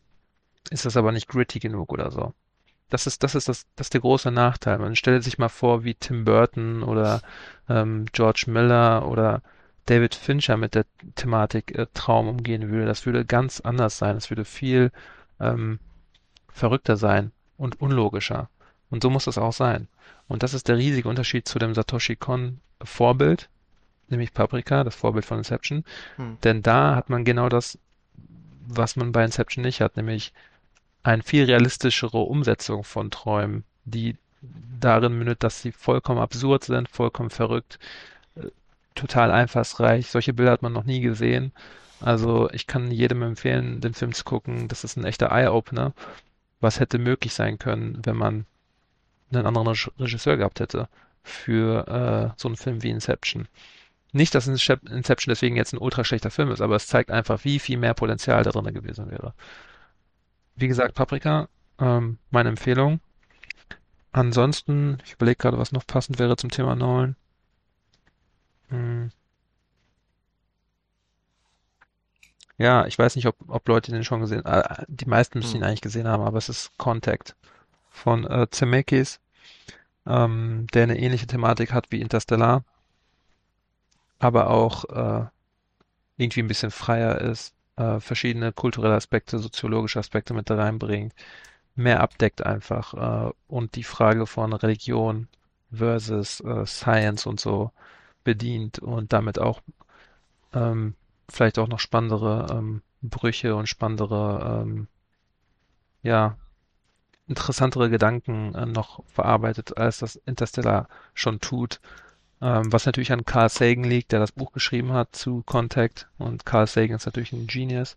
ist das aber nicht gritty genug oder so. Das ist, das ist das, das ist der große Nachteil. Man stellt sich mal vor, wie Tim Burton oder ähm, George Miller oder David Fincher mit der Thematik äh, Traum umgehen würde. Das würde ganz anders sein. Es würde viel ähm, verrückter sein und unlogischer. Und so muss es auch sein. Und das ist der riesige Unterschied zu dem Satoshi Kon Vorbild, nämlich Paprika, das Vorbild von Inception. Hm. Denn da hat man genau das, was man bei Inception nicht hat, nämlich eine viel realistischere Umsetzung von Träumen, die darin mündet, dass sie vollkommen absurd sind, vollkommen verrückt, äh, total einfallsreich. Solche Bilder hat man noch nie gesehen. Also ich kann jedem empfehlen, den Film zu gucken. Das ist ein echter Eye-Opener. was hätte möglich sein können, wenn man einen anderen Regisseur gehabt hätte für äh, so einen Film wie Inception. Nicht, dass Inception deswegen jetzt ein ultra schlechter Film ist, aber es zeigt einfach, wie viel mehr Potenzial da drin gewesen wäre. Wie gesagt, Paprika, ähm, meine Empfehlung. Ansonsten, ich überlege gerade, was noch passend wäre zum Thema Nolan. Hm. Ja, ich weiß nicht, ob, ob Leute den schon gesehen haben. Äh, die meisten müssen ihn hm. eigentlich gesehen haben, aber es ist Contact von äh, Zemeckis, ähm, der eine ähnliche Thematik hat wie Interstellar aber auch äh, irgendwie ein bisschen freier ist, äh, verschiedene kulturelle Aspekte, soziologische Aspekte mit reinbringt, mehr abdeckt einfach äh, und die Frage von Religion versus äh, Science und so bedient und damit auch ähm, vielleicht auch noch spannendere ähm, Brüche und spannendere, ähm, ja, interessantere Gedanken äh, noch verarbeitet, als das Interstellar schon tut ähm, was natürlich an Carl Sagan liegt, der das Buch geschrieben hat zu Contact. Und Carl Sagan ist natürlich ein Genius.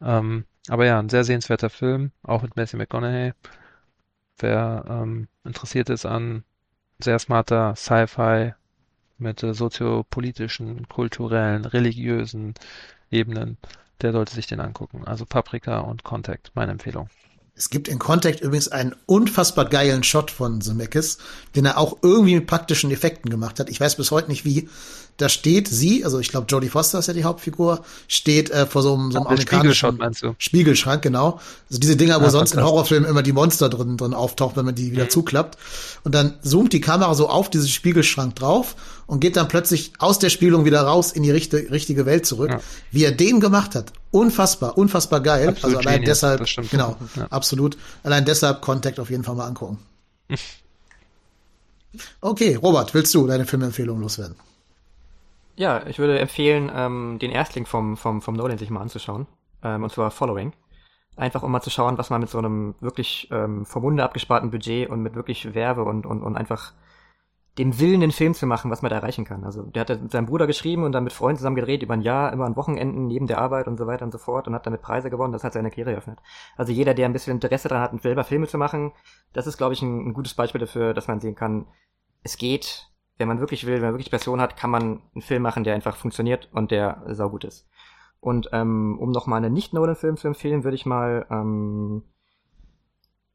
Ähm, aber ja, ein sehr sehenswerter Film, auch mit Matthew McConaughey. Wer ähm, interessiert ist an sehr smarter Sci-Fi mit äh, soziopolitischen, kulturellen, religiösen Ebenen, der sollte sich den angucken. Also Paprika und Contact, meine Empfehlung. Es gibt in Contact übrigens einen unfassbar geilen Shot von Zemeckis, den er auch irgendwie mit praktischen Effekten gemacht hat. Ich weiß bis heute nicht wie. Da steht sie, also ich glaube Jodie Foster ist ja die Hauptfigur, steht äh, vor so einem, so einem amerikanischen Spiegelschrank, genau. Also diese Dinger, wo ah, sonst in Horrorfilmen immer die Monster drin, drin auftauchen, wenn man die wieder zuklappt. Und dann zoomt die Kamera so auf diesen Spiegelschrank drauf und geht dann plötzlich aus der Spielung wieder raus in die richtige, richtige Welt zurück. Ja. Wie er den gemacht hat, unfassbar, unfassbar geil. Absolut also allein Genius, deshalb, genau, ja. absolut. Allein deshalb Contact auf jeden Fall mal angucken. Okay, Robert, willst du deine Filmempfehlung loswerden? Ja, ich würde empfehlen, ähm, den Erstling vom, vom, vom Nolan sich mal anzuschauen. Ähm, und zwar Following. Einfach um mal zu schauen, was man mit so einem wirklich ähm, vom Munde abgesparten Budget und mit wirklich Werbe und, und, und einfach dem Willen, den Film zu machen, was man da erreichen kann. Also der hat mit seinem Bruder geschrieben und dann mit Freunden zusammen gedreht über ein Jahr, immer an Wochenenden, neben der Arbeit und so weiter und so fort und hat damit Preise gewonnen. Das hat seine Karriere eröffnet. Also jeder, der ein bisschen Interesse daran hat, selber Filme zu machen, das ist, glaube ich, ein, ein gutes Beispiel dafür, dass man sehen kann, es geht, wenn man wirklich will, wenn man wirklich Passion hat, kann man einen Film machen, der einfach funktioniert und der saugut ist. Und ähm, um noch mal einen Nicht-Nolan-Film zu empfehlen, würde ich mal ähm,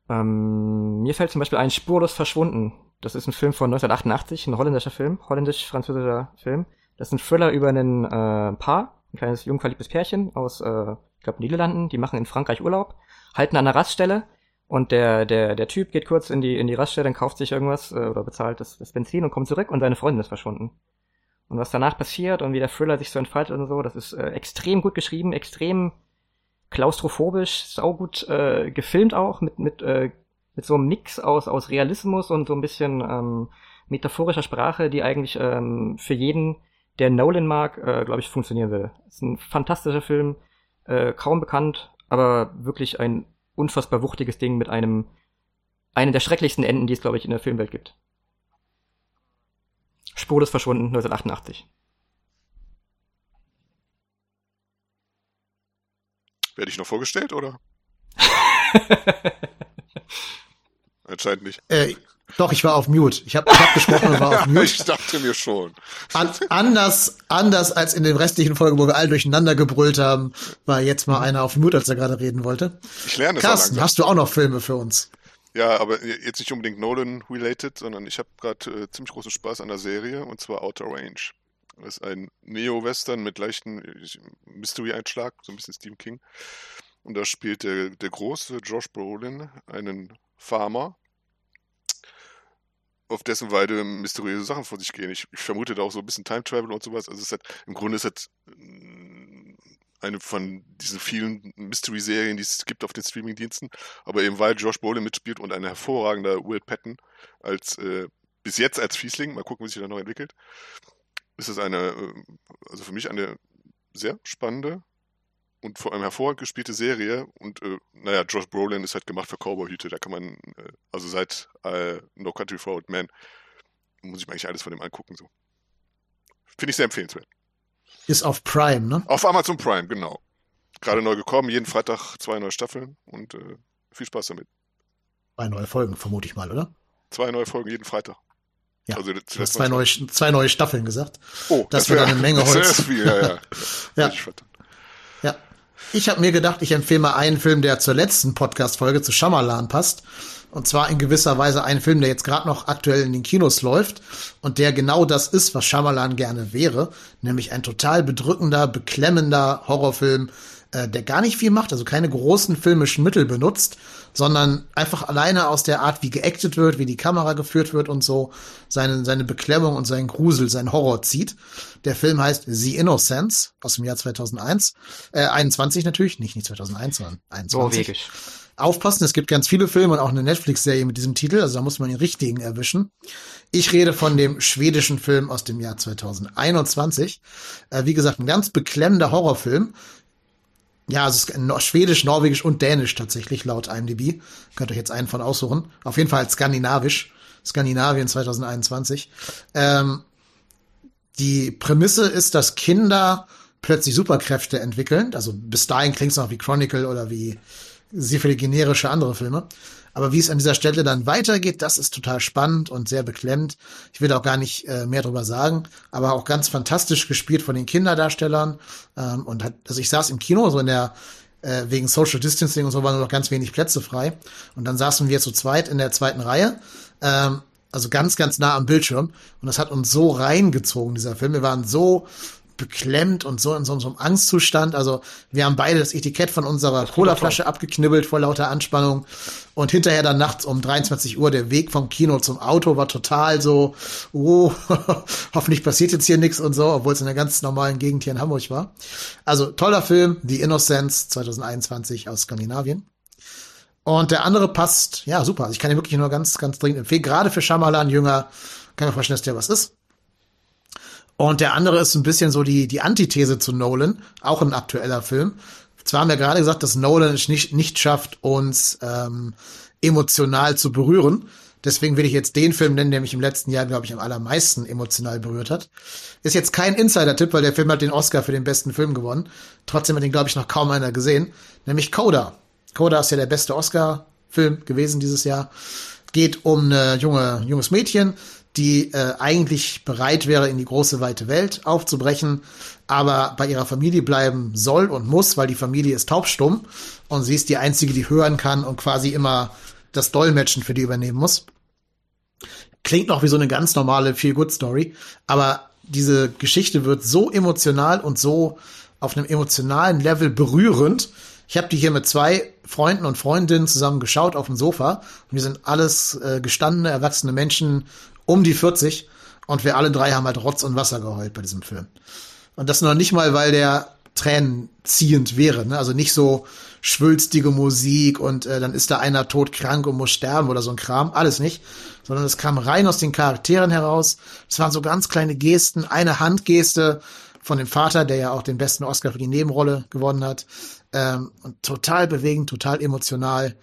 ähm, mir fällt zum Beispiel ein Spurlos verschwunden das ist ein Film von 1988, ein holländischer Film, holländisch-französischer Film. Das ist ein Thriller über einen äh, Paar, ein kleines jung verliebtes Pärchen aus, äh, ich glaube, Niederlanden. Die machen in Frankreich Urlaub, halten an einer Raststelle und der, der, der Typ geht kurz in die, in die Raststelle und kauft sich irgendwas äh, oder bezahlt das, das Benzin und kommt zurück und seine Freundin ist verschwunden. Und was danach passiert und wie der Thriller sich so entfaltet und so, das ist äh, extrem gut geschrieben, extrem klaustrophobisch, saugut äh, gefilmt auch, mit, mit äh, mit so einem Mix aus, aus Realismus und so ein bisschen ähm, metaphorischer Sprache, die eigentlich ähm, für jeden, der Nolan mag, äh, glaube ich, funktionieren will. Es ist ein fantastischer Film, äh, kaum bekannt, aber wirklich ein unfassbar wuchtiges Ding mit einem, einem der schrecklichsten Enden, die es, glaube ich, in der Filmwelt gibt. Spurlos verschwunden, 1988. Werde ich noch vorgestellt, oder? Anscheinend nicht. Äh, doch, ich war auf Mute. Ich habe ich hab gesprochen und war auf Mute. ich dachte mir schon. An, anders, anders als in den restlichen Folgen, wo wir alle durcheinander gebrüllt haben, war jetzt mal einer auf Mute, als er gerade reden wollte. Ich lerne es Carsten, hast du auch noch Filme für uns? Ja, aber jetzt nicht unbedingt Nolan-related, sondern ich habe gerade äh, ziemlich großen Spaß an der Serie, und zwar Outer Range. Das ist ein Neo-Western mit leichten Mystery-Einschlag, so ein bisschen Stephen King. Und da spielt der, der große Josh Brolin einen Farmer, auf dessen Weide mysteriöse Sachen vor sich gehen. Ich, ich, vermute da auch so ein bisschen Time Travel und sowas. Also es hat, im Grunde ist es mm, eine von diesen vielen Mystery-Serien, die es gibt auf den Streaming-Diensten. Aber eben weil Josh Brolin mitspielt und ein hervorragender Will Patton als äh, bis jetzt als Fiesling, mal gucken, wie sich das noch entwickelt, ist es eine, äh, also für mich eine sehr spannende und vor allem hervorragend gespielte Serie. Und äh, naja, Josh Brolin ist halt gemacht für Cowboy-Hüte. Da kann man, äh, also seit äh, No Country for Old Men, muss ich mir eigentlich alles von dem angucken. So. Finde ich sehr empfehlenswert. Ist auf Prime, ne? Auf Amazon Prime, genau. Gerade neu gekommen, jeden Freitag zwei neue Staffeln und äh, viel Spaß damit. Zwei neue Folgen, vermute ich mal, oder? Zwei neue Folgen jeden Freitag. Ja, Also zwei neue, zwei neue Staffeln gesagt. Oh, das wird wär- eine Menge das Holz. viel, ja, ja. Ja. Ja. Ich habe mir gedacht, ich empfehle mal einen Film, der zur letzten Podcast-Folge zu Shyamalan passt. Und zwar in gewisser Weise einen Film, der jetzt gerade noch aktuell in den Kinos läuft und der genau das ist, was Shyamalan gerne wäre, nämlich ein total bedrückender, beklemmender Horrorfilm, äh, der gar nicht viel macht, also keine großen filmischen Mittel benutzt, sondern einfach alleine aus der Art, wie geactet wird, wie die Kamera geführt wird und so, seine, seine Beklemmung und seinen Grusel, seinen Horror zieht. Der Film heißt The Innocence aus dem Jahr 2001, äh, 21 natürlich, nicht, nicht 2001, sondern 21. Norwegisch. Aufpassen, es gibt ganz viele Filme und auch eine Netflix-Serie mit diesem Titel, also da muss man den richtigen erwischen. Ich rede von dem schwedischen Film aus dem Jahr 2021. Äh, wie gesagt, ein ganz beklemmender Horrorfilm. Ja, also es ist Schwedisch, Norwegisch und Dänisch tatsächlich, laut IMDb. Könnt euch jetzt einen von aussuchen. Auf jeden Fall skandinavisch. Skandinavien 2021. Ähm, die Prämisse ist, dass Kinder plötzlich Superkräfte entwickeln. Also bis dahin klingt es noch wie Chronicle oder wie sehr viele generische andere Filme. Aber wie es an dieser Stelle dann weitergeht, das ist total spannend und sehr beklemmt. Ich will auch gar nicht äh, mehr drüber sagen, aber auch ganz fantastisch gespielt von den Kinderdarstellern. Ähm, und hat, also ich saß im Kino, so in der äh, wegen Social Distancing und so waren nur noch ganz wenig Plätze frei. Und dann saßen wir zu zweit in der zweiten Reihe. Ähm, also ganz, ganz nah am Bildschirm. Und das hat uns so reingezogen, dieser Film. Wir waren so beklemmt und so in so, so einem Angstzustand. Also wir haben beide das Etikett von unserer Colaflasche abgeknibbelt vor lauter Anspannung. Und hinterher dann nachts um 23 Uhr der Weg vom Kino zum Auto war total so, oh, hoffentlich passiert jetzt hier nichts und so, obwohl es in einer ganz normalen Gegend hier in Hamburg war. Also toller Film, The Innocence 2021 aus Skandinavien. Und der andere passt, ja, super. Also ich kann ihn wirklich nur ganz, ganz dringend empfehlen. Gerade für Shyamalan Jünger kann ich mir vorstellen, dass der was ist. Und der andere ist ein bisschen so die, die Antithese zu Nolan, auch ein aktueller Film. Zwar haben wir gerade gesagt, dass Nolan es nicht, nicht schafft, uns ähm, emotional zu berühren. Deswegen will ich jetzt den Film nennen, der mich im letzten Jahr, glaube ich, am allermeisten emotional berührt hat. Ist jetzt kein Insider-Tipp, weil der Film hat den Oscar für den besten Film gewonnen. Trotzdem hat den, glaube ich, noch kaum einer gesehen. Nämlich Coda. Coda ist ja der beste Oscar-Film gewesen dieses Jahr. Geht um eine junge, junges Mädchen, die äh, eigentlich bereit wäre, in die große weite Welt aufzubrechen, aber bei ihrer Familie bleiben soll und muss, weil die Familie ist taubstumm und sie ist die einzige, die hören kann und quasi immer das Dolmetschen für die übernehmen muss. Klingt noch wie so eine ganz normale Feel-Good-Story, aber diese Geschichte wird so emotional und so auf einem emotionalen Level berührend. Ich habe die hier mit zwei Freunden und Freundinnen zusammen geschaut auf dem Sofa. Und wir sind alles äh, gestandene, erwachsene Menschen um die 40 und wir alle drei haben halt Rotz und Wasser geheult bei diesem Film. Und das noch nicht mal, weil der tränenziehend wäre, ne? also nicht so schwülstige Musik und äh, dann ist da einer todkrank und muss sterben oder so ein Kram, alles nicht, sondern es kam rein aus den Charakteren heraus. Es waren so ganz kleine Gesten, eine Handgeste von dem Vater, der ja auch den besten Oscar für die Nebenrolle gewonnen hat. Ähm, und total bewegend, total emotional.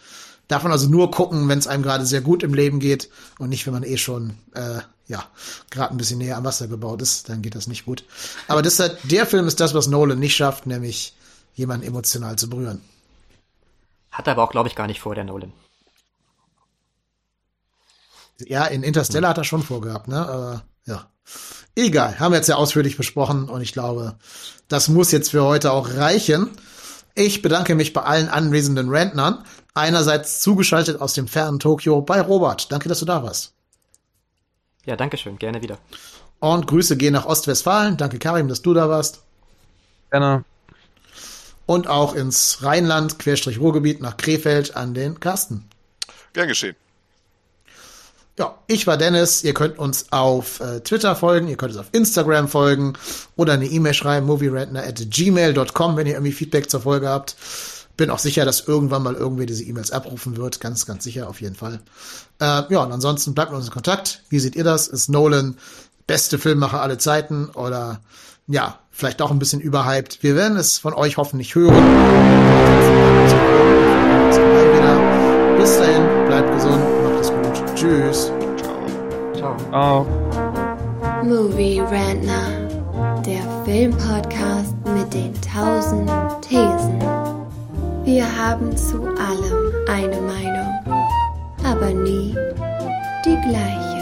Darf man also nur gucken, wenn es einem gerade sehr gut im Leben geht und nicht, wenn man eh schon äh, ja gerade ein bisschen näher am Wasser gebaut ist, dann geht das nicht gut. Aber deshalb, der Film ist das, was Nolan nicht schafft, nämlich jemanden emotional zu berühren. Hat er aber auch, glaube ich, gar nicht vor, der Nolan. Ja, in Interstellar hat er schon vorgehabt, ne? Aber ja. Egal, haben wir jetzt ja ausführlich besprochen und ich glaube, das muss jetzt für heute auch reichen. Ich bedanke mich bei allen anwesenden Rentnern. Einerseits zugeschaltet aus dem fernen Tokio bei Robert. Danke, dass du da warst. Ja, danke schön, gerne wieder. Und Grüße gehen nach Ostwestfalen. Danke, Karim, dass du da warst. Gerne. Und auch ins Rheinland, Querstrich Ruhrgebiet, nach Krefeld an den Carsten. Gern geschehen. Ja, ich war Dennis. Ihr könnt uns auf äh, Twitter folgen, ihr könnt uns auf Instagram folgen oder eine E-Mail schreiben, movierentner at gmail.com, wenn ihr irgendwie Feedback zur Folge habt. Bin auch sicher, dass irgendwann mal irgendwer diese E-Mails abrufen wird. Ganz, ganz sicher, auf jeden Fall. Äh, ja, und ansonsten bleibt mit uns in Kontakt. Wie seht ihr das? Ist Nolan beste Filmmacher aller Zeiten oder ja, vielleicht auch ein bisschen überhyped? Wir werden es von euch hoffentlich hören. Bis dahin, bleibt gesund, macht es gut. Tschüss. Ciao. Ciao. Movie Rantner, der Filmpodcast mit den tausend. Wir haben zu allem eine Meinung, aber nie die gleiche.